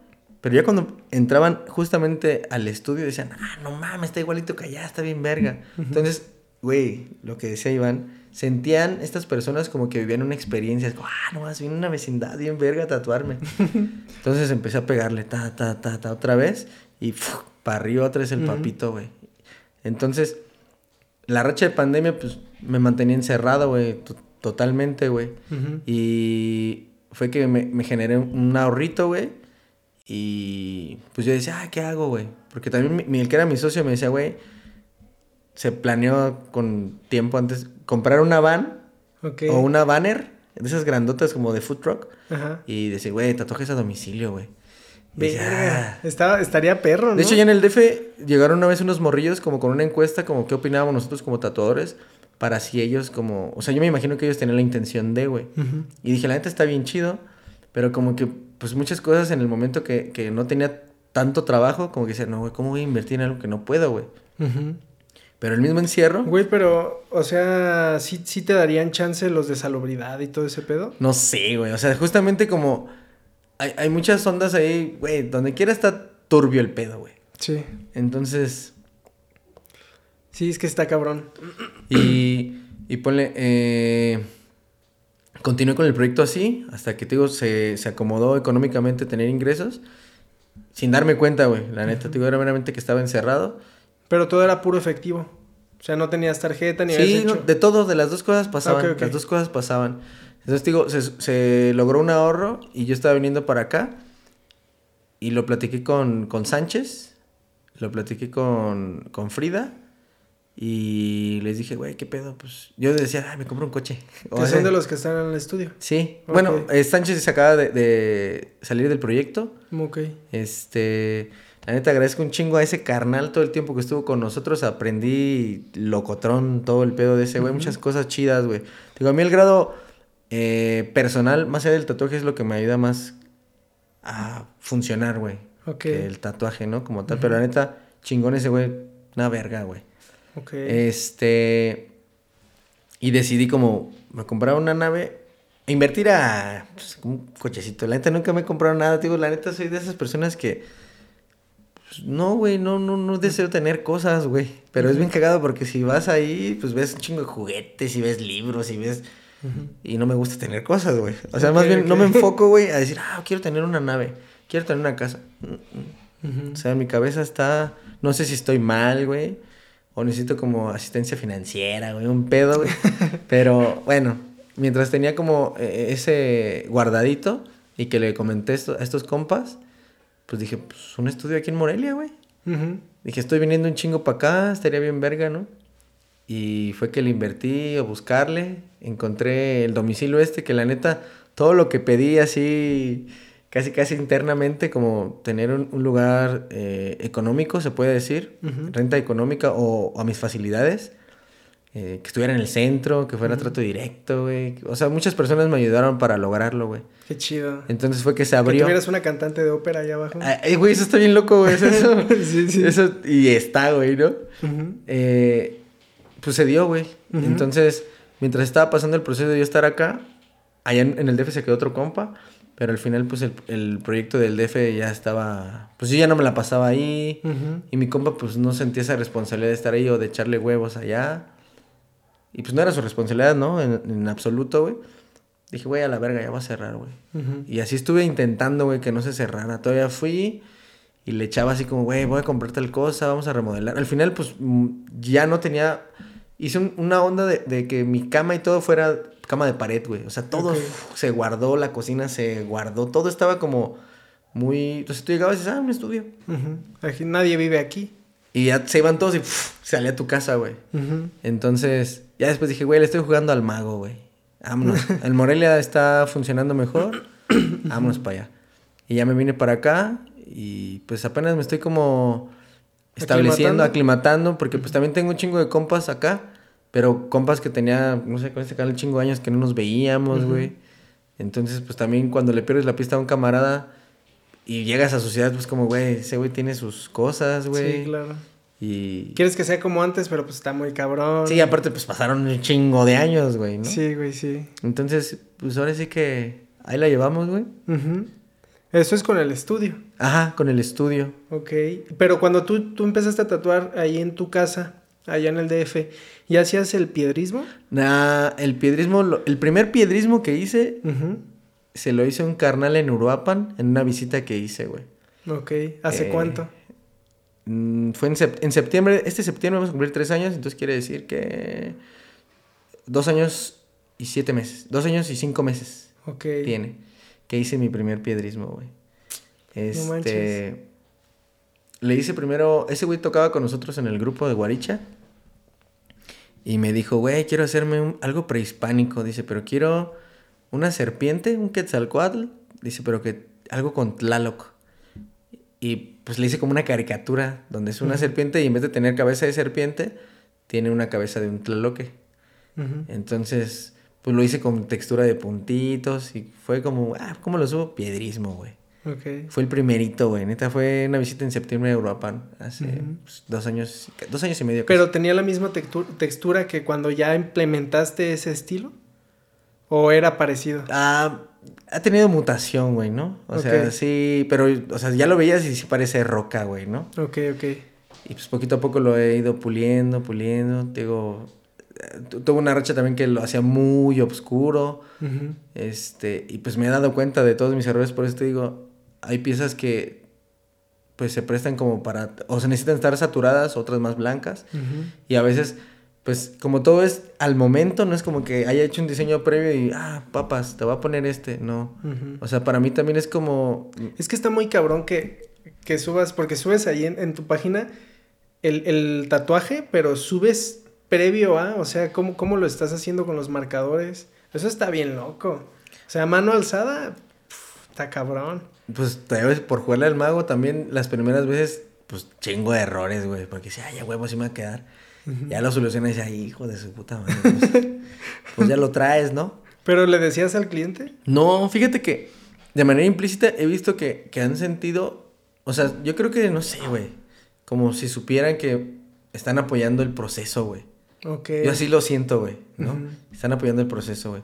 pero ya cuando entraban justamente al estudio decían, ah, no mames, está igualito que allá, está bien verga. Entonces, güey, lo que decía Iván sentían estas personas como que vivían una experiencia. Como, ah, no más, vine una vecindad bien verga a tatuarme. Entonces empecé a pegarle, ta, ta, ta, ta, otra vez. Y para arriba otra vez el papito, güey. Entonces, la racha de pandemia, pues me mantenía encerrado, güey, totalmente, güey. Y fue que me, me generé un ahorrito, güey. Y pues yo decía, ah, ¿qué hago, güey? Porque también el que era mi socio me decía, güey, se planeó con tiempo antes comprar una van o una banner de esas grandotas como de food truck y decir, güey, tatuajes a domicilio, güey. Ah". estaría perro, ¿no? De hecho, ya en el DF llegaron una vez unos morrillos como con una encuesta, como qué opinábamos nosotros como tatuadores, para si ellos como... O sea, yo me imagino que ellos tenían la intención de, güey. Y dije, la neta está bien chido, pero como que, pues muchas cosas en el momento que, que no tenía tanto trabajo, como que decía, no, güey, ¿cómo voy a invertir en algo que no puedo, güey? Pero el mismo encierro. Güey, pero, o sea, ¿sí, ¿sí te darían chance los de salubridad y todo ese pedo? No sé, güey. O sea, justamente como. Hay, hay muchas ondas ahí, güey. Donde quiera está turbio el pedo, güey. Sí. Entonces. Sí, es que está cabrón. Y, y ponle. Eh, continué con el proyecto así, hasta que, te digo, se, se acomodó económicamente tener ingresos. Sin darme cuenta, güey. La neta, te digo, era meramente que estaba encerrado. Pero todo era puro efectivo. O sea, no tenías tarjeta ni Sí, de todo, de las dos cosas pasaban. Las dos cosas pasaban. Entonces, digo, se, logró un ahorro y yo estaba viniendo para acá y lo platiqué con, con Sánchez, lo platiqué con, con Frida y les dije, güey, ¿qué pedo? Pues yo decía, ay, me compro un coche. Que son de los que están en el estudio. Sí. Bueno, eh, Sánchez se acaba de, de, salir del proyecto. Ok. Este... La neta agradezco un chingo a ese carnal todo el tiempo que estuvo con nosotros. Aprendí locotrón, todo el pedo de ese, güey. Muchas cosas chidas, güey. Digo, a mí el grado eh, personal, más allá del tatuaje, es lo que me ayuda más a funcionar, güey. Ok. Que el tatuaje, ¿no? Como tal. Pero la neta, chingón ese, güey. Una verga, güey. Este. Y decidí como, me compraba una nave invertir a pues, un cochecito. La neta nunca me he comprado nada, digo, la neta soy de esas personas que pues, no, güey, no, no, no deseo tener cosas, güey. Pero es bien cagado porque si vas ahí, pues ves un chingo de juguetes y ves libros y ves... Y no me gusta tener cosas, güey. O sea, más bien no me enfoco, güey, a decir, ah, quiero tener una nave, quiero tener una casa. O sea, mi cabeza está... No sé si estoy mal, güey. O necesito como asistencia financiera, güey, un pedo, güey. Pero bueno, mientras tenía como eh, ese guardadito y que le comenté esto, a estos compas, pues dije, pues un estudio aquí en Morelia, güey. Dije, estoy viniendo un chingo para acá, estaría bien verga, ¿no? Y fue que le invertí a buscarle, encontré el domicilio este, que la neta, todo lo que pedí así, casi casi internamente, como tener un, lugar eh, económico, se puede decir, renta económica o, a mis facilidades, eh, que estuviera en el centro, que fuera trato directo, güey. O sea, muchas personas me ayudaron para lograrlo, güey. Qué chido. Entonces fue que se abrió. Que tuvieras una cantante de ópera allá abajo. Ay, güey, eso está bien loco, güey. Eso, sí, sí. Eso, y está, güey, ¿no? eh, pues se dio, güey. Entonces, mientras estaba pasando el proceso de yo estar acá, allá en, el DF se quedó otro compa, pero al final, pues el, proyecto del DF ya estaba. Pues yo ya no me la pasaba ahí, y mi compa, pues no sentía esa responsabilidad de estar ahí o de echarle huevos allá. Y pues no era su responsabilidad, ¿no? En, absoluto, güey. Dije, güey, a la verga, ya va a cerrar, güey. Y así estuve intentando, güey, que no se cerrara. Todavía fui y le echaba así como, güey, voy a comprar tal cosa, vamos a remodelar. Al final, pues mm, ya no tenía hice una onda de, que mi cama y todo fuera cama de pared, güey. O sea, todo se guardó, la cocina se guardó, todo estaba como muy... Entonces tú llegabas y dices, ah, un estudio. Aquí nadie vive aquí. Y ya se iban todos y salía a tu casa, güey. Entonces, ya después dije, güey, le estoy jugando al mago, güey. Vámonos. El Morelia está funcionando mejor. Vámonos para allá. Y ya me vine para acá y pues apenas me estoy como estableciendo, aclimatando, porque pues también tengo un chingo de compas acá, pero compas que tenía, no sé, con este canal chingo de años que no nos veíamos, güey. Entonces, pues también cuando le pierdes la pista a un camarada y llegas a su ciudad, pues como, güey, ese güey tiene sus cosas, güey. Sí, claro. Y... Quieres que sea como antes, pero pues está muy cabrón. Sí, aparte pues pasaron un chingo de años, güey, ¿no? Sí, güey, sí. Entonces, pues ahora sí que ahí la llevamos, güey. Eso es con el estudio. Ajá, con el estudio. Ok. Pero cuando tú, tú empezaste a tatuar ahí en tu casa, allá en el DF, ¿ya hacías el piedrismo? Nah, el piedrismo, el primer piedrismo que hice, se lo hice un carnal en Uruapan, en una visita que hice, güey. Ok. ¿Hace eh, cuánto? Mm, fue en, en, septiembre, este septiembre vamos a cumplir tres años, entonces quiere decir que dos años y siete meses, dos años y cinco meses. Ok. Tiene que hice mi primer piedrismo, güey. Este. le hice primero. Ese güey tocaba con nosotros en el grupo de Guaricha. Y me dijo, güey, quiero hacerme algo prehispánico. Dice, pero quiero una serpiente, un quetzalcoatl. Dice, pero que algo con Tlaloc. Y pues le hice como una caricatura donde es una serpiente y en vez de tener cabeza de serpiente, tiene una cabeza de un tlaloque. Entonces, pues lo hice con textura de puntitos y fue como, ah, ¿cómo lo subo? Piedrismo, güey. Okay. Fue el primerito, güey. Neta, fue una visita en septiembre de Europa, hace pues, dos años, dos años y medio. ¿Pero tenía la misma textura que cuando ya implementaste ese estilo? ¿O era parecido? Ah, ha tenido mutación, güey, ¿no? O sea, sí, pero, o sea, ya lo veías y sí parece roca, güey, ¿no? Ok, ok. Y pues poquito a poco lo he ido puliendo, puliendo. Digo, tuvo una racha también que lo hacía muy oscuro. Este, y pues me he dado cuenta de todos mis errores, por eso te digo, hay piezas que pues se prestan como para, o se necesitan estar saturadas, otras más blancas. Y a veces, pues como todo es al momento, no es como que haya hecho un diseño previo y, ah, papas, te voy a poner este, no. O sea, para mí también es como... Es que está muy cabrón que, que subas, porque subes ahí en, en tu página el, el tatuaje, pero subes previo a, o sea, ¿cómo, cómo lo estás haciendo con los marcadores. Eso está bien loco. O sea, mano alzada, está cabrón. Pues por jugarle al mago también las primeras veces, pues chingo de errores, güey. Porque si, ay, ya huevo, sí me va a quedar. Ya lo solucionas y dice, ay, hijo de su puta madre. Pues, pues, ya lo traes, ¿no? ¿Pero le decías al cliente? No, fíjate que de manera implícita he visto que, que han sentido, o sea, yo creo que, no sé, güey, como si supieran que están apoyando el proceso, güey. Yo así lo siento, güey, ¿no? Están apoyando el proceso, güey.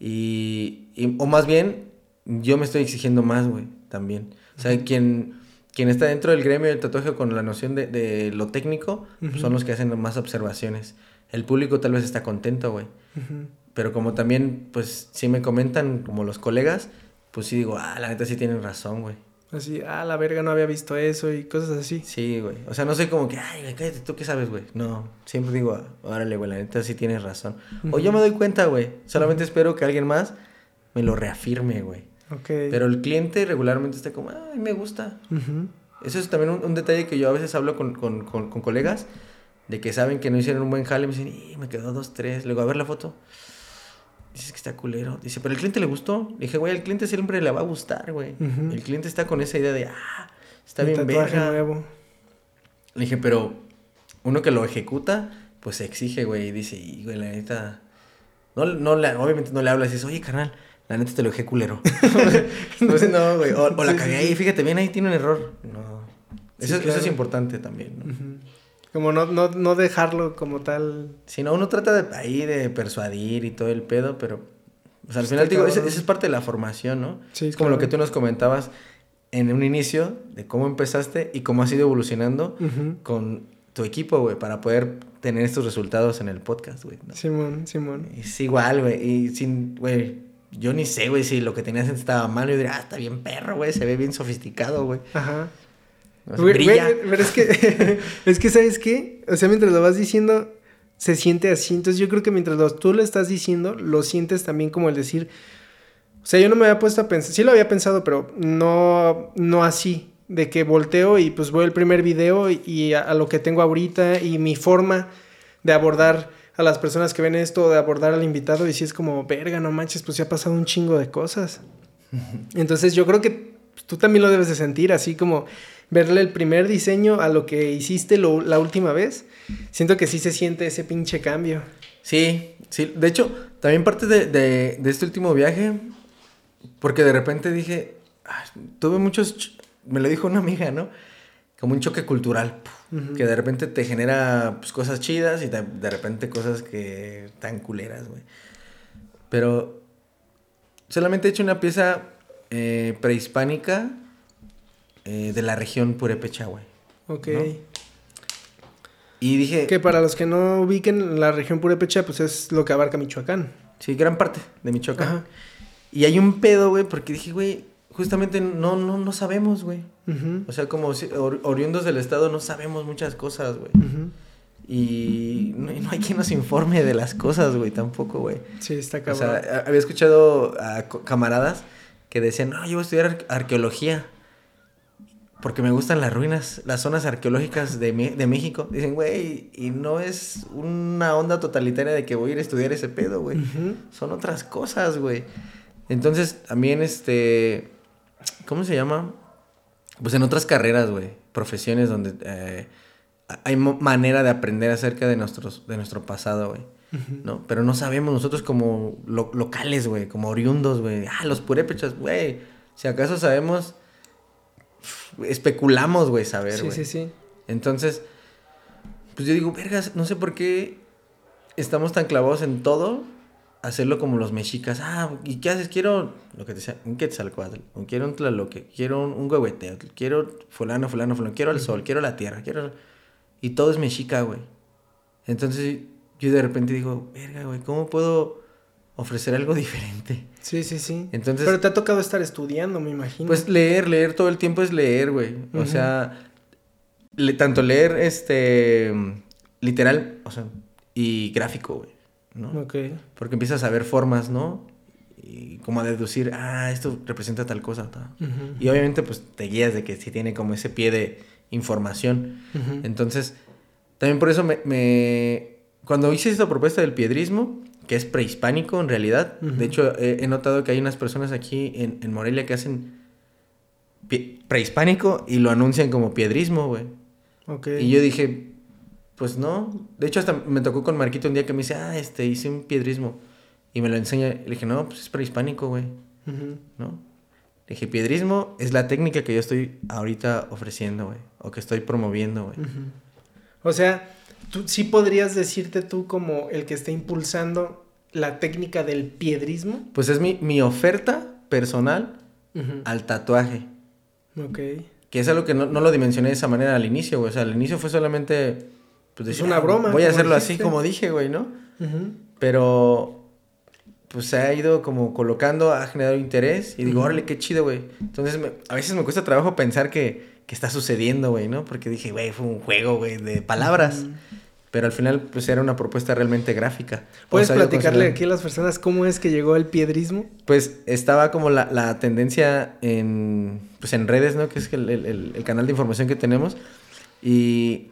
Y, o más bien, yo me estoy exigiendo más, güey, también. O sea, quien, quien está dentro del gremio del tatuaje con la noción de, de lo técnico, son los que hacen más observaciones. El público tal vez está contento, güey. Pero como también, pues, si me comentan como los colegas, pues sí digo, ah, la neta sí tienen razón, güey. Así, ah, la verga, no había visto eso y cosas así. Sí, güey. O sea, no soy como que, ay, cállate, ¿tú qué sabes, güey? No, siempre digo, órale, güey, la neta sí tienes razón. O yo me doy cuenta, güey. Solamente espero que alguien más me lo reafirme, güey. Ok. Pero el cliente regularmente está como, ay, me gusta. Eso es también un, detalle que yo a veces hablo con, con, con, con, colegas, de que saben que no hicieron un buen jale, me dicen, y me quedó dos, tres. Luego, a ver la foto. Dices que está culero. Dice, pero el cliente le gustó. Le dije, güey, al cliente siempre le va a gustar, güey. El cliente está con esa idea de, ah, está bien verga. Nuevo. Le dije, pero uno que lo ejecuta, pues se exige, güey. Y dice, y, güey, la neta. No, no, le, obviamente no le hablas y dices, oye, carnal, la neta te lo dejé culero. no, no, güey. O, la cagué ahí, fíjate bien, ahí tiene un error. No. Eso, eso es importante también, ¿no? Como no, no, no dejarlo como tal. Si no, uno trata de ahí de persuadir y todo el pedo, pero. O sea, al final digo, esa, es parte de la formación, ¿no? Sí, es como lo que tú nos comentabas en un inicio de cómo empezaste y cómo has ido evolucionando con tu equipo, güey, para poder tener estos resultados en el podcast, güey. Simón, Simón. Es igual, güey. Y sin, güey, yo ni sé, güey, si lo que tenías estaba mal. Yo diría, ah, está bien perro, güey, se ve bien sofisticado, güey. Ajá pero es que, es que, ¿sabes qué? O sea, mientras lo vas diciendo, se siente así. Entonces yo creo que mientras tú lo estás diciendo, lo sientes también como el decir... O sea, yo no me había puesto a pensar, sí lo había pensado, pero no, no así, de que volteo y pues voy el primer video y, a, lo que tengo ahorita y mi forma de abordar a las personas que ven esto, de abordar al invitado y si es como, verga, no manches, pues ya ha pasado un chingo de cosas. Entonces yo creo que tú también lo debes de sentir, así como verle el primer diseño a lo que hiciste la última vez, siento que sí se siente ese pinche cambio. Sí, sí. De hecho, también parte de, este último viaje, porque de repente dije, tuve muchos, me lo dijo una amiga, ¿no? Como un choque cultural, que de repente te genera pues, cosas chidas y de, repente cosas que tan culeras, güey. Pero solamente he hecho una pieza eh, prehispánica eh, de la región Purepecha, güey. Ok. Y dije... Que para los que no ubiquen, la región Purepecha, pues es lo que abarca Michoacán. Sí, gran parte de Michoacán. Ajá. Y hay un pedo, güey, porque dije, güey, justamente no, no, no sabemos, güey. O sea, como oriundos del estado no sabemos muchas cosas, güey. Y no, hay quien nos informe de las cosas, güey, tampoco, güey. Sí, está cabrón. O sea, había escuchado a camaradas que decían, no, yo voy a estudiar arqueología porque me gustan las ruinas, las zonas arqueológicas de, de México. Dicen, güey, y no es una onda totalitaria de que voy a ir a estudiar ese pedo, güey. Son otras cosas, güey. Entonces, también, este, ¿cómo se llama? Pues en otras carreras, güey, profesiones donde eh, hay manera de aprender acerca de, nuestros, de nuestro pasado, güey. ¿No? Pero no sabemos nosotros como locales, güey, como oriundos, güey. Ah, los purépechas, güey. Si acaso sabemos especulamos, güey, saber, güey. Sí, sí, sí. Entonces, pues yo digo, vergas, no sé por qué estamos tan clavados en todo, hacerlo como los mexicas. Ah, ¿y qué haces? Quiero, lo que te decía, un quetzalcoatl, quiero un tlaloque, quiero un, un quiero fulano, fulano, fulano, quiero el sol, quiero la tierra, quiero... Y todo es mexica, güey. Entonces, yo de repente digo, verga, güey, ¿cómo puedo ofrecer algo diferente. Sí, sí, sí. Entonces, Pero te ha tocado estar estudiando, me imagino. Pues leer, leer todo el tiempo es leer, güey. O sea, tanto leer este literal, o sea, y gráfico, güey, ¿no? Porque empiezas a ver formas, ¿no? Y como a deducir, ah, esto representa tal cosa, Y obviamente pues te guías de que si tiene como ese pie de información. Entonces, también por eso me, me... Cuando hice esta propuesta del piedrismo, que es prehispánico en realidad. De hecho, he, notado que hay unas personas aquí en, Morelia que hacen prehispánico y lo anuncian como piedrismo, güey. Y yo dije, pues no. De hecho, hasta me tocó con Marquito un día que me dice, ah, este, hice un piedrismo. Y me lo enseña. Le dije, no, pues es prehispánico, güey. ¿No? Le dije, piedrismo es la técnica que yo estoy ahorita ofreciendo, güey. O que estoy promoviendo, güey. O sea, ¿Tú, sí podrías decirte tú como el que está impulsando la técnica del piedrismo? Pues es mi, oferta personal al tatuaje. Ok. Que es algo que no, lo dimensioné de esa manera al inicio, güey. O sea, al inicio fue solamente... Pues, es una broma. Voy a hacerlo así como dije, güey, ¿no? Pero... pues se ha ido como colocando, ha generado interés y digo, órale, qué chido, güey. Entonces a veces me cuesta trabajo pensar que, que está sucediendo, güey, ¿no? Porque dije, güey, fue un juego, güey, de palabras. Pero al final, pues era una propuesta realmente gráfica. ¿Puedes platicarle aquí a las personas cómo es que llegó el piedrismo? Pues estaba como la, la tendencia en, pues en redes, ¿no? Que es el, el, el, canal de información que tenemos. Y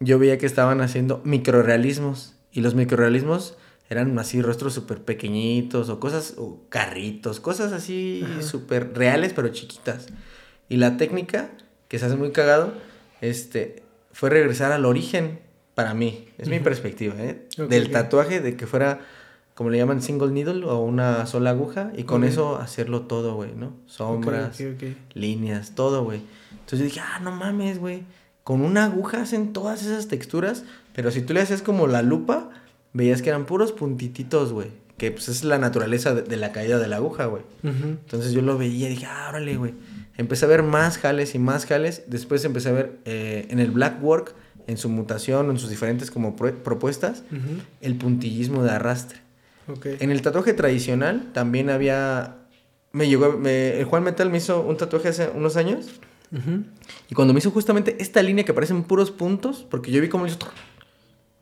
yo veía que estaban haciendo microrealismos. Y los microrealismos eran así rostros súper pequeñitos o cosas, o carritos, cosas así súper reales pero chiquitas. Y la técnica, que se hace muy cagado, este, fue regresar al origen para mí, es mi perspectiva, ¿eh? Del tatuaje, de que fuera, como le llaman, single needle o una sola aguja, y con eso hacerlo todo, güey, ¿no? Sombras, líneas, todo, güey. Entonces yo dije, ah, no mames, güey. Con una aguja hacen todas esas texturas, pero si tú le haces como la lupa, veías que eran puros puntititos, güey. Que pues es la naturaleza de, la caída de la aguja, güey. Entonces yo lo veía y dije, ah, órale, güey. Empecé a ver más jales y más jales. Después empecé a ver eh, en el black work en su mutación, en sus diferentes como propuestas, el puntillismo de arrastre. En el tatuaje tradicional también había... Me llegó... el Juan Metal me hizo un tatuaje hace unos años. Y cuando me hizo justamente esta línea que parecen puros puntos, porque yo vi cómo hizo...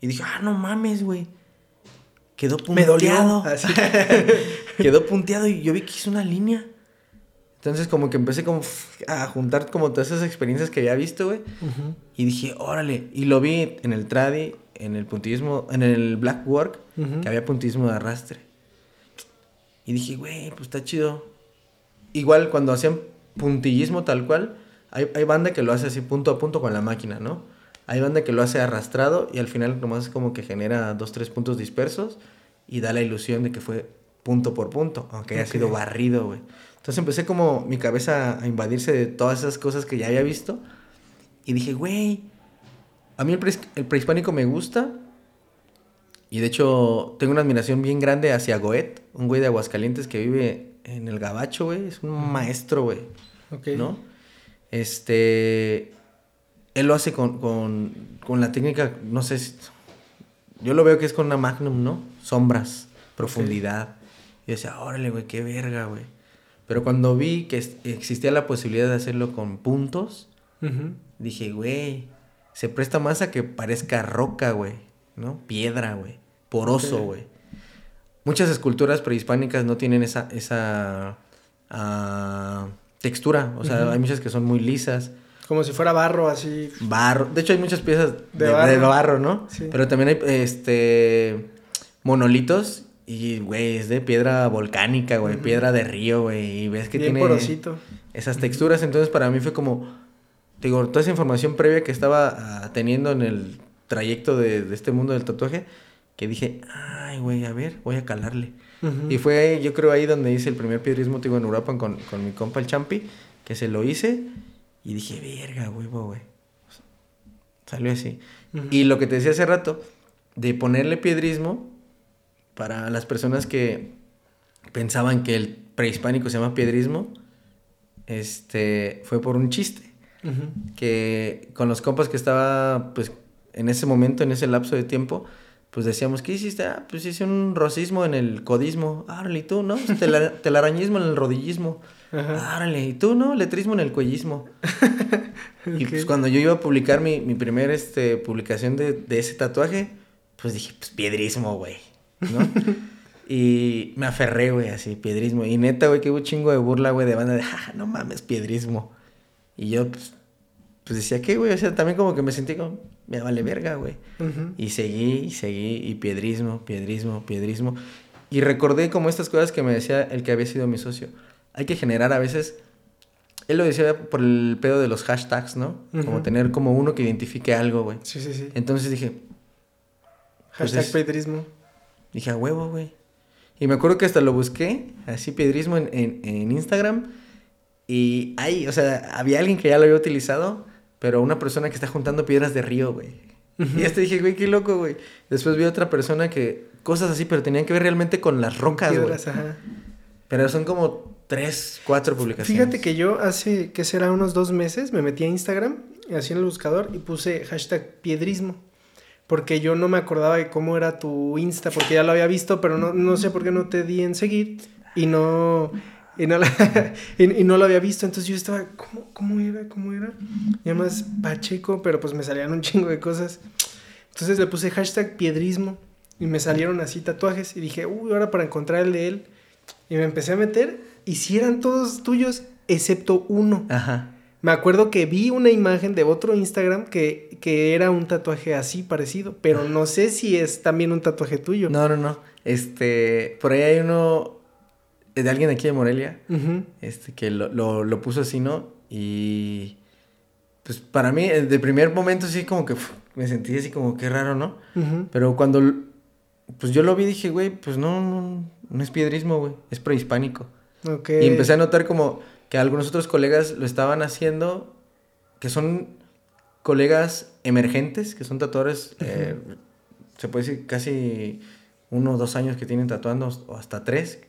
Y dije, ah, no mames, güey. Quedó punteado. Quedó punteado y yo vi que hizo una línea. Entonces como que empecé como a juntar como todas esas experiencias que había visto, güey. Y dije, órale. Y lo vi en el tradi, en el puntillismo, en el black work, que había puntillismo de arrastre. Y dije, güey, pues está chido. Igual cuando hacían puntillismo tal cual, hay, hay banda que lo hace así punto a punto con la máquina, ¿no? Hay banda que lo hace arrastrado y al final nomás como que genera dos, tres puntos dispersos y da la ilusión de que fue punto por punto, aunque haya sido barrido, güey. Entonces empecé como mi cabeza a invadirse de todas esas cosas que ya había visto. Y dije, güey, a mí el, prehispánico me gusta. Y de hecho tengo una admiración bien grande hacia Goet, un güey de Aguascalientes que vive en el Gabacho, güey. Es un maestro, güey. Ok. ¿No? Este... Él lo hace con, con la técnica, no sé si... Yo lo veo que es con una magnum, ¿no? Sombras, profundidad. Y yo decía, órale, güey, qué verga, güey. Pero cuando vi que existía la posibilidad de hacerlo con puntos, dije, güey, se presta más a que parezca roca, güey, ¿no? Piedra, güey, poroso, güey. Muchas esculturas prehispánicas no tienen esa, esa ah, textura, o sea, hay muchas que son muy lisas. Como si fuera barro, así. Barro. De hecho, hay muchas piezas de, barro. ¿no? Sí. Pero también hay este monolitos y, güey, es de piedra volcánica, güey, piedra de río, güey. Y ves que tiene esas texturas. Entonces, para mí fue como, digo, toda esa información previa que estaba ah, teniendo en el trayecto de, este mundo del tatuaje, que dije, ay, güey, a ver, voy a calarle. Y fue, yo creo, ahí donde hice el primer piedrismo, digo, en Europa con, con mi compa el Champi, que se lo hice. Y dije, verga, güey, güey. Salió así. Y lo que te decía hace rato, de ponerle piedrismo para las personas que pensaban que el prehispánico se llama piedrismo, este, fue por un chiste. Que con los compas que estaba, pues, en ese momento, en ese lapso de tiempo, pues decíamos, ¿qué hiciste? Ah, pues hice un rocismo en el codismo. Árale, ¿y tú, no? telarañismo en el rodillismo. Árale, ¿y tú, no? Letrismo en el cuellismo. Y pues cuando yo iba a publicar mi, mi primera este, publicación de, de ese tatuaje, pues dije, pues piedrismo, güey. ¿no? y me aferré, güey, así, piedrismo. Y neta, güey, que hubo un chingo de burla, güey, de banda de, ah, no mames, piedrismo. Y yo, pues, pues decía, ¿qué, güey? O sea, también como que me sentí como, me vale verga, güey. Y seguí, y seguí, y piedrismo, piedrismo, piedrismo. Y recordé como estas cosas que me decía el que había sido mi socio. Hay que generar a veces... Él lo decía por el pedo de los hashtags, ¿no? Como tener como uno que identifique algo, güey. Sí, sí, sí. Entonces dije... Pues Hashtag piedrismo. Dije, a huevo, güey. Y me acuerdo que hasta lo busqué, así piedrismo en, en, Instagram. Y ahí, o sea, había alguien que ya lo había utilizado, pero una persona que está juntando piedras de río, güey. Y este dije, güey, qué loco, güey. Después vi otra persona que, cosas así, pero tenían que ver realmente con las rocas, güey. Pero son como tres, cuatro publicaciones. Fíjate que yo hace, ¿qué será? Unos dos meses me metí a Instagram, así en el buscador, y puse hashtag piedrismo. porque yo no me acordaba de cómo era tu Insta, porque ya lo había visto, pero no, no sé por qué no te di en seguir y no, y no, y, no lo había visto, entonces yo estaba, ¿cómo, cómo era? ¿Cómo era? Y además Pacheco, pero pues me salían un chingo de cosas. Entonces le puse hashtag piedrismo y me salieron así tatuajes y dije, uy, ahora para encontrar el de él. Y me empecé a meter y si eran todos tuyos, excepto uno. Ajá. Me acuerdo que vi una imagen de otro Instagram que, que era un tatuaje así parecido, pero no sé si es también un tatuaje tuyo. No, no, no. Este, por ahí hay uno de alguien aquí de Morelia, este, que lo, lo, puso así, ¿no? Y pues para mí, de primer momento sí como que me sentí así como que raro, ¿no? Pero cuando, pues yo lo vi dije, güey, pues no, no, no es piedrismo, güey, es prehispánico. Y empecé a notar como que algunos otros colegas lo estaban haciendo, que son colegas emergentes, que son tatuadores, eh, se puede decir casi uno o dos años que tienen tatuando, o hasta tres,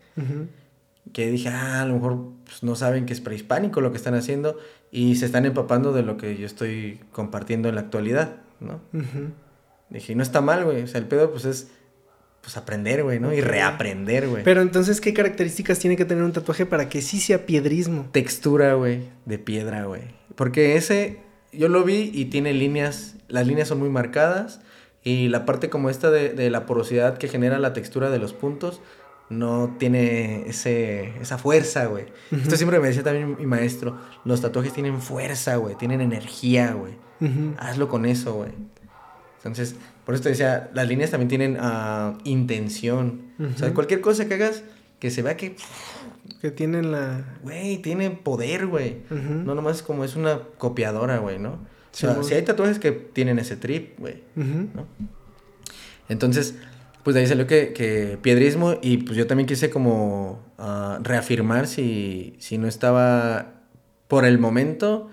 que dije, ah, a lo mejor pues, no saben que es prehispánico lo que están haciendo y se están empapando de lo que yo estoy compartiendo en la actualidad, ¿no? Dije, no está mal, güey, o sea, el pedo pues es pues aprender, güey, ¿no? Y reaprender, güey. Pero entonces, ¿qué características tiene que tener un tatuaje para que sí sea piedrismo? Textura, güey, de piedra, güey. Porque ese, yo lo vi y tiene líneas, las líneas son muy marcadas y la parte como esta de, la porosidad que genera la textura de los puntos no tiene ese, esa fuerza, güey. Esto siempre me decía también mi maestro, los tatuajes tienen fuerza, güey, tienen energía, güey. Hazlo con eso, güey. Entonces, por eso te decía, las líneas también tienen uh, intención. O sea, cualquier cosa que hagas, que se vea que... Que tienen la... Güey, tiene poder, güey. No nomás como es una copiadora, güey, ¿no? O sea, si hay tatuajes que tienen ese trip, güey. ¿no? Entonces, pues de ahí salió que, piedrismo y pues yo también quise como uh, reafirmar si, si no estaba por el momento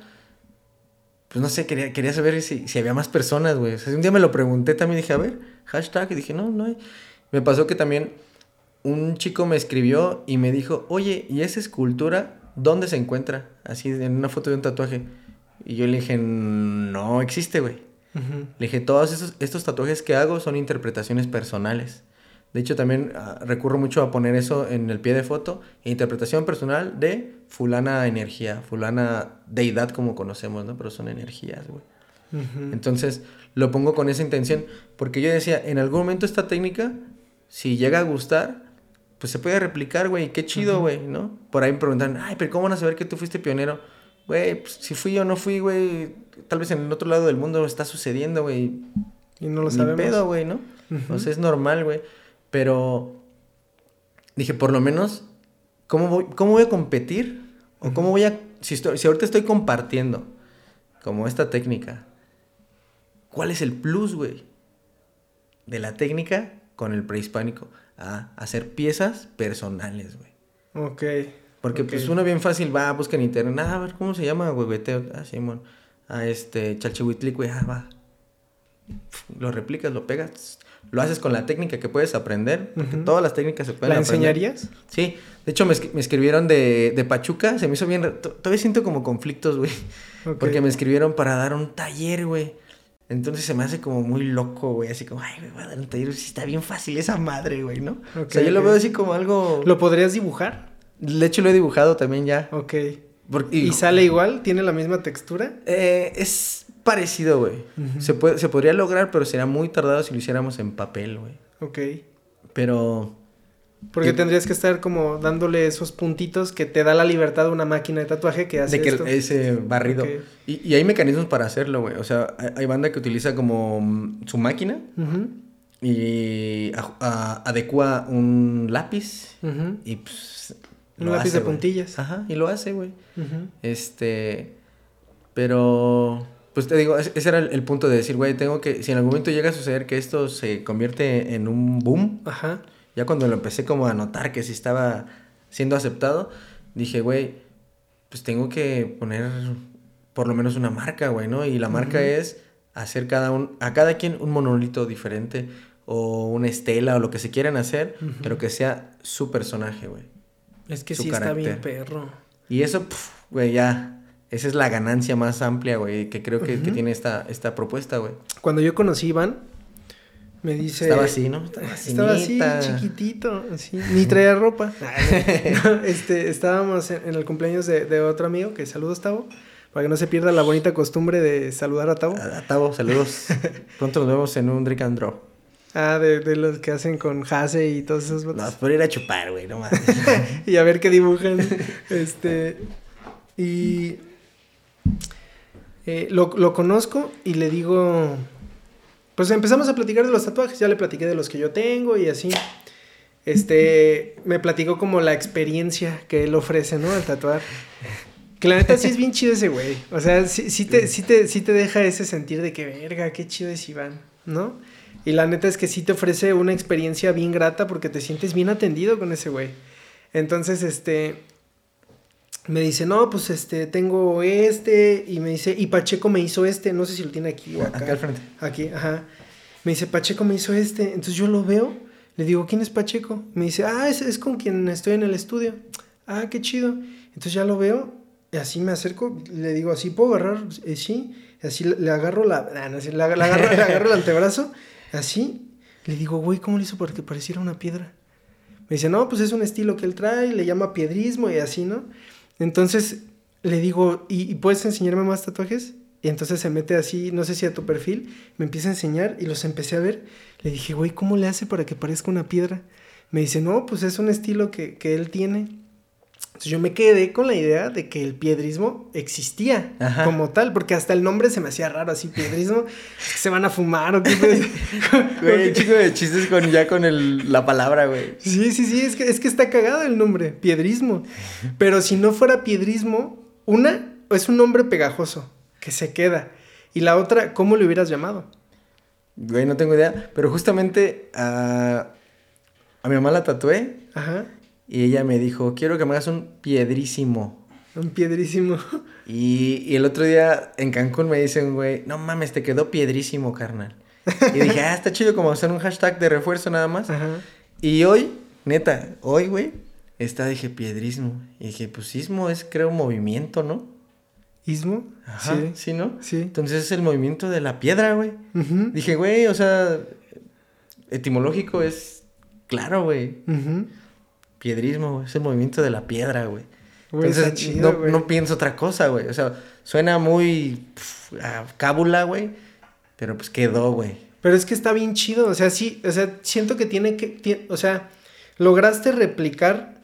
pues no sé, quería, quería saber si, si había más personas, güey. O sea, un día me lo pregunté también, dije, a ver, hashtag, y dije, no, no hay. Me pasó que también un chico me escribió y me dijo, oye, ¿y esa escultura dónde se encuentra? Así, en una foto de un tatuaje. Y yo le dije, no existe, güey. Le dije, todos esos, estos tatuajes que hago son interpretaciones personales. De hecho, también ah, recurro mucho a poner eso en el pie de foto. Interpretación personal de fulana energía, fulana deidad como conocemos, ¿no? Pero son energías, güey. Entonces, lo pongo con esa intención. Porque yo decía, en algún momento esta técnica, si llega a gustar, pues se puede replicar, güey. Qué chido, güey, ¿no? Por ahí me preguntan, ay, pero ¿cómo van a saber que tú fuiste pionero? Güey, pues, si fui o no fui, güey, tal vez en el otro lado del mundo está sucediendo, güey. Y no lo Ni sabemos. pedo, güey, ¿no? O sea, es normal, güey. Pero dije, por lo menos, ¿cómo voy, cómo voy a competir? ¿O cómo voy a... Si, estoy, si ahorita estoy compartiendo como esta técnica, ¿cuál es el plus, güey? De la técnica con el prehispánico. A hacer piezas personales, güey. Ok. Porque pues uno bien fácil va, busca en internet, ah, a ver, ¿cómo se llama, güey? Vete, ah, Simón. A este, Chalchihuitlic, güey, ah, va. Lo replicas, lo pegas, lo haces con la técnica que puedes aprender, porque todas las técnicas se pueden ¿La enseñarías? Sí, de hecho me, escribieron de, de, Pachuca, se me hizo bien, todavía siento como conflictos, güey, porque me escribieron para dar un taller, güey. Entonces se me hace como muy loco, güey, así como, ay, güey, voy a dar un taller, sí está bien fácil esa madre, güey, ¿no? o sea, yo lo veo así como algo... ¿Lo podrías dibujar? De hecho lo he dibujado también ya. Ok. ¿Y sale igual? ¿Tiene la misma textura? Eh, es parecido, güey. se, puede, se podría lograr, pero sería muy tardado si lo hiciéramos en papel, güey. Ok. Pero... Porque tendrías que estar como dándole esos puntitos que te da la libertad de una máquina de tatuaje que hace De que ese barrido. Y, hay mecanismos para hacerlo, güey. O sea, hay, banda que utiliza como mm, su máquina y adecua un lápiz y pues... Un lápiz de puntillas. Ajá, y lo hace, güey. Este... Pero pues te digo, ese era el, punto de decir, güey, tengo que, si en algún momento llega a suceder que esto se convierte en un boom, Ajá. ya cuando lo empecé como a notar que sí estaba siendo aceptado, dije, güey, pues tengo que poner por lo menos una marca, güey, ¿no? Y la marca es hacer cada un, a cada quien un monolito diferente o una estela o lo que se quieran hacer, pero que sea su personaje, güey. Es que sí está bien perro. Y eso, güey, ya esa es la ganancia más amplia, güey, que creo que, tiene esta, esta propuesta, güey. Cuando yo conocí a Iván, Me dice. Estaba así, ¿no? Estaba, así, chiquitito, así. Ni traía ropa. este, estábamos en, el cumpleaños de, de, otro amigo, que saludos, Tavo. Para que no se pierda la bonita costumbre de saludar a Tavo. A, Tavo, saludos. Pronto nos vemos en un drink and draw. Ah, de, de los que hacen con Hase y todos esos botes. No, por ir a chupar, güey, no más. y a ver qué dibujan. este. Y. Eh, lo, lo conozco y le digo pues empezamos a platicar de los tatuajes, ya le platiqué de los que yo tengo y así. Este, me platicó como la experiencia que él ofrece, ¿no? Al tatuar. Que la neta sí es bien chido ese güey. O sea, sí, sí, te, sí, te, sí te deja ese sentir de que, verga, qué chido es Iván, ¿no? Y la neta es que sí te ofrece una experiencia bien grata porque te sientes bien atendido con ese güey. Entonces, este, me dice, no, pues este, tengo este, y me dice, y Pacheco me hizo este, no sé si lo tiene aquí o acá. Acá al frente. Aquí, ajá. Me dice, Pacheco me hizo este, entonces yo lo veo, le digo, ¿quién es Pacheco? Me dice, ah, es, es con quien estoy en el estudio. Ah, qué chido. Entonces ya lo veo, y así me acerco, le digo, ¿así puedo agarrar? Eh, sí, así le, agarro la, ah, no, le, agarro, le agarro el antebrazo, así, le digo, güey, ¿cómo le hizo para que pareciera una piedra? Me dice, no, pues es un estilo que él trae, le llama piedrismo y así, ¿no? Entonces le digo, ¿y, puedes enseñarme más tatuajes? Y entonces se mete así, no sé si a tu perfil, me empieza a enseñar y los empecé a ver. Le dije, güey, ¿cómo le hace para que parezca una piedra? Me dice, no, pues es un estilo que, que él tiene. Entonces yo me quedé con la idea de que el piedrismo existía como tal, porque hasta el nombre se me hacía raro, así, piedrismo, se van a fumar o qué. güey, chico de chistes con ya con el, la palabra, güey. Sí, sí, sí, es que, es que está cagado el nombre, piedrismo. Pero si no fuera piedrismo, una es un nombre pegajoso, que se queda. Y la otra, ¿cómo le hubieras llamado? Güey, no tengo idea, pero justamente a, a mi mamá la tatué. Ajá. Y ella me dijo, quiero que me hagas un piedrísimo. Un piedrísimo. Y, el otro día en Cancún me dicen, güey, no mames, te quedó piedrísimo, carnal. Y dije, ah, está chido como hacer un hashtag de refuerzo nada más. Ajá. Y hoy, neta, hoy, güey, está, dije, piedrismo. Y dije, pues ismo es, creo, movimiento, ¿no? ¿Ismo? Ajá, sí. ¿sí, no? Sí. Entonces es el movimiento de la piedra, güey. Dije, güey, o sea, etimológico es claro, güey. Ajá piedrismo, Es el movimiento de la piedra, güey. Entonces, no, pienso otra cosa, güey. O sea, suena muy cábula, güey. Pero pues quedó, güey. Pero es que está bien chido. O sea, sí, o sea, siento que tiene que. o sea, lograste replicar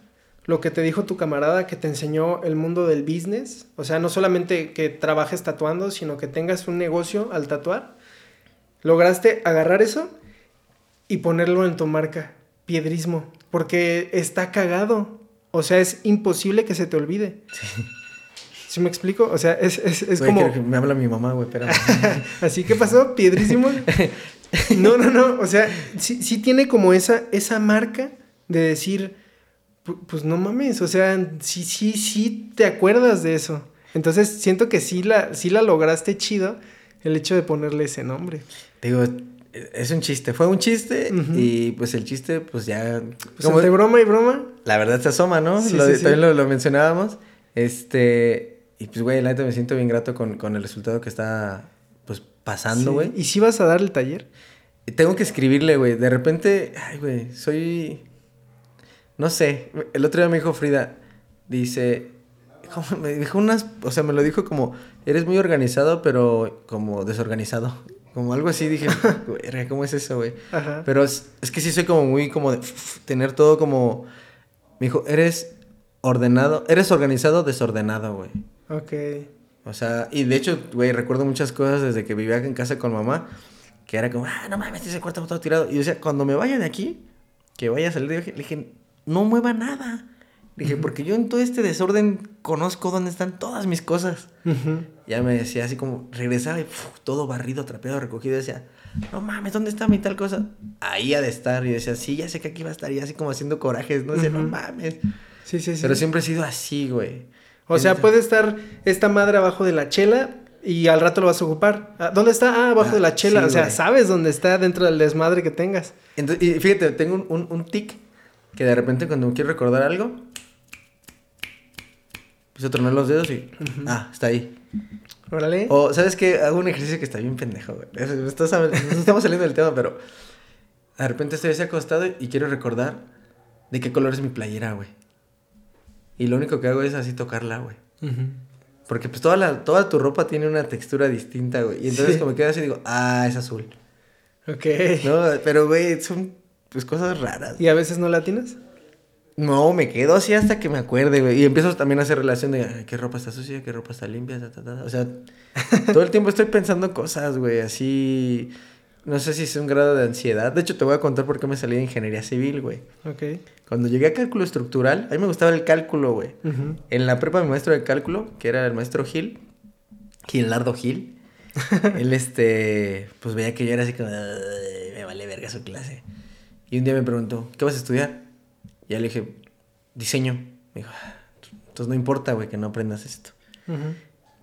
lo que te dijo tu camarada que te enseñó el mundo del business. O sea, no solamente que trabajes tatuando, sino que tengas un negocio al tatuar. Lograste agarrar eso y ponerlo en tu marca. Piedrismo. Porque está cagado. O sea, es imposible que se te olvide. Sí. ¿Sí me explico? O sea, es, es, es como... me habla mi mamá, güey, espérame. ¿Así que pasó? ¿Piedrísimo? no, no, no. O sea, sí, sí tiene como esa, esa marca de decir, pues no mames, o sea, sí, sí, sí te acuerdas de eso. Entonces siento que sí la, sí la lograste chido el hecho de ponerle ese nombre. Digo, es un chiste, fue un chiste y pues el chiste pues ya... Pues como de broma y broma. La verdad se asoma, ¿no? también lo, mencionábamos. Este, y pues güey, la neta me siento bien grato con, con el resultado que está pues pasando, güey. ¿Y si vas a dar el taller? Tengo que escribirle, güey. De repente, ay, güey, soy... No sé, el otro día me dijo Frida, dice, me dijo unas, o sea, me lo dijo como, eres muy organizado, pero como desorganizado. Como algo así, dije, ¿cómo es eso, güey? Pero es, que sí soy como muy como de tener todo como... Me dijo, eres ordenado, eres organizado, desordenado, güey. Ok. O sea, y de hecho, güey, recuerdo muchas cosas desde que vivía en casa con mamá, que era como, ah, no mames, ese cuarto todo tirado. Y yo decía, cuando me vaya de aquí, que vaya a salir, le dije, no mueva nada. Dije, porque yo en todo este desorden conozco dónde están todas mis cosas. Ya me decía así como, regresaba y todo barrido, trapeado, recogido. Y decía, no mames, ¿dónde está mi tal cosa? Ahí ha de estar. Y decía, sí, ya sé que aquí va a estar. Y así como haciendo corajes, ¿no? sé, no mames. Sí, sí, sí. Pero siempre he sido así, güey. O sea, puede estar esta madre abajo de la chela y al rato lo vas a ocupar. Ah, ¿Dónde está? Ah, abajo de la ah, chela. o sea, sabes dónde está dentro del desmadre que tengas. Entonces, y fíjate, tengo un, un, un tic que de repente cuando quiero recordar algo, A tronar los dedos y. Ah, está ahí. Órale. O, ¿sabes qué? Hago un ejercicio que está bien pendejo, güey. estamos saliendo del tema, pero. de repente estoy así acostado y quiero recordar de qué color es mi playera, güey. Y lo único que hago es así tocarla, güey. Porque pues toda, la, toda tu ropa tiene una textura distinta, güey. Y entonces como quedo así digo, ah, es azul. Ok. No, pero güey, son pues cosas raras. ¿Y a veces no la tienes? No, me quedo así hasta que me acuerde, güey. Y empiezo también a hacer relación de qué ropa está sucia, qué ropa está limpia, O sea, todo el tiempo estoy pensando cosas, güey, así. No sé si es un grado de ansiedad. De hecho, te voy a contar por qué me salí de ingeniería civil, güey. Ok. Cuando llegué a cálculo estructural, a mí me gustaba el cálculo, güey. En la prepa, mi maestro de cálculo, que era el maestro Gil, Gilardo Gil, él, este, pues veía que yo era así como, me vale verga su clase. Y un día me preguntó, ¿qué vas a estudiar? Ya le dije, diseño. Me dijo, ah, entonces no importa, güey, que no aprendas esto.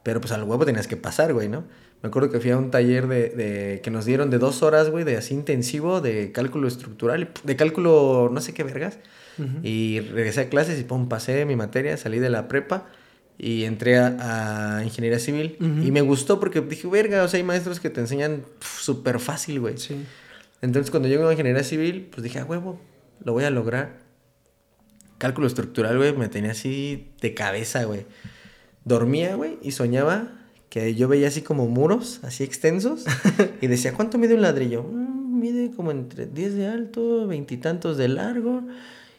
Pero pues al huevo tenías que pasar, güey, ¿no? Me acuerdo que fui a un taller de, de que nos dieron de dos horas, güey, de así intensivo, de cálculo estructural, de cálculo no sé qué vergas. Y regresé a clases y pum, pasé mi materia, salí de la prepa y entré a, ingeniería civil. Y me gustó porque dije, verga, o sea, hay maestros que te enseñan súper fácil, güey. Sí. Entonces cuando llego a ingeniería civil, pues dije, a huevo, lo voy a lograr. Cálculo estructural, güey, me tenía así de cabeza, güey. Dormía, güey, y soñaba que yo veía así como muros, así extensos, y decía, ¿cuánto mide un ladrillo? Mm, mide como entre 10 de alto, veintitantos de largo.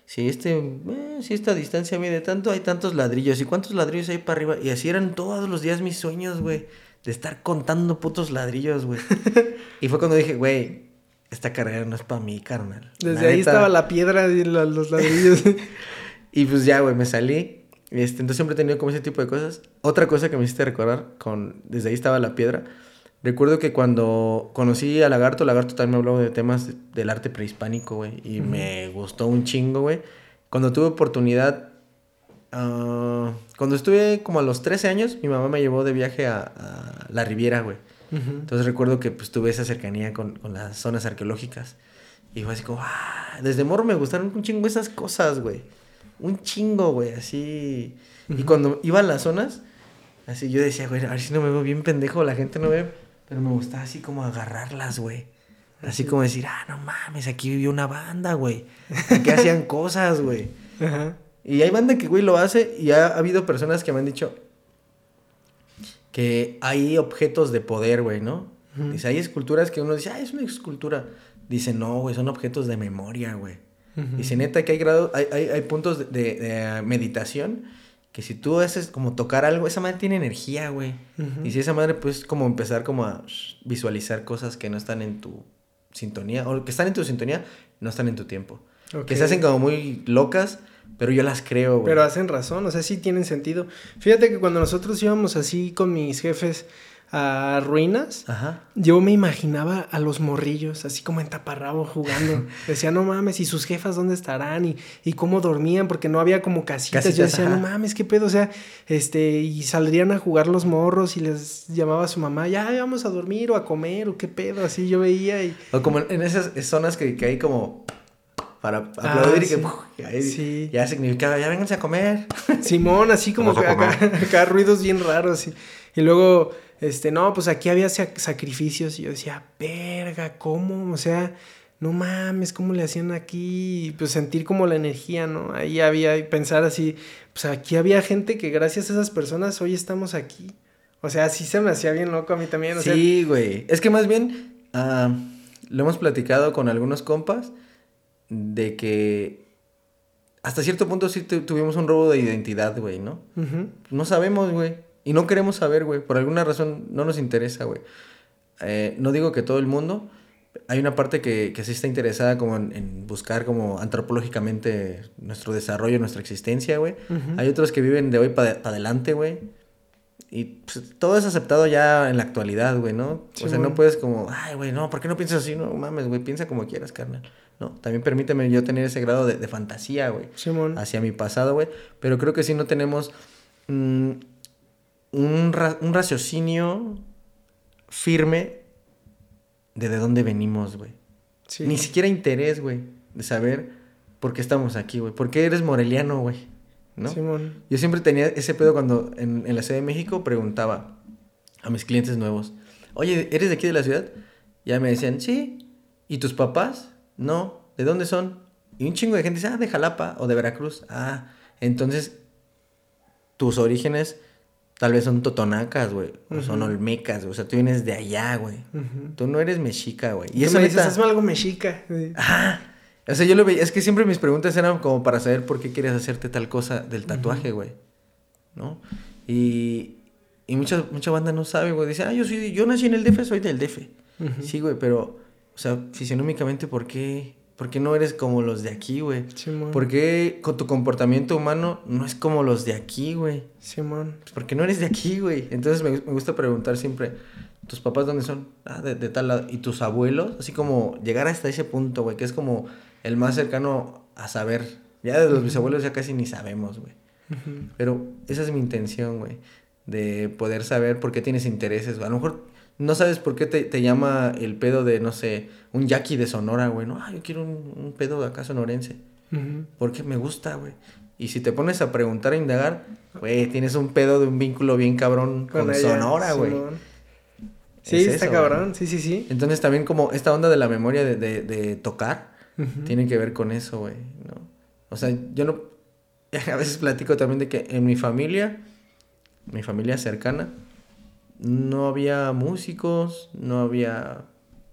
Si, este, eh, si esta distancia mide tanto, hay tantos ladrillos. ¿Y cuántos ladrillos hay para arriba? Y así eran todos los días mis sueños, güey. De estar contando putos ladrillos, güey. y fue cuando dije, güey, esta carrera no es para mí, carnal. Desde ahí estaba la piedra y los ladrillos. y pues ya, güey, me salí. Este, entonces siempre he tenido como ese tipo de cosas. Otra cosa que me hiciste recordar, con, desde ahí estaba la piedra. Recuerdo que cuando conocí a Lagarto, Lagarto también me habló de temas del arte prehispánico, güey. Y me gustó un chingo, güey. Cuando tuve oportunidad, uh, cuando estuve como a los 13 años, mi mamá me llevó de viaje a, la Riviera, güey. Entonces recuerdo que pues tuve esa cercanía con, con, las zonas arqueológicas. Y fue así como, ah, desde morro me gustaron un chingo esas cosas, güey un chingo, güey, así. Y cuando iba a las zonas, así yo decía, güey, a ver si no me veo bien pendejo, la gente no ve. Pero me gustaba así como agarrarlas, güey. Así como decir, ah, no mames, aquí vivió una banda, güey. Aquí hacían cosas, güey. Y hay banda que, güey, lo hace y ha, habido personas que me han dicho que hay objetos de poder, güey, ¿no? Dice, hay esculturas que uno dice, ah, es una escultura. Dice, no, güey, son objetos de memoria, güey. Y si neta que hay grado, hay, hay, hay puntos de, meditación que si tú haces como tocar algo, esa madre tiene energía, güey. Y si esa madre pues como empezar como a visualizar cosas que no están en tu sintonía, o que están en tu sintonía, no están en tu tiempo. Que se hacen como muy locas, pero yo las creo, güey. Pero hacen razón, o sea, sí tienen sentido. Fíjate que cuando nosotros íbamos así con mis jefes a ruinas, yo me imaginaba a los morrillos, así como en taparrabo jugando. Decía, no mames, ¿y sus jefas dónde estarán? Y, y cómo dormían, porque no había como casitas. yo decía, no mames, qué pedo. O sea, este, y saldrían a jugar los morros y les llamaba a su mamá, ya vamos a dormir o a comer o qué pedo. Así yo veía y. O como en esas zonas que, que hay como para ah, aplaudir y que ya significaba, ya vénganse a comer. Simón, así como que acá, acá, ruidos bien raros. Y, y luego este, no, pues aquí había sacrificios y yo decía, verga, ¿cómo? O sea, no mames, ¿cómo le hacían aquí? Pues sentir como la energía, ¿no? Ahí había, pensar así, pues aquí había gente que gracias a esas personas hoy estamos aquí. O sea, sí se me hacía bien loco a mí también. O sí, güey. Es que más bien, ah, lo hemos platicado con algunos compas de que hasta cierto punto sí tuvimos un robo de identidad, güey, ¿no? No sabemos, güey. Y no queremos saber, güey. Por alguna razón no nos interesa, güey. Eh, no digo que todo el mundo. Hay una parte que, que sí está interesada como en, buscar como antropológicamente nuestro desarrollo, nuestra existencia, güey. Hay otros que viven de hoy para adelante, güey. Y pues, todo es aceptado ya en la actualidad, güey, ¿no? o sea, no puedes como, ay, güey, no, ¿por qué no piensas así? No mames, güey, piensa como quieras, carnal. No, también permíteme yo tener ese grado de, de fantasía, güey. Hacia mi pasado, güey. Pero creo que sí no tenemos... Mm, un, raciocinio firme de de dónde venimos, güey. Ni siquiera interés, güey, de saber por qué estamos aquí, güey. ¿Por qué eres moreliano, güey? ¿No? Yo siempre tenía ese pedo cuando en, en, la Ciudad de México preguntaba a mis clientes nuevos, oye, ¿eres de aquí de la ciudad? Ya me decían, sí. ¿Y tus papás? No, ¿de dónde son? Y un chingo de gente dice, ah, de Jalapa o de Veracruz. Ah, entonces tus orígenes tal vez son totonacas, güey, o son olmecas, o sea, tú vienes de allá, güey. Tú no eres mexica, güey. Y eso me dices, hazme algo mexica. Ajá. O sea, yo lo veía, es que siempre mis preguntas eran como para saber por qué quieres hacerte tal cosa del tatuaje, güey. ¿No? Y, y mucha, mucha banda no sabe, güey. Dice, ah, yo, soy, yo nací en el DF, soy del DF. Sí, güey, pero, o sea, fisionómicamente, ¿por qué? ¿Por qué no eres como los de aquí, güey? Simón. ¿Por qué con tu comportamiento humano no es como los de aquí, güey? Simón. Pues porque no eres de aquí, güey. Entonces me, me, gusta preguntar siempre, ¿tus papás dónde son? Ah, de, de, tal lado. ¿Y tus abuelos? Así como llegar hasta ese punto, güey, que es como el más cercano a saber. Ya de los bisabuelos ya casi ni sabemos, güey. Pero esa es mi intención, güey. De poder saber por qué tienes intereses. A lo mejor no sabes por qué te, te llama el pedo de, no sé, un yaqui de Sonora, güey. No, ah, yo quiero un, un pedo de acá sonorense. Porque me gusta, güey. Y si te pones a preguntar, a indagar, güey, tienes un pedo de un vínculo bien cabrón con, Sonora, güey. Sí, está cabrón, sí, sí, sí. Entonces también como esta onda de la memoria de, de, de tocar, tiene que ver con eso, güey, ¿no? O sea, yo no... A veces platico también de que en mi familia, mi familia cercana, no había músicos, no había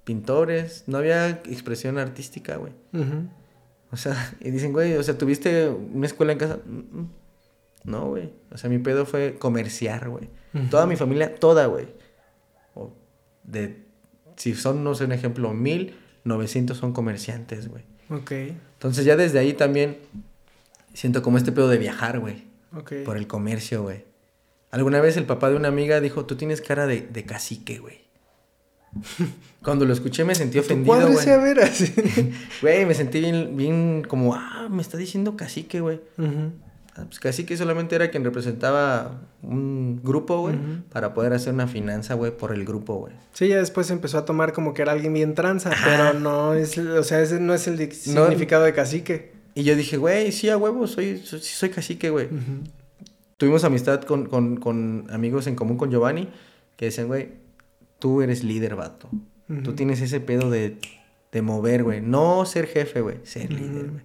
pintores, no había expresión artística, güey. O sea, y dicen, güey, o sea, ¿tuviste una escuela en casa? Mm, mm". No, güey. O sea, mi pedo fue comerciar, güey. Toda mi familia, toda, güey. De, si son, no sé, un ejemplo, mil, 900 son comerciantes, güey. Ok. Entonces ya desde ahí también siento como este pedo de viajar, güey. Ok. Por el comercio, güey. Alguna vez el papá de una amiga dijo, tú tienes cara de, de cacique, güey. Cuando lo escuché me sentí ofendido, güey. a ver así. Güey, me sentí bien, bien como, ah, me está diciendo cacique, güey. Ah, pues cacique solamente era quien representaba un grupo, güey, para poder hacer una finanza, güey, por el grupo, güey. Sí, ya después empezó a tomar como que era alguien bien tranza, pero no es, o sea, ese no es el significado de cacique. Y yo dije, güey, sí, a huevo, soy, soy, soy cacique, güey. Tuvimos amistad con, con, con, amigos en común con Giovanni que decían, güey, tú eres líder, vato. Tú tienes ese pedo de, de mover, güey. No ser jefe, güey, ser líder, güey.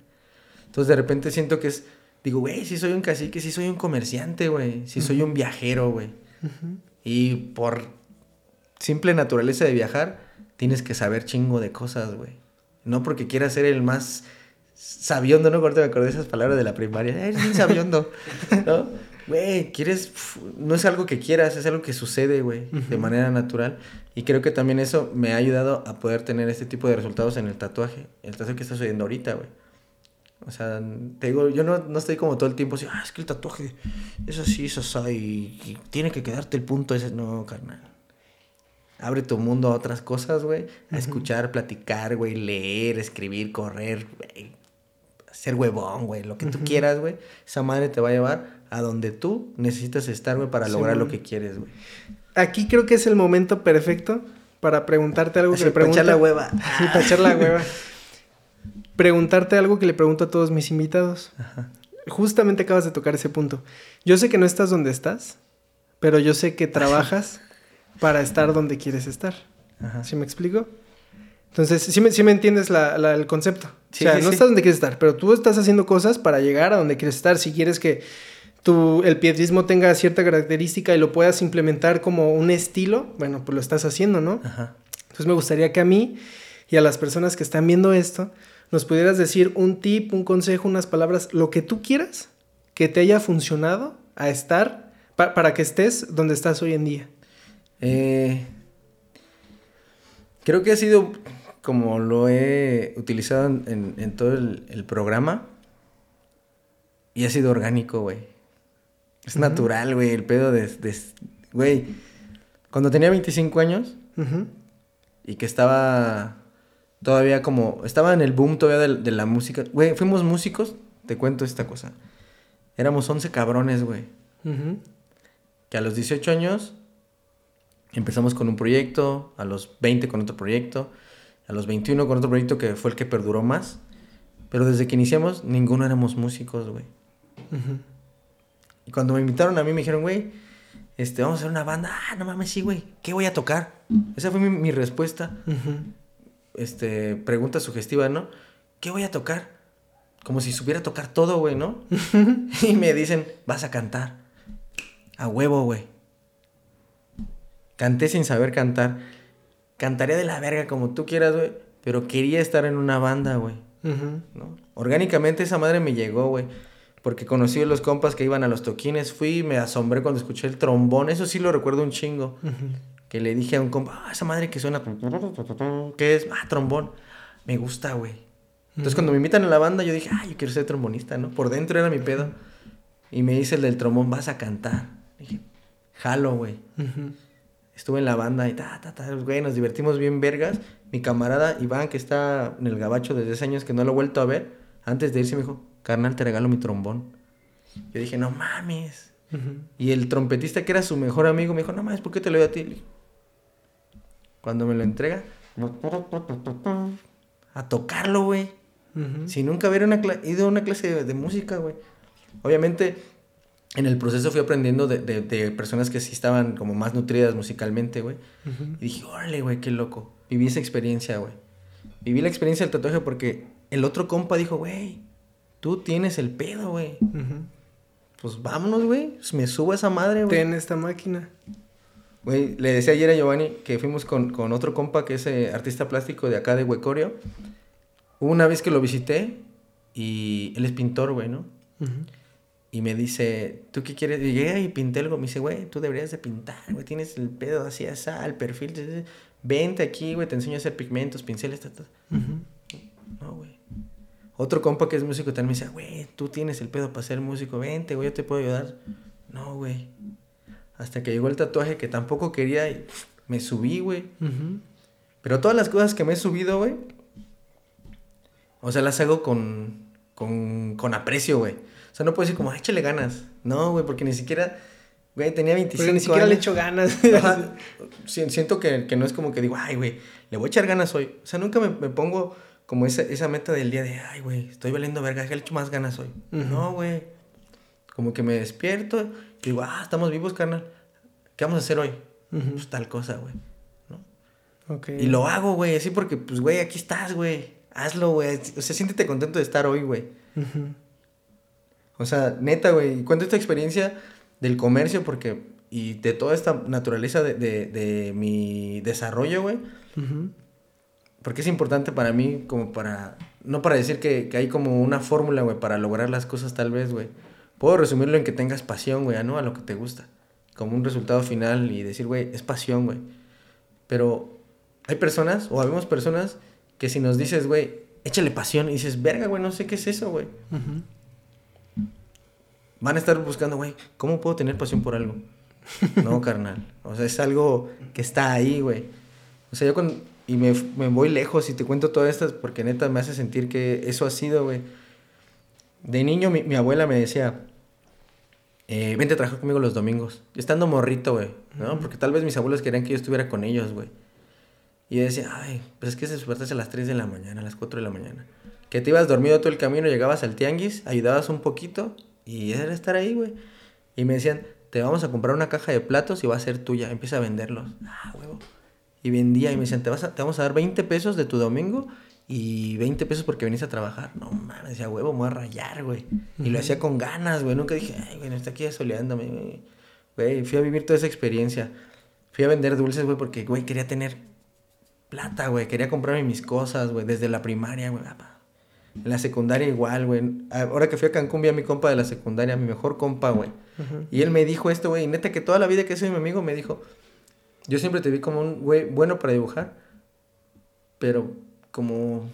Entonces de repente siento que es digo, güey, si soy un cacique, si soy un comerciante, güey, si soy un viajero, güey. Y por simple naturaleza de viajar, tienes que saber chingo de cosas, güey. No porque quieras ser el más sabiondo, ¿no? Ahorita me acordé de esas palabras de la primaria. Eres bien sabiondo, ¿no? Güey, quieres... No es algo que quieras, es algo que sucede, güey, de manera natural. Y creo que también eso me ha ayudado a poder tener este tipo de resultados en el tatuaje. El tatuaje que estás oyendo ahorita, güey. O sea, te digo, yo no, no estoy como todo el tiempo así, ah, es que el tatuaje es así, es así, y, tiene que quedarte el punto ese. No, carnal. Abre tu mundo a otras cosas, güey. A escuchar, platicar, güey, leer, escribir, correr, güey. Ser huevón, güey. Lo que tú quieras, güey. Esa madre te va a llevar a donde tú necesitas estar, güey, para lograr lo que quieres, güey. Aquí creo que es el momento perfecto para preguntarte algo que le pregunta... Para echar la hueva. Sí, para echar la hueva. preguntarte algo que le pregunto a todos mis invitados. Justamente acabas de tocar ese punto. Yo sé que no estás donde estás, pero yo sé que trabajas para estar donde quieres estar. ¿Sí me explico? Entonces, sí me, sí me entiendes el concepto. o sea, no estás donde quieres estar, pero tú estás haciendo cosas para llegar a donde quieres estar. Si quieres que tu, el piedrismo tenga cierta característica y lo puedas implementar como un estilo, bueno, pues lo estás haciendo, ¿no? Entonces me gustaría que a mí y a las personas que están viendo esto, nos pudieras decir un tip, un consejo, unas palabras, lo que tú quieras que te haya funcionado a estar, para que estés donde estás hoy en día. Eh, creo que ha sido como lo he utilizado en, todo el, programa. Y ha sido orgánico, güey. Es natural, güey, el pedo de... Güey, cuando tenía 25 años y que estaba todavía como, estaba en el boom todavía de, la música. Güey, fuimos músicos, te cuento esta cosa. Éramos 11 cabrones, güey. Que a los 18 años empezamos con un proyecto, a los 20 con otro proyecto, a los 21 con otro proyecto que fue el que perduró más. Pero desde que iniciamos, ninguno éramos músicos, güey. Y cuando me invitaron a mí, me dijeron, güey, este, vamos a hacer una banda. Ah, no mames, sí, güey. ¿Qué voy a tocar? Esa fue mi, respuesta. este, pregunta sugestiva, ¿no? ¿Qué voy a tocar? Como si supiera tocar todo, güey, ¿no? y me dicen, vas a cantar. A huevo, güey. Canté sin saber cantar. Cantaría de la verga como tú quieras, güey. Pero quería estar en una banda, güey. ¿no? Orgánicamente esa madre me llegó, güey. Porque conocí a los compas que iban a los toquines. Fui y me asombré cuando escuché el trombón. Eso sí lo recuerdo un chingo. Que le dije a un compa, ah, esa madre que suena. ¿Qué es? Ah, trombón. Me gusta, güey. Entonces cuando me invitan a la banda, yo dije, ah, yo quiero ser trombonista, ¿no? Por dentro era mi pedo. Y me dice el del trombón, vas a cantar. dije, jalo, güey. Estuve en la banda y ta, ta, ta, güey, nos divertimos bien vergas. Mi camarada Iván, que está en el gabacho desde hace años, que no lo he vuelto a ver, antes de irse me dijo, carnal, te regalo mi trombón. Yo dije, no mames. Y el trompetista, que era su mejor amigo, me dijo, no mames, ¿por qué te lo doy a ti? Cuando me lo entrega, a tocarlo, güey. Si nunca hubiera ido a una clase de, música, güey. Obviamente, en el proceso fui aprendiendo de, de, personas que sí estaban como más nutridas musicalmente, güey. Y dije, órale, güey, qué loco. Viví esa experiencia, güey. Viví la experiencia del tatuaje porque el otro compa dijo, güey, tú tienes el pedo, güey. Pues vámonos, güey. Me subo a esa madre, güey. Ten esta máquina. Güey, le decía ayer a Giovanni que fuimos con, con otro compa que es eh, artista plástico de acá de Huecorio. una vez que lo visité y él es pintor, güey, ¿no? Y me dice, ¿tú qué quieres? Y llegué y pinté algo. Me dice, güey, tú deberías de pintar, güey. Tienes el pedo así, así, el perfil. Vente aquí, güey, te enseño a hacer pigmentos, pinceles, tal, No, güey. Otro compa que es músico también me dice, güey, tú tienes el pedo para ser músico. Vente, güey, yo te puedo ayudar. No, güey. Hasta que llegó el tatuaje que tampoco quería y me subí, güey. Pero todas las cosas que me he subido, güey, o sea, las hago con, con, con aprecio, güey. O sea, no puedo decir como, échale ganas. No, güey, porque ni siquiera, güey, tenía 25 porque ni siquiera le echo ganas. Siento que, que, no es como que digo, ay, güey, le voy a echar ganas hoy. O sea, nunca me, me pongo como esa, esa meta del día de, ay, güey, estoy valiendo verga, que le echo más ganas hoy. No, güey. Como que me despierto y digo, ah, estamos vivos, carnal. ¿Qué vamos a hacer hoy? Pues tal cosa, güey. ¿no? Y lo hago, güey, así porque, pues, güey, aquí estás, güey. Hazlo, güey. O sea, siéntete contento de estar hoy, güey. O sea, neta, güey. Cuento esta experiencia del comercio porque... Y de toda esta naturaleza de, de, de mi desarrollo, güey. Porque es importante para mí como para... No para decir que, que hay como una fórmula, güey, para lograr las cosas tal vez, güey. Puedo resumirlo en que tengas pasión, güey, ¿no? A lo que te gusta. Como un resultado final y decir, güey, es pasión, güey. Pero hay personas, o habemos personas, que si nos dices, güey, échale pasión, y dices, verga, güey, no sé qué es eso, güey. Van a estar buscando, güey, ¿cómo puedo tener pasión por algo? no, carnal. O sea, es algo que está ahí, güey. O sea, yo con... Y me, me voy lejos y te cuento todas estas porque neta me hace sentir que eso ha sido, güey. De niño mi, mi abuela me decía, eh, vente a trabajar conmigo los domingos. Estando morrito, güey, ¿no? Porque tal vez mis abuelos querían que yo estuviera con ellos, güey. Y yo decía, ay, pues es que se despertas a las 3 de la mañana, a las 4 de la mañana. Que te ibas dormido todo el camino, llegabas al tianguis, ayudabas un poquito y era estar ahí, güey. Y me decían, te vamos a comprar una caja de platos y va a ser tuya, empieza a venderlos. Ah, huevo. Y vendía y me decían, te, vas te vamos a dar 20 pesos de tu domingo y 20 pesos porque venís a trabajar. No mames, decía, huevo, me voy a rayar, güey. Y lo hacía con ganas, güey. Nunca dije, ay, güey, está aquí soleándome, güey. Fui a vivir toda esa experiencia. Fui a vender dulces, güey, porque, güey, quería tener plata, güey. Quería comprarme mis cosas, güey, desde la primaria, güey. En la secundaria igual, güey. Ahora que fui a Cancún vi a mi compa de la secundaria, mi mejor compa, güey. Y él me dijo esto, güey. Y neta que toda la vida que soy mi amigo me dijo, yo siempre te vi como un güey bueno para dibujar, pero como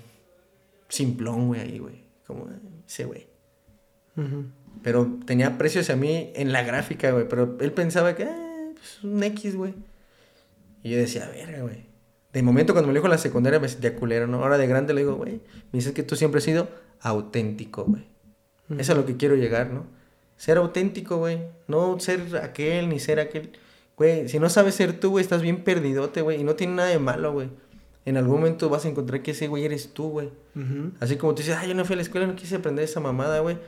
simplón, güey, ahí, güey. Como ese güey. Pero tenía precios hacia mí en la gráfica, güey. Pero él pensaba que, eh, pues un X, güey. Y yo decía, verga, güey. De momento, cuando me lo dijo en la secundaria, me sentía culero, ¿no? Ahora de grande le digo, güey, me dices que tú siempre has sido auténtico, güey. Eso es a lo que quiero llegar, ¿no? Ser auténtico, güey. No ser aquel ni ser aquel. Güey, si no sabes ser tú, güey, estás bien perdidote, güey. Y no tiene nada de malo, güey en algún momento vas a encontrar que ese güey eres tú, güey. Así como tú dices, ay, yo no fui a la escuela, no quise aprender esa mamada, güey.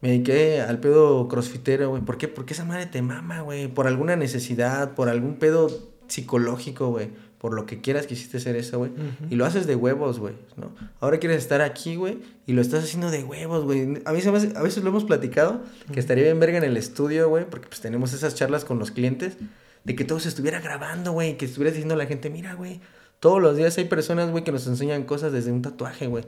Me dediqué al pedo crossfitero, güey. ¿Por qué? Porque esa madre te mama, güey. Por alguna necesidad, por algún pedo psicológico, güey. por lo que quieras quisiste hacer eso, güey. Y lo haces de huevos, güey, ¿no? Ahora quieres estar aquí, güey, y lo estás haciendo de huevos, güey. A, mí a veces lo hemos platicado, que estaría bien verga en el estudio, güey, porque pues tenemos esas charlas con los clientes, de que todo se estuviera grabando, güey, que estuvieras diciendo a la gente, mira, güey, todos los días hay personas, güey, que nos enseñan cosas desde un tatuaje, güey,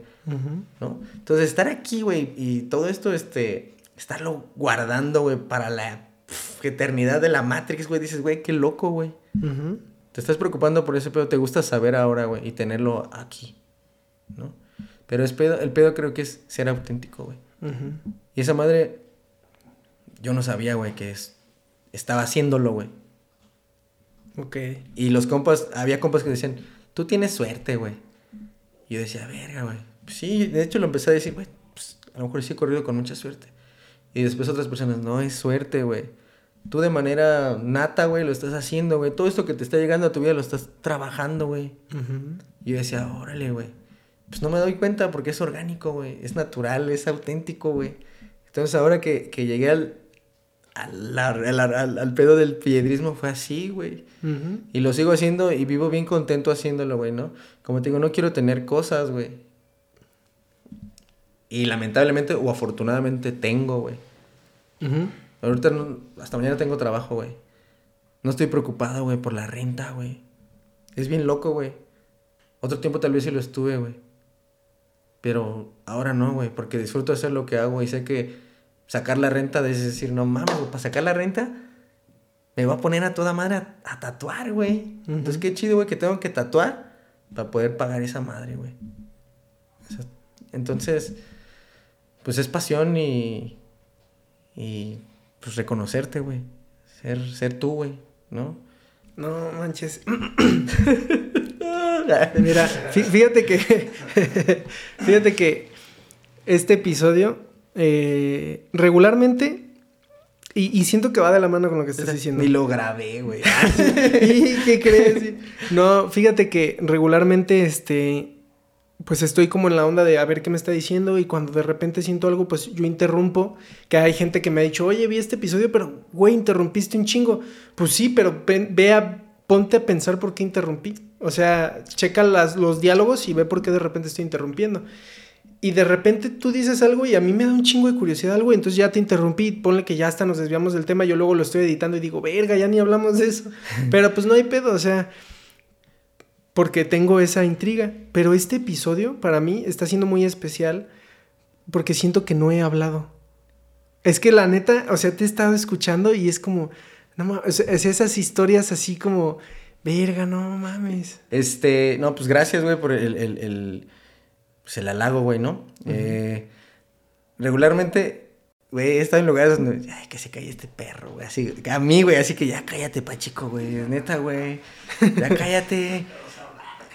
¿no? Entonces, estar aquí, güey, y todo esto, este, estarlo guardando, güey, para la eternidad de la Matrix, güey, dices, güey, qué loco, güey. Te estás preocupando por ese pedo, te gusta saber ahora, güey, y tenerlo aquí, ¿no? Pero es pedo, el pedo creo que es ser auténtico, güey. Y esa madre, yo no sabía, güey, que es, estaba haciéndolo, güey. Ok. Y los compas, había compas que decían, tú tienes suerte, güey. Y yo decía, verga, güey. Pues sí, de hecho lo empecé a decir, güey, pues a lo mejor sí he corrido con mucha suerte. Y después otras personas, no, es suerte, güey tú de manera nata, güey, lo estás haciendo, güey. Todo esto que te está llegando a tu vida lo estás trabajando, güey. Y yo decía, órale, güey. Pues no me doy cuenta porque es orgánico, güey. Es natural, es auténtico, güey. Entonces ahora que, que llegué al, al, al, al, pedo del piedrismo fue así, güey. Y lo sigo haciendo y vivo bien contento haciéndolo, güey, ¿no? Como te digo, no quiero tener cosas, güey. Y lamentablemente o afortunadamente tengo, güey. Ahorita hasta mañana tengo trabajo, güey. No estoy preocupado, güey, por la renta, güey. Es bien loco, güey. Otro tiempo tal vez sí lo estuve, güey. Pero ahora no, güey, porque disfruto hacer lo que hago y sé que sacar la renta es decir, no mames, para sacar la renta me va a poner a toda madre a, tatuar, güey. Entonces qué chido, güey, que tengo que tatuar para poder pagar esa madre, güey. entonces, pues es pasión y, y pues reconocerte, güey. Ser, ser tú, güey, ¿no? No manches. Mira, fíjate que. fíjate que este episodio eh, regularmente. Y, y, siento que va de la mano con lo que estás diciendo. Y lo grabé, güey. ¿Y qué crees? No, fíjate que regularmente este pues estoy como en la onda de a ver qué me está diciendo y cuando de repente siento algo, pues yo interrumpo, que hay gente que me ha dicho, oye, vi este episodio, pero, güey, interrumpiste un chingo. Pues sí, pero vea, ponte a pensar por qué interrumpí. O sea, checa las, los diálogos y ve por qué de repente estoy interrumpiendo. Y de repente tú dices algo y a mí me da un chingo de curiosidad algo, y entonces ya te interrumpí, ponle que ya hasta nos desviamos del tema, yo luego lo estoy editando y digo, verga, ya ni hablamos de eso. Pero pues no hay pedo, o sea porque tengo esa intriga. Pero este episodio para mí está siendo muy especial porque siento que no he hablado. Es que la neta, o sea, te he estado escuchando y es como, no es, esas historias así como, verga, no mames. Este, no, pues gracias, güey, por el, el, el, pues el halago, güey, ¿no? eh, regularmente Güey, he estado en lugares donde, ay, que se cae este perro, güey. Así, a mí, güey, así que ya cállate, pachico, güey. Neta, güey. Ya cállate.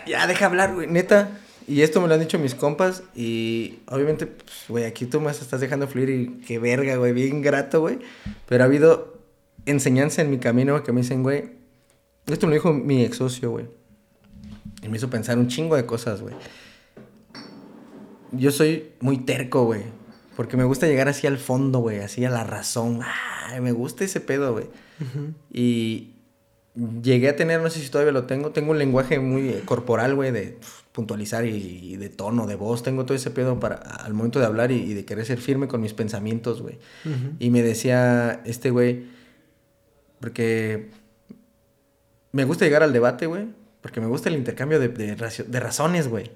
Ya, deja hablar, güey, neta. Y esto me lo han dicho mis compas y obviamente, pues, güey, aquí tú me estás dejando fluir y qué verga, güey, bien grato, güey. Pero ha habido enseñanza en mi camino que me dicen, güey, esto me lo dijo mi ex socio, güey. Y me hizo pensar un chingo de cosas, güey. Yo soy muy terco, güey. Porque me gusta llegar así al fondo, güey, así a la razón. Me gusta ese pedo, güey. Y llegué a tener, no sé si todavía lo tengo, tengo un lenguaje muy corporal, güey, de puntualizar y, de tono, de voz, tengo todo ese pedo para al momento de hablar y, de querer ser firme con mis pensamientos, güey. Y me decía este güey, porque me gusta llegar al debate, güey, porque me gusta el intercambio de, de, razones, güey.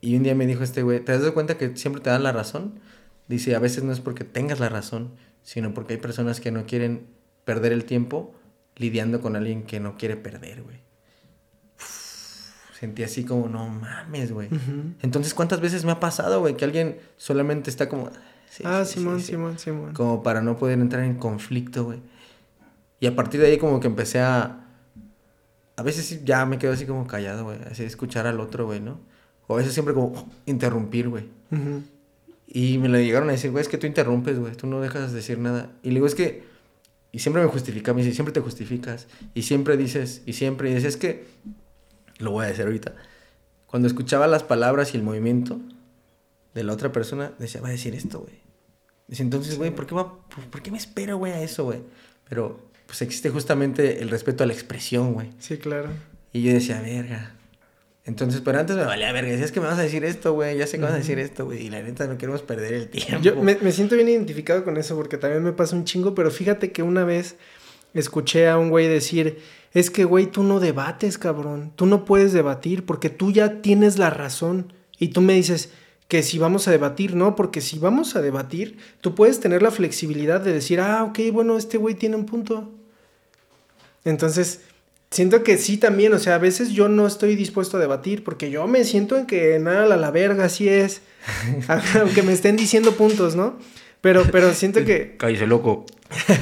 Y un día me dijo este güey, ¿te das cuenta que siempre te dan la razón? Dice, a veces no es porque tengas la razón, sino porque hay personas que no quieren perder el tiempo lidiando con alguien que no quiere perder, güey. Sentí así como, no mames, güey. Entonces, ¿cuántas veces me ha pasado, güey? Que alguien solamente está como... ah, Simón, Simón, Simón. Como para no poder entrar en conflicto, güey. Y a partir de ahí como que empecé a... A veces ya me quedo así como callado, güey. Así escuchar al otro, güey, ¿no? O a veces siempre como interrumpir, güey. Y me lo llegaron a decir, güey, es que tú interrumpes, güey. Tú no dejas de decir nada. Y le digo, es que y siempre me justifica, me dice, siempre te justificas. Y siempre dices, y siempre dices, es que, lo voy a decir ahorita, cuando escuchaba las palabras y el movimiento de la otra persona, decía, va a decir esto, güey. Dice, entonces, güey, ¿por, qué ¿por qué me espero, güey, a eso, güey? Pero, pues existe justamente el respeto a la expresión, güey. Sí, claro. Y yo decía, verga. Entonces, pero antes me valía verga. Decías que me vas a decir esto, güey. Ya sé que vas a decir esto, güey. Y la neta no queremos perder el tiempo. Yo me, me, siento bien identificado con eso porque también me pasa un chingo. Pero fíjate que una vez escuché a un güey decir: Es que, güey, tú no debates, cabrón. Tú no puedes debatir porque tú ya tienes la razón. Y tú me dices que si vamos a debatir, no, porque si vamos a debatir, tú puedes tener la flexibilidad de decir, ah, ok, bueno, este güey tiene un punto. Entonces, siento que sí también, o sea, a veces yo no estoy dispuesto a debatir porque yo me siento en que nada, la, la verga, así es. Aunque me estén diciendo puntos, ¿no? Pero, pero siento que... Cállese loco.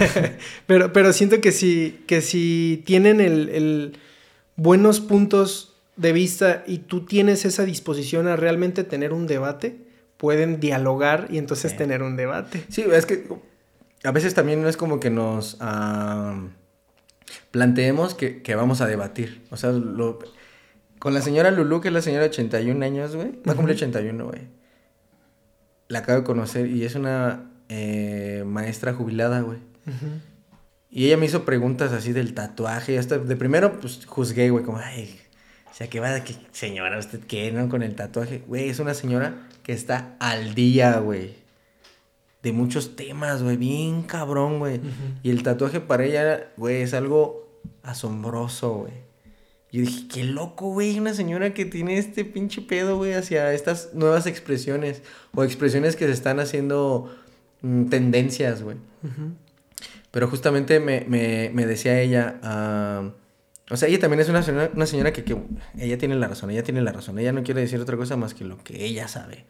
pero, pero siento que si, que si tienen el, el buenos puntos de vista y tú tienes esa disposición a realmente tener un debate, pueden dialogar y entonces sí. tener un debate. Sí, es que a veces también no es como que nos uh, planteemos que, que, vamos a debatir. O sea, lo, con la señora Lulu, que es la señora de 81 años, güey, va a cumplir 81, güey. La acabo de conocer y es una eh, maestra jubilada, güey. Uh -huh. Y ella me hizo preguntas así del tatuaje. Hasta de primero, pues juzgué, güey, como, ay, o sea, que va, que señora, ¿usted qué, no? Con el tatuaje. Güey, es una señora que está al día, güey. De muchos temas, güey. Bien cabrón, güey. Uh -huh. Y el tatuaje para ella, güey, es algo asombroso, güey. Yo dije, qué loco, güey. Una señora que tiene este pinche pedo, güey, hacia estas nuevas expresiones. O expresiones que se están haciendo mmm, tendencias, güey. Uh -huh. Pero justamente me, me, me decía ella. Uh, o sea, ella también es una señora, una señora que, que, ella tiene la razón, ella tiene la razón. Ella no quiere decir otra cosa más que lo que ella sabe.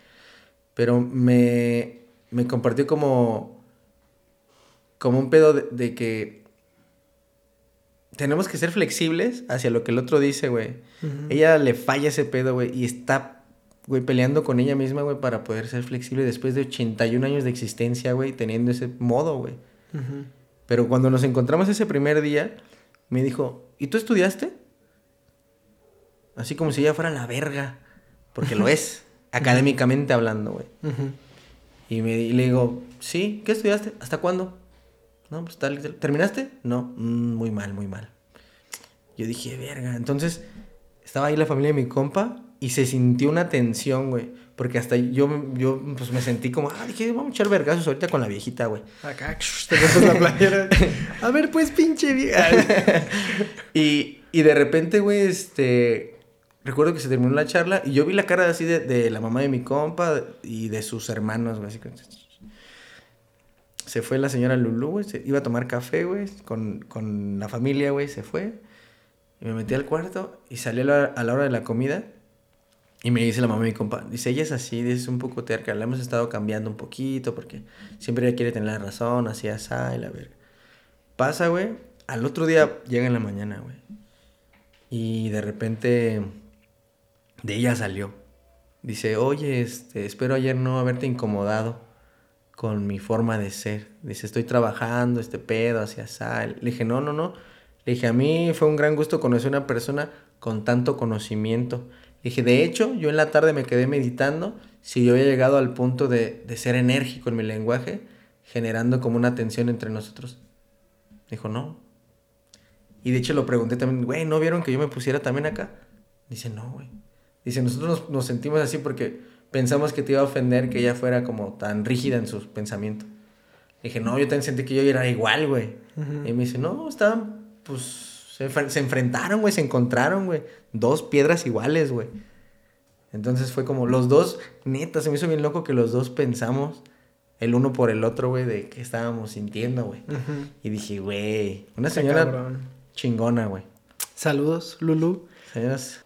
Pero me, me compartió como, como un pedo de, de, que tenemos que ser flexibles hacia lo que el otro dice, güey. Uh -huh. Ella le falla ese pedo, güey, y está, güey, peleando con ella misma, güey, para poder ser flexible después de 81 años de existencia, güey, teniendo ese modo, güey. Uh -huh. Pero cuando nos encontramos ese primer día, me dijo, ¿y tú estudiaste? Así como si ella fuera la verga, porque lo es, académicamente hablando, güey. Uh -huh. Y, me, y le digo, sí, ¿qué estudiaste? ¿Hasta cuándo? No, pues tal, ¿terminaste? No, mm, muy mal, muy mal. Yo dije, verga. Entonces, estaba ahí la familia de mi compa y se sintió una tensión, güey. Porque hasta yo, yo pues me sentí como, ah, dije, vamos a echar vergazos ahorita con la viejita, güey. Acá, te pones la playera. a ver, pues, pinche vieja. y, y de repente, güey, este. Recuerdo que se terminó la charla y yo vi la cara así de, la mamá de mi compa y de sus hermanos, que se fue la señora Lulu, güey. Iba a tomar café, güey, con, con la familia, güey. Se fue. Y me metí al cuarto y salí a la, hora de la comida. Y me dice la mamá de mi compa, dice, ella es así, es un poco terca, la hemos estado cambiando un poquito porque siempre ella quiere tener la razón, así, así, y la verga. Pasa, güey, al otro día llega en la mañana, güey. Y de repente de ella salió. Dice, oye, este, espero ayer no haberte incomodado con mi forma de ser. Dice, estoy trabajando este pedo hacia sal. Le dije, no, no, no. Le dije, a mí fue un gran gusto conocer una persona con tanto conocimiento. Dije, de hecho, yo en la tarde me quedé meditando si yo había llegado al punto de, de ser enérgico en mi lenguaje, generando como una tensión entre nosotros. Dijo, no. Y de hecho lo pregunté también, güey, ¿no vieron que yo me pusiera también acá? Dice, no, güey. Dice, nosotros nos, nos, sentimos así porque pensamos que te iba a ofender que ella fuera como tan rígida en sus pensamientos. Dije, no, yo también sentí que yo era igual, güey. Uh -huh. Y me dice, no, estaban, pues, se, se enfrentaron, güey, se encontraron, güey. Dos piedras iguales, güey. Entonces fue como los dos, neta, se me hizo bien loco que los dos pensamos el uno por el otro, güey, de qué estábamos sintiendo, güey. Uh -huh. Y dije, güey, una señora chingona, güey. Saludos, Lulu. Señoras,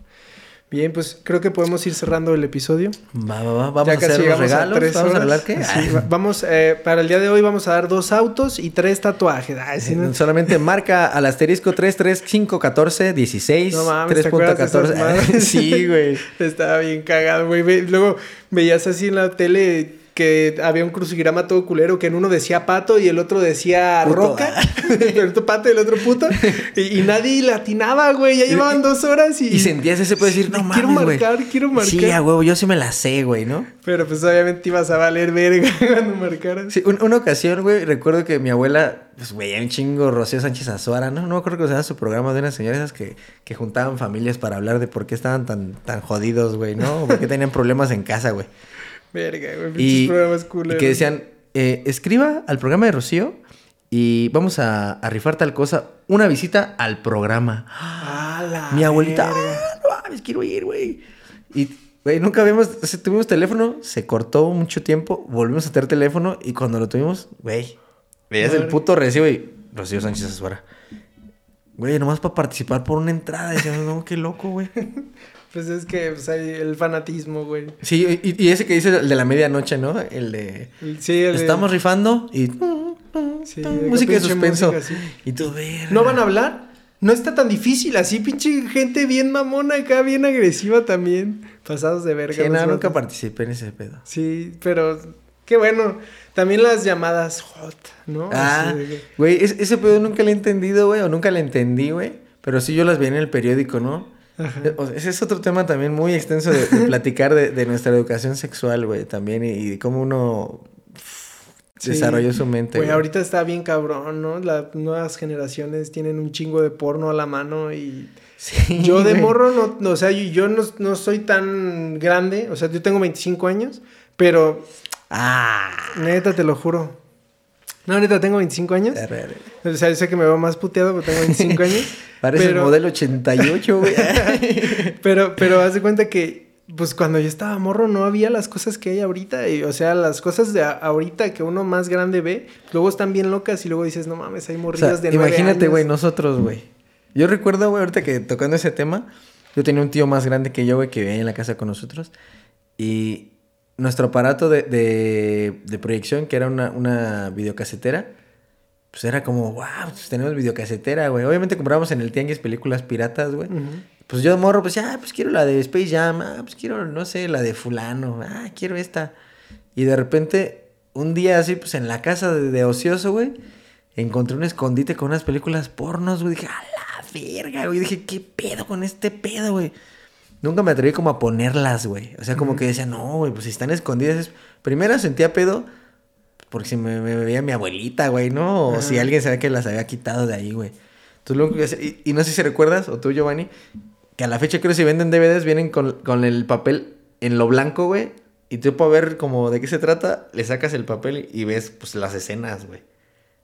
Bien, pues creo que podemos ir cerrando el episodio. Va, va, va. Vamos a hacer los regalos. A ¿Vamos horas. a hablar qué? Sí, vamos, eh, para el día de hoy vamos a dar dos autos y tres tatuajes. Ay, no. Solamente marca al asterisco 33514 16 no mames, 3.14. sí, güey. Estaba bien cagado, güey. Luego veías así en la tele que había un crucigrama todo culero que en uno decía pato y el otro decía roca. el otro pato y el otro puto. Y, nadie latinaba, güey. Ya llevaban dos horas y. Y sentías ese puede decir, no mames. Quiero marcar, quiero marcar. Sí, a huevo, yo sí me la sé, güey, ¿no? Pero pues obviamente ibas a valer verga cuando marcaras. Sí, una ocasión, güey, recuerdo que mi abuela, pues, güey, un chingo Rocío Sánchez Azuara, ¿no? No me acuerdo que sea su programa de unas señoras que, que juntaban familias para hablar de por qué estaban tan, tan jodidos, güey, ¿no? por qué tenían problemas en casa, güey. Verga, güey, y, programas y que decían, eh, escriba al programa de Rocío y vamos a, a, rifar tal cosa. Una visita al programa. Mi abuelita, ah, no quiero ir, güey. Y, güey, nunca habíamos, tuvimos teléfono, se cortó mucho tiempo, volvimos a tener teléfono y cuando lo tuvimos, güey, veías el puto recibo y Rocío Sánchez Azuara. Güey, nomás para participar por una entrada. Decíamos, no, qué loco, güey. Pues es que pues, hay el fanatismo, güey. Sí, y, ese que dice el de la medianoche, ¿no? El de. Sí, el Estamos rifando y. Sí, música de suspenso. y tú, ver. ¿No van a hablar? No está tan difícil, así pinche gente bien mamona acá, bien agresiva también. Pasados de verga. Sí, no, nunca participé en ese pedo. Sí, pero qué bueno. También las llamadas hot, ¿no? Ah, güey, ese pedo nunca lo he entendido, güey, o nunca lo entendí, güey. Pero sí yo las vi en el periódico, ¿no? Ese es otro tema también muy extenso de, platicar de, nuestra educación sexual, güey, también, y, cómo uno desarrolló su mente. Güey, ahorita está bien cabrón, ¿no? Las nuevas generaciones tienen un chingo de porno a la mano y... yo de morro, no, o sea, yo, no, no, soy tan grande, o sea, yo tengo 25 años, pero... Ah. Neta, te lo juro. No, ahorita tengo 25 años. O sea, yo sé que me veo más puteado, pero tengo 25 años. Parece el modelo 88, güey. pero, pero haz de cuenta que, pues cuando yo estaba morro no había las cosas que hay ahorita. Y, o sea, las cosas de ahorita que uno más grande ve, luego están bien locas y luego dices, no mames, hay morridas de nueve Imagínate, güey, nosotros, güey. Yo recuerdo, güey, ahorita que tocando ese tema, yo tenía un tío más grande que yo, güey, que vivía en la casa con nosotros. Y nuestro aparato de, de, proyección, que era una, una, videocasetera, pues era como, wow, pues tenemos videocasetera, güey. Obviamente comprábamos en el Tianguis películas piratas, güey. Pues yo morro, pues ya, pues quiero la de Space Jam, ah, pues quiero, no sé, la de fulano, ah, quiero esta. Y de repente, un día así, pues en la casa de, de ocioso, güey, encontré un escondite con unas películas pornos, güey. Dije, a la verga, güey. Dije, ¿qué pedo con este pedo, güey? Nunca me atreví como a ponerlas, güey. O sea, como que decía, no, güey, pues si están escondidas. Primera sentía pedo porque si me, veía mi abuelita, güey, ¿no? O si alguien sabía que las había quitado de ahí, güey. Que y, no sé si recuerdas, o tú, Giovanni, que a la fecha creo que si venden DVDs vienen con, con el papel en lo blanco, güey. Y tú para ver como de qué se trata, le sacas el papel y ves, pues, las escenas, güey.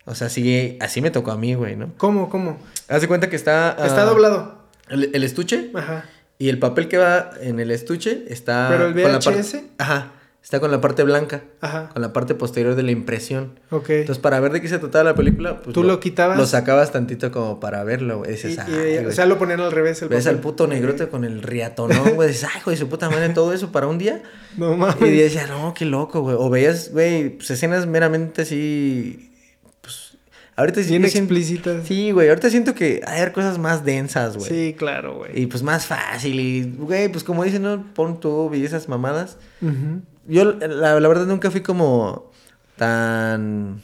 O sea, así, así me tocó a mí, güey, ¿no? ¿Cómo, cómo? Haz de cuenta que está... Está doblado. El, el estuche. Ajá. Y el papel que va en el estuche está. ¿Pero el VHS? Ajá. Está con la parte blanca. Ajá. Con la parte posterior de la impresión. Ok. Entonces, para ver de qué se trataba la película, pues. ¿Tú lo, quitabas? Lo sacabas tantito como para verlo, güey. Dices, o sea, lo ponían al revés el Ves al puto negrote con el riatonón, güey. Dices, ay, güey, su puta madre, todo eso para un día. No mames. Y decía, no, qué loco, güey. O veías, güey, pues escenas meramente así Ahorita Bien explícitas. Sí, güey. Ahorita siento que hay cosas más densas, güey. Sí, claro, güey. Y pues más fácil. Y, güey, pues como dicen, ¿no? Pon tú y esas mamadas. Yo, la, verdad, nunca fui como tan.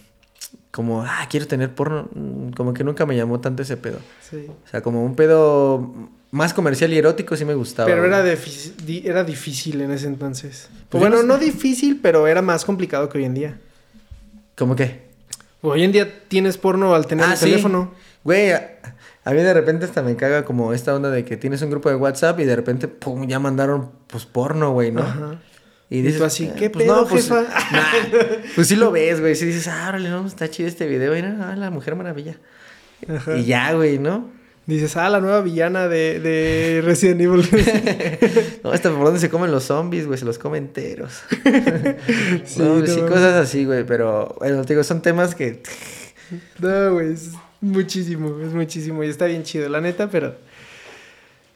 Como, ah, quiero tener porno. Como que nunca me llamó tanto ese pedo. Sí. O sea, como un pedo más comercial y erótico sí me gustaba. Pero era, era difícil en ese entonces. Pues bueno, no difícil, pero era más complicado que hoy en día. ¿Cómo qué? Hoy en día tienes porno al tener ah, el teléfono. Güey, a, mí de repente hasta me caga como esta onda de que tienes un grupo de WhatsApp y de repente, pum, ya mandaron pues porno, güey, ¿no? Ajá. Y dices, tú así, ¿qué pues, pedo, pues, jefa? pues sí lo ves, güey. Sí dices, ah, órale, no, está chido este video. Mira, ah, la Mujer Maravilla. Ajá. Y ya, güey, ¿no? Dices, ah, la nueva villana de, de Resident Evil. no, esta por donde se comen los zombies, güey, se los comen enteros. sí, no, sí, cosas así, güey, pero bueno, te digo, son temas que. no, güey, es muchísimo, es muchísimo y está bien chido, la neta, pero.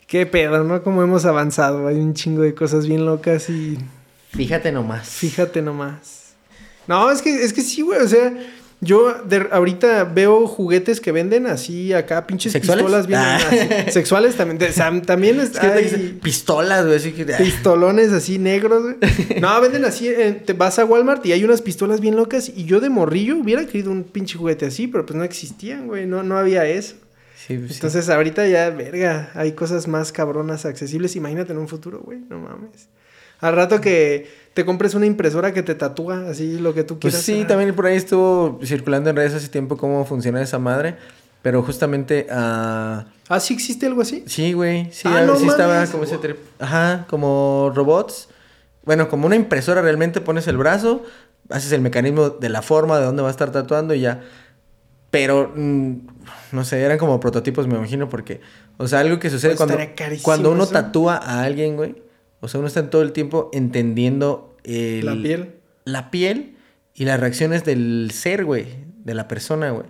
Qué pedo, ¿no? Como hemos avanzado, hay un chingo de cosas bien locas y. Fíjate nomás. Fíjate nomás. No, es que, es que sí, güey, o sea Yo de, ahorita veo juguetes que venden así acá, pinches pistolas bien ah. sexuales también. también es, pistolas, güey, así que pistolones así negros, güey. No, venden así, eh, te vas a Walmart y hay unas pistolas bien locas y yo de morrillo hubiera querido un pinche juguete así, pero pues no existían, güey, no no había eso. Sí, pues Entonces ahorita ya, verga, hay cosas más cabronas accesibles. Imagínate en un futuro, güey, no mames. Al rato que te compres una impresora que te tatúa así lo que tú pues quieras. Pues sí, también por ahí estuvo circulando en redes hace tiempo cómo funciona esa madre. Pero justamente. Uh... ¿Ah, sí existe algo así? Sí, güey. Sí, ah, sí estaba como ese trip. Ajá, como robots. Bueno, como una impresora realmente pones el brazo, haces el mecanismo de la forma de dónde va a estar tatuando y ya. Pero, mm, no sé, eran como prototipos, me imagino, porque, o sea, algo que sucede pues cuando, cuando uno tatúa a alguien, güey, o sea, uno está todo el tiempo entendiendo la piel. La piel y las reacciones del ser, güey, de la persona, güey.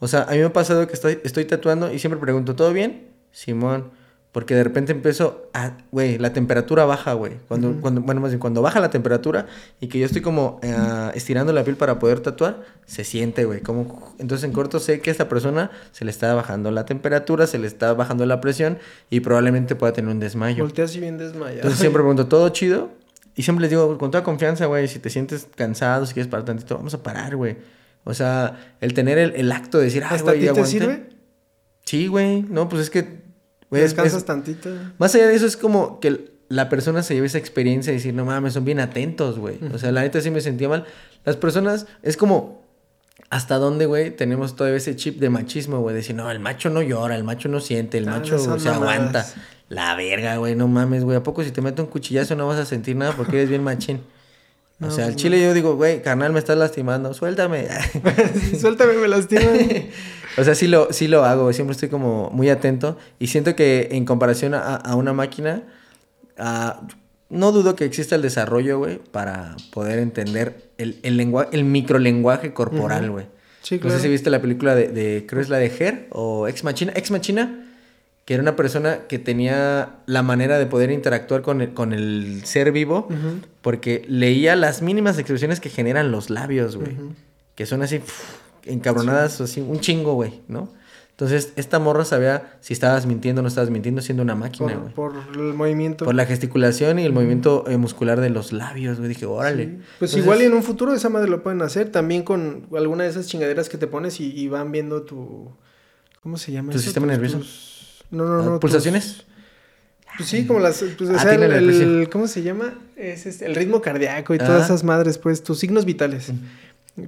O sea, a mí me ha pasado que estoy, estoy tatuando y siempre pregunto, ¿todo bien? Simón. Porque de repente empiezo a, güey, la temperatura baja, güey. Cuando, cuando, bueno, más bien, cuando baja la temperatura y que yo estoy como eh, estirando la piel para poder tatuar, se siente, güey. Como, entonces en corto sé que a esta persona se le está bajando la temperatura, se le está bajando la presión y probablemente pueda tener un desmayo. Voltea así bien desmayado. Entonces siempre pregunto, ¿todo chido? Y siempre les digo, con toda confianza, güey, si te sientes cansado, si quieres parar tantito, vamos a parar, güey. O sea, el tener el, acto de decir, ah, ¿Hasta güey, ti te sirve? Sí, güey. No, pues es que Descansas tantito. Más allá de eso, es como que la persona se lleve esa experiencia y decir, no mames, son bien atentos, güey. O sea, la neta sí me sentía mal. Las personas, es como, ¿hasta dónde, güey? Tenemos todavía ese chip de machismo, güey. Decir, no, el macho no llora, el macho no siente, el ah, macho se aguanta. La verga, güey, no mames, güey. ¿A poco si te meto un cuchillazo no vas a sentir nada porque eres bien machín? o sea, al pues chile yo digo, güey, carnal, me estás lastimando, suéltame. suéltame, me lastimas. O sea, sí lo, sí lo hago, siempre estoy como muy atento y siento que en comparación a, una máquina, no dudo que exista el desarrollo, güey, para poder entender el, el, lenguaje, el microlenguaje corporal, güey. sí, claro. No sé si viste la película de, de, creo es la de Her o Ex Machina, Ex Machina, que era una persona que tenía la manera de poder interactuar con el, con el ser vivo, porque leía las mínimas expresiones que generan los labios, güey. Que son así encabronadas, así, un chingo, güey, ¿no? Entonces, esta morra sabía si estabas mintiendo o no estabas mintiendo siendo una máquina, güey. Por, el movimiento. Por la gesticulación y el movimiento eh, muscular de los labios, güey. Dije, órale. Pues igual y en un futuro esa madre lo pueden hacer también con alguna de esas chingaderas que te pones y, van viendo tu... ¿Cómo se llama? ¿Tu sistema nervioso? No, no, no. ¿Pulsaciones? Pues sí, como las... Pues, ah, el, ¿Cómo se llama? Es este, el ritmo cardíaco y todas esas madres, pues, tus signos vitales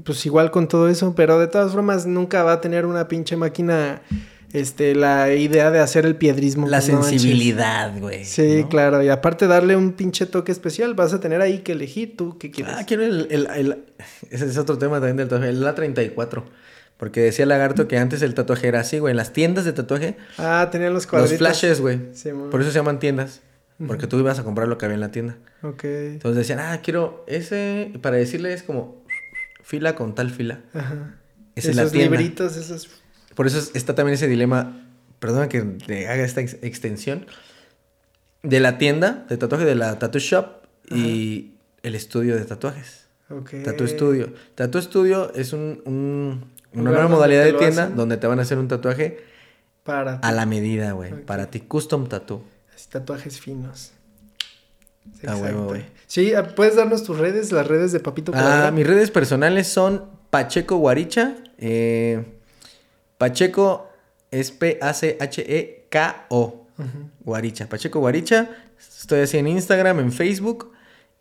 pues igual con todo eso, pero de todas formas nunca va a tener una pinche máquina este, la idea de hacer el piedrismo. La sensibilidad, güey. Sí, claro. Y aparte darle un pinche toque especial, vas a tener ahí que elegir tú qué quieres. Ah, quiero el, el, Ese es otro tema también del tatuaje, el A34. Porque decía Lagarto que antes el tatuaje era así, güey. En las tiendas de tatuaje... Ah, tenían los cuadritos. Los flashes, güey. Por eso se llaman tiendas. Porque tú ibas a comprar lo que había en la tienda. Ok. Entonces decían, ah, quiero ese... Para decirle es como fila con tal fila. Ajá. Es esos libritos, esos... Por eso está también ese dilema, perdona que te haga esta extensión, de la tienda de tatuaje, de la tattoo shop y el estudio de tatuajes. Ok. Tattoo Studio. Tattoo Studio es un, una nueva modalidad de tienda donde te van a hacer un tatuaje para a la medida, güey. Para ti, custom tattoo. Tatuajes finos. A huevo, güey. Sí, ah, ¿puedes darnos tus redes, las redes de Papito Ah, mis redes personales son Pacheco Guaricha. Eh, Pacheco es P-A-C-H-E-K-O. Guaricha. Pacheco Guaricha. Estoy así en Instagram, en Facebook.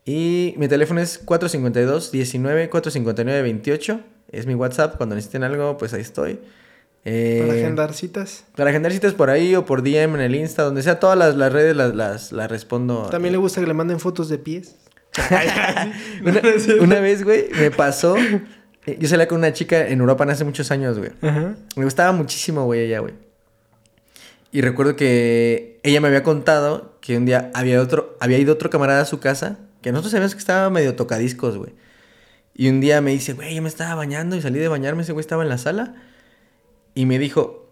Y mi teléfono es 452 19 459 28. Es mi WhatsApp. Cuando necesiten algo, pues ahí estoy. Eh, para agendar citas. Para agendar citas por ahí o por DM en el Insta, donde sea, todas las, redes las, las, respondo. También le gusta que le manden fotos de pies. una, vez, güey, me pasó. Eh, yo salía con una chica en Europa hace muchos años, güey. Me gustaba muchísimo, güey, ella, güey. Y recuerdo que ella me había contado que un día había, otro, había ido otro camarada a su casa, que nosotros sabíamos que estaba medio tocadiscos, güey. Y un día me dice, güey, yo me estaba bañando y salí de bañarme, ese güey estaba en la sala. Y me dijo,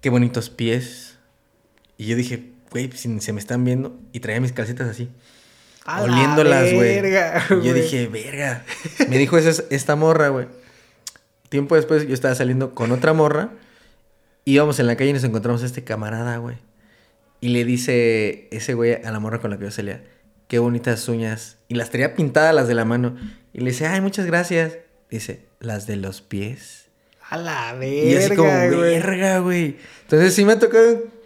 qué bonitos pies. Y yo dije, güey, pues, se me están viendo. Y traía mis calcetas así. oliéndolas, güey. Yo dije, verga. Me dijo esa, esta morra, güey. tiempo después yo estaba saliendo con otra morra. Íbamos en la calle y nos encontramos a este camarada, güey. Y le dice ese güey a la morra con la que yo salía, qué bonitas uñas. Y las tenía pintadas las de la mano. Y le dice, ay, muchas gracias. Dice, las de los pies. A la verga, Y así como, verga, güey. Entonces sí me tocó,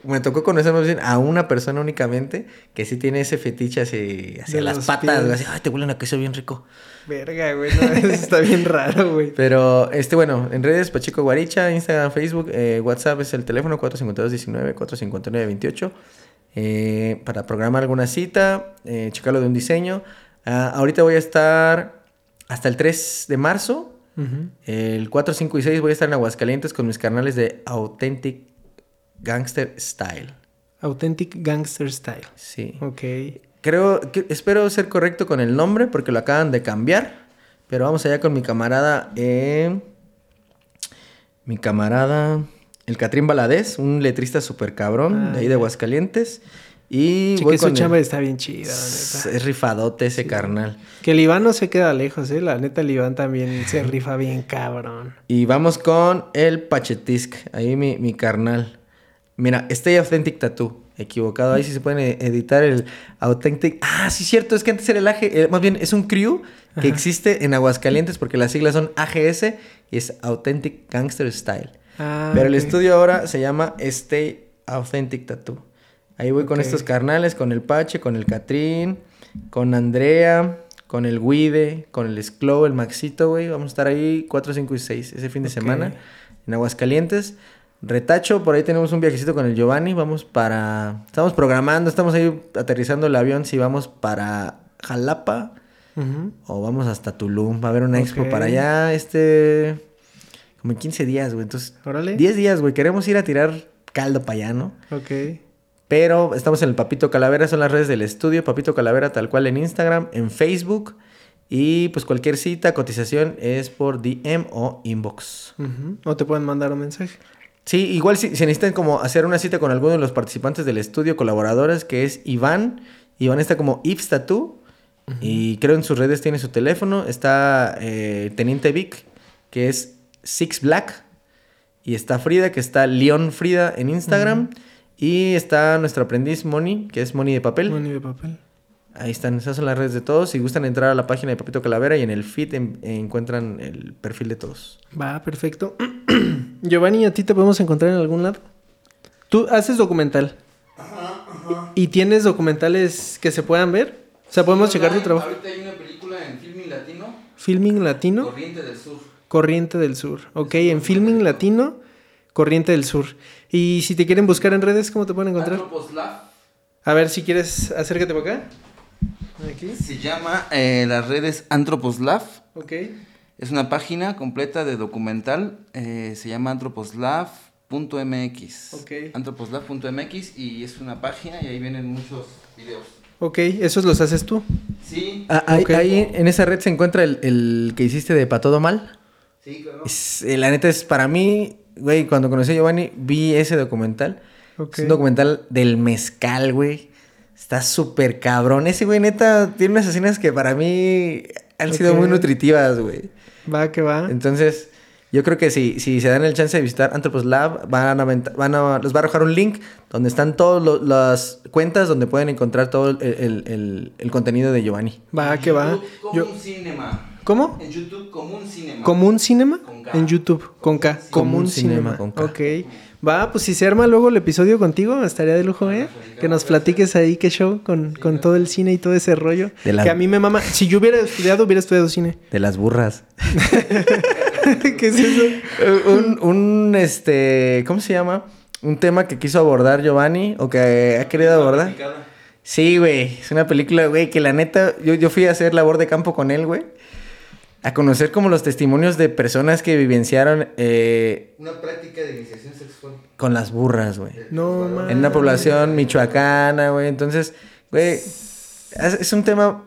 me tocó conocer más bien a una persona únicamente que sí tiene ese fetiche hacia, hacia las patas, güey. Así, ay, te huelen a queso bien rico. Verga, güey. no, eso está bien raro, güey. Pero, este, bueno, en redes Pachico Guaricha, Instagram, Facebook, eh, WhatsApp es el teléfono 452-19, 459-28. Eh, para programar alguna cita, eh, checarlo de un diseño. Ah, ahorita voy a estar hasta el 3 de marzo. El 4, 5 y 6 voy a estar en Aguascalientes con mis canales de Authentic Gangster Style. Authentic Gangster Style. Sí. Ok. Creo que espero ser correcto con el nombre porque lo acaban de cambiar. Pero vamos allá con mi camarada. eh, mi camarada. El Catrín Baladés, un letrista súper cabrón Ah, de ahí de. Aguascalientes. Y Sí, que su el- chamba está bien chida, la neta. es rifadote ese carnal. Que el Iván no se queda lejos, ¿eh? La neta, el Iván también se rifa bien cabrón. Y vamos con el Pachetisk. Ahí mi, mi carnal. Mira, Stay Authentic Tattoo. Equivocado. Ahí sí se pueden editar el Authentic. Ah, sí, cierto. Es que antes era el AG. eh, más bien, es un crew que Ajá. existe en Aguascalientes porque las siglas son AGS y es Authentic Gangster Style. Ah, Pero el estudio ahora se llama Stay Authentic Tattoo. Ahí voy con estos carnales, con el Pache, con el Catrín, con Andrea, con el Guide, con el Sclow, el Maxito, güey. Vamos a estar ahí 4, 5 y 6 ese fin de semana en Aguascalientes. Retacho, por ahí tenemos un viajecito con el Giovanni. Vamos para. Estamos programando, estamos ahí aterrizando el avión si vamos para Jalapa o vamos hasta Tulum. Va a haber una expo para allá, este. Como en 15 días, güey. Entonces, Órale. 10 días, güey. Queremos ir a tirar caldo para allá, ¿no? Ok. Pero estamos en el Papito Calavera, son las redes del estudio, Papito Calavera tal cual en Instagram, en Facebook. Y pues cualquier cita, cotización es por DM o inbox. Ujú. O te pueden mandar un mensaje. Sí, igual si, si necesitan como hacer una cita con alguno de los participantes del estudio, colaboradores, que es Iván. Iván está como Yves Tattoo. Y creo en sus redes tiene su teléfono. Está eh, Teniente Vic, que es Six Black. Y está Frida, que está León Frida en Instagram. Y está nuestro aprendiz Moni, que es Moni de papel. Money de papel. Ahí están, esas son las redes de todos. Si gustan entrar a la página de Papito Calavera y en el feed en- encuentran el perfil de todos. Va, perfecto. Giovanni, ¿a ti te podemos encontrar en algún lado? Tú haces documental. ¿Y tienes documentales que se puedan ver? O sea, podemos checar tu trabajo. Ahorita hay una película en Filming Latino, Filming Latino, Corriente del Sur. Corriente del Sur. Ok, en Filming Latino, Corriente del Sur. Y si te quieren buscar en redes, ¿cómo te pueden encontrar? Anthroposlav A ver si quieres, acércate para acá. Aquí. se llama eh, las redes Anthroposlav. Ok. Es una página completa de documental. eh, se llama anthroposlav.mx. Ok. Anthroposlav.mx y es una página y ahí vienen muchos videos. Ok, esos los haces tú. Sí, Ah, ahí, Ok. ahí en esa red se encuentra el, el que hiciste de Pa' Todo Mal. sí, claro. Es- eh, la neta es para mí, güey, cuando conocí a Giovanni, vi ese documental. Es un documental del mezcal, güey. Está súper cabrón. Ese güey, neta, tiene unas escenas que para mí han sido muy nutritivas, güey. Va, que va. Entonces, yo creo que si, si se dan el chance de visitar Anthropos Lab, van a, van a- les va a arrojar un link donde están todas las cuentas donde pueden encontrar todo el, el- el- el contenido de Giovanni. Va, que va. Como Yo, un cinema. ¿Cómo? En YouTube como un cinema. ¿Común Cinema? Con K. En YouTube, con K. Común Común Cinema, Cinema. con K. Ok. Va, pues si se arma luego el episodio contigo, estaría de lujo, ¿eh? Que nos platiques ahí qué show con, con todo el cine y todo ese rollo. De la- Que a mí me mama. Si yo hubiera estudiado, hubiera estudiado cine. De las burras. ¿Qué es eso? Eh, un, un, este, ¿cómo se llama? Un tema que quiso abordar Giovanni o que ha querido abordar. Sí, güey. Es una película, güey, que la neta, yo, yo fui a hacer labor de campo con él, güey. A conocer como los testimonios de personas que vivenciaron eh, Una práctica de iniciación sexual. con las burras, güey. No, man. En una población michoacana, güey. Entonces, güey, es, un tema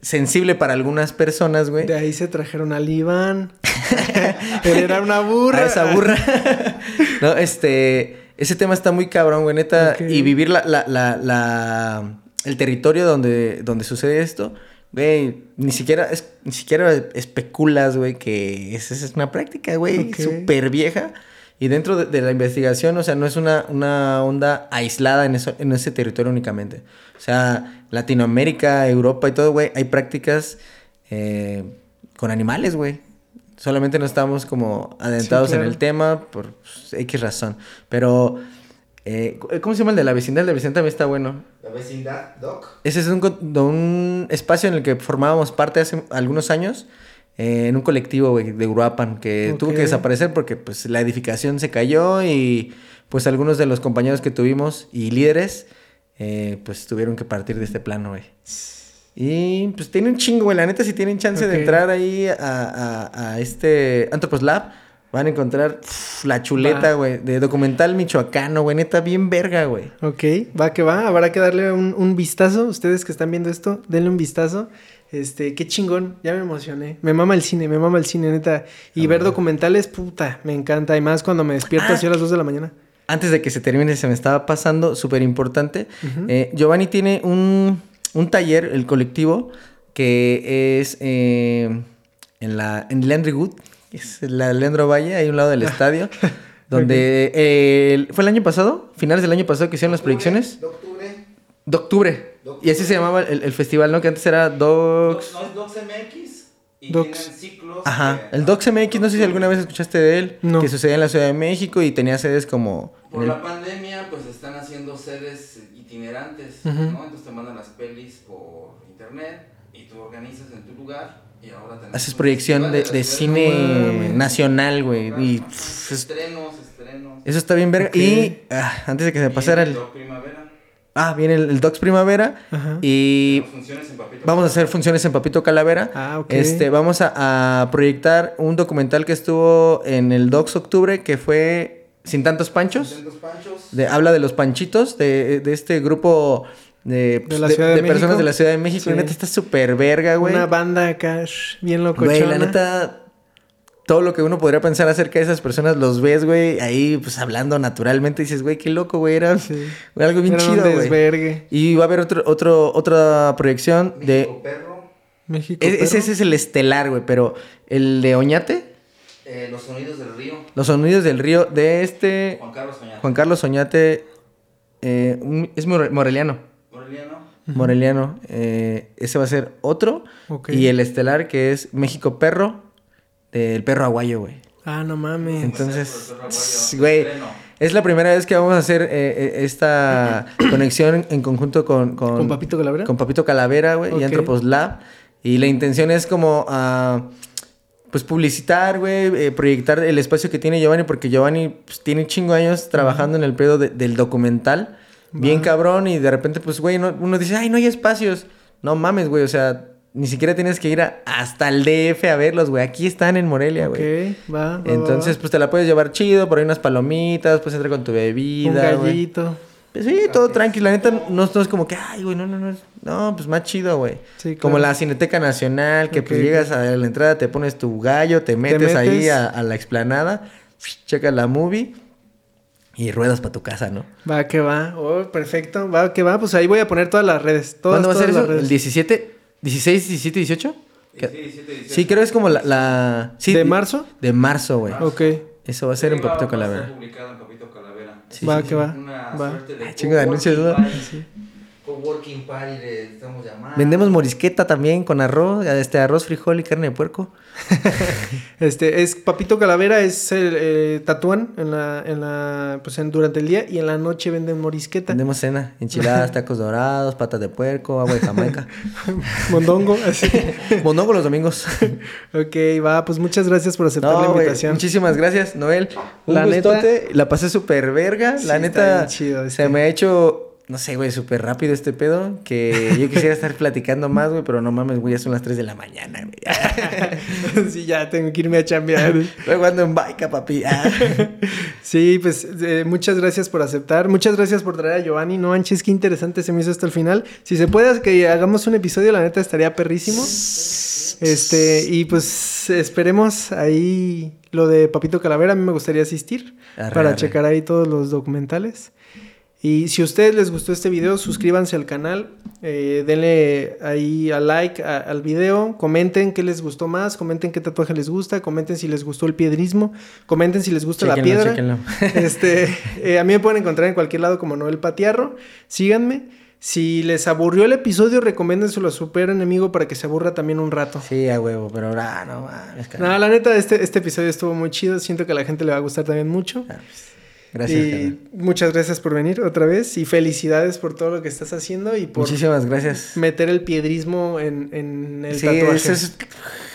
sensible para algunas personas, güey. De ahí se trajeron al Iván. Él era una burra. A esa burra. no, este. Ese tema está muy cabrón, güey, neta. Y vivir la, la, la, la- el territorio donde, donde sucede esto. Güey, ni siquiera, es, ni siquiera especulas, güey, que esa es una práctica, güey, Ok. súper vieja. Y dentro de, de la investigación, o sea, no es una, una onda aislada en, eso, en ese territorio únicamente. O sea, Latinoamérica, Europa y todo, güey, hay prácticas eh, con animales, güey. Solamente no estamos como adentrados claro. en el tema por X razón. Pero, eh, ¿cómo se llama el de la vecindad? El de la vecindad también está bueno. La vecindad, Doc. Ese es un, espacio en el que formábamos parte hace algunos años. eh, en un colectivo, de Uruapan, que tuvo que desaparecer porque pues la edificación se cayó y pues algunos de los compañeros que tuvimos y líderes eh, pues tuvieron que partir de este plano, güey. Y pues tiene un chingo, güey. La neta, si tienen chance de entrar ahí a, a- a este Anthropos Lab, van a encontrar la chuleta, güey, de documental michoacano, güey. Neta, bien verga, güey. Ok, va que va, habrá que darle un, un vistazo. Ustedes que están viendo esto, denle un vistazo. Este, qué chingón, ya me emocioné. Me mama el cine, me mama el cine, neta. Y Ah, ver documentales, puta, me encanta. Y más cuando me despierto Ah. así a las 2 de la mañana. Antes de que se termine, se me estaba pasando, súper importante. Eh, Giovanni tiene un, un taller, el colectivo, que es eh, en la en Landry Wood, que es la Leandro Valle, ahí a un lado del estadio, donde eh, fue el año pasado, finales del año pasado que hicieron las proyecciones, De octubre. de octubre. Y así se llamaba el, el festival, ¿no? Que antes era Docs. No, no es Docs MX. Y Docs. tienen ciclos. Ajá, que- el Docs MX, no sé si alguna vez escuchaste de él, No. que sucedía en la Ciudad de México y tenía sedes como... Por el- la pandemia, pues están haciendo sedes itinerantes. ¿no? Entonces te mandan las pelis por internet y tú organizas en tu lugar Haces proyección de, de cine nacional, güey. Y México. pff, es- Estrenos, estrenos. eso está bien verga. Y ah, antes de que se me pasara el Primavera. Ah, viene el, el Docs Primavera. Ajá. Y Tenemos funciones en Papito. vamos a hacer funciones en Papito Calavera. Ah, ok. Este, vamos a, a proyectar un documental que estuvo en el Docs Octubre que fue Sin tantos panchos. Centros Panchos. De, habla de los panchitos, de, de este grupo de, pues, la Ciudad de personas de la Ciudad de México. Sí. Y neta está súper verga, güey. Una banda acá, bien locochona. Güey, la neta, todo lo que uno podría pensar acerca de esas personas los ves, güey, ahí pues hablando naturalmente. Dices, güey, qué loco, güey, era Sí. güey, algo bien Era un chido, güey. Y va a haber otro, otro, otra proyección de... México Perro. México. e- Ese, perro. ese es el estelar, güey, pero el de Oñate, eh, Los Sonidos del Río. Los Sonidos del Río, de este Juan Carlos Oñate. Juan Carlos Oñate, eh, un- es more- moreliano. Eh, ese va a ser otro. Y el estelar que es México Perro, del perro aguayo, güey. Ah, no mames. Entonces, aguayo, güey, es la primera vez que vamos a hacer eh, eh, esta conexión en conjunto con... Con, ¿Con Papito Calavera? Con Papito Calavera, güey, y Anthropos Lab. Y la intención es como... ah, pues publicitar, güey, eh, proyectar el espacio que tiene Giovanni, porque Giovanni pues, tiene chingo años trabajando en el pedo de- del documental, bien cabrón, y de repente, pues, güey, no- uno dice, ay, no hay espacios. No mames, güey, o sea, ni siquiera tienes que ir a- hasta el DF a verlos, güey. Aquí están en Morelia, güey. Ok, va. va, Entonces, pues te la puedes llevar chido, por ahí unas palomitas, puedes entrar con tu un bebida, güey. gallito. Pues sí, todo tranquilo. La neta, no, no es como que, ay, güey, no, no, no. No, pues más chido, güey. Sí, Como claro. la Cineteca Nacional, que pues llegas a la entrada, te pones tu gallo, te metes, ahí metes. a, a la explanada, checas la movie y ruedas para tu casa, ¿no? Va que va. Oh, perfecto. Va que va. Pues ahí voy a poner todas las redes. Todas, ¿Cuándo va a ser eso? las ¿El redes. 17? ¿16, 17, 18? Que- 17, 18. Sí, creo que es como la... la- sí, ¿De marzo? De marzo, güey. Ok. Eso va a ser en Sí, va- Papito va a Calavera. estar publicado en Papito Calavera. Sí, va sí, que va. Una va. suerte de Ah, chingo de anuncios, ¿no? party. Coworking party le estamos llamando. Vendemos morisqueta también con arroz, este arroz, frijol y carne de puerco. Este es Papito Calavera, es el eh, tatúan en la, en la, pues en, durante el día y en la noche venden morisqueta. Vendemos cena, enchiladas, tacos dorados, patas de puerco, agua de Jamaica. Mondongo, así. Mondongo los domingos. ok, va, pues muchas gracias por aceptar la No, invitación. muchísimas gracias, Noel. Un La neta- la pasé súper verga. Sí, la neta, se este. me ha hecho, no sé, güey, súper rápido este pedo. Que yo quisiera estar platicando más, güey, pero no mames, güey, ya son las 3 de la mañana, güey. sí, ya tengo que irme a chambear. Luego ando en baica, papi. Ah. Sí, pues eh, muchas gracias por aceptar. Muchas gracias por traer a Giovanni. No manches, qué interesante se me hizo hasta el final. Si se puede que hagamos un episodio, la neta estaría perrísimo. Este, y pues esperemos ahí lo de Papito Calavera. A mí me gustaría asistir Arre, para arre. checar ahí todos los documentales. Y si a ustedes les gustó este video, suscríbanse al canal, eh, denle ahí a like al video, comenten qué les gustó más, comenten qué tatuaje les gusta, comenten si les gustó el piedrismo, comenten si les gusta la piedra. Este, eh, a mí me pueden encontrar en cualquier lado como Noel Patiarro, síganme. Si les aburrió el episodio, recomiéndenselo a su super enemigo para que se aburra también un rato. Sí, a huevo, pero ahora no No, la neta, este, este episodio estuvo muy chido. Siento que a la gente le va a gustar también mucho. Ah, pues. Gracias. Y muchas gracias por venir otra vez y felicidades por todo lo que estás haciendo y por Muchísimas gracias. meter el piedrismo en, en el sí, tatuaje. Eso es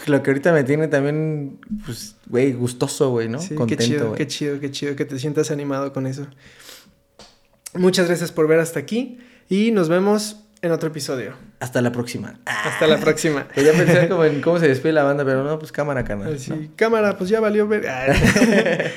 lo que ahorita me tiene también, pues, güey, gustoso, güey, ¿no? Sí, Contento, qué chido, qué chido, qué chido que te sientas animado con eso. Muchas gracias por ver hasta aquí y nos vemos en otro episodio. Hasta la próxima. Hasta la próxima. ya pensé como en cómo se despide la banda, pero no, pues cámara, cámara. Sí, cámara, pues ya valió ver.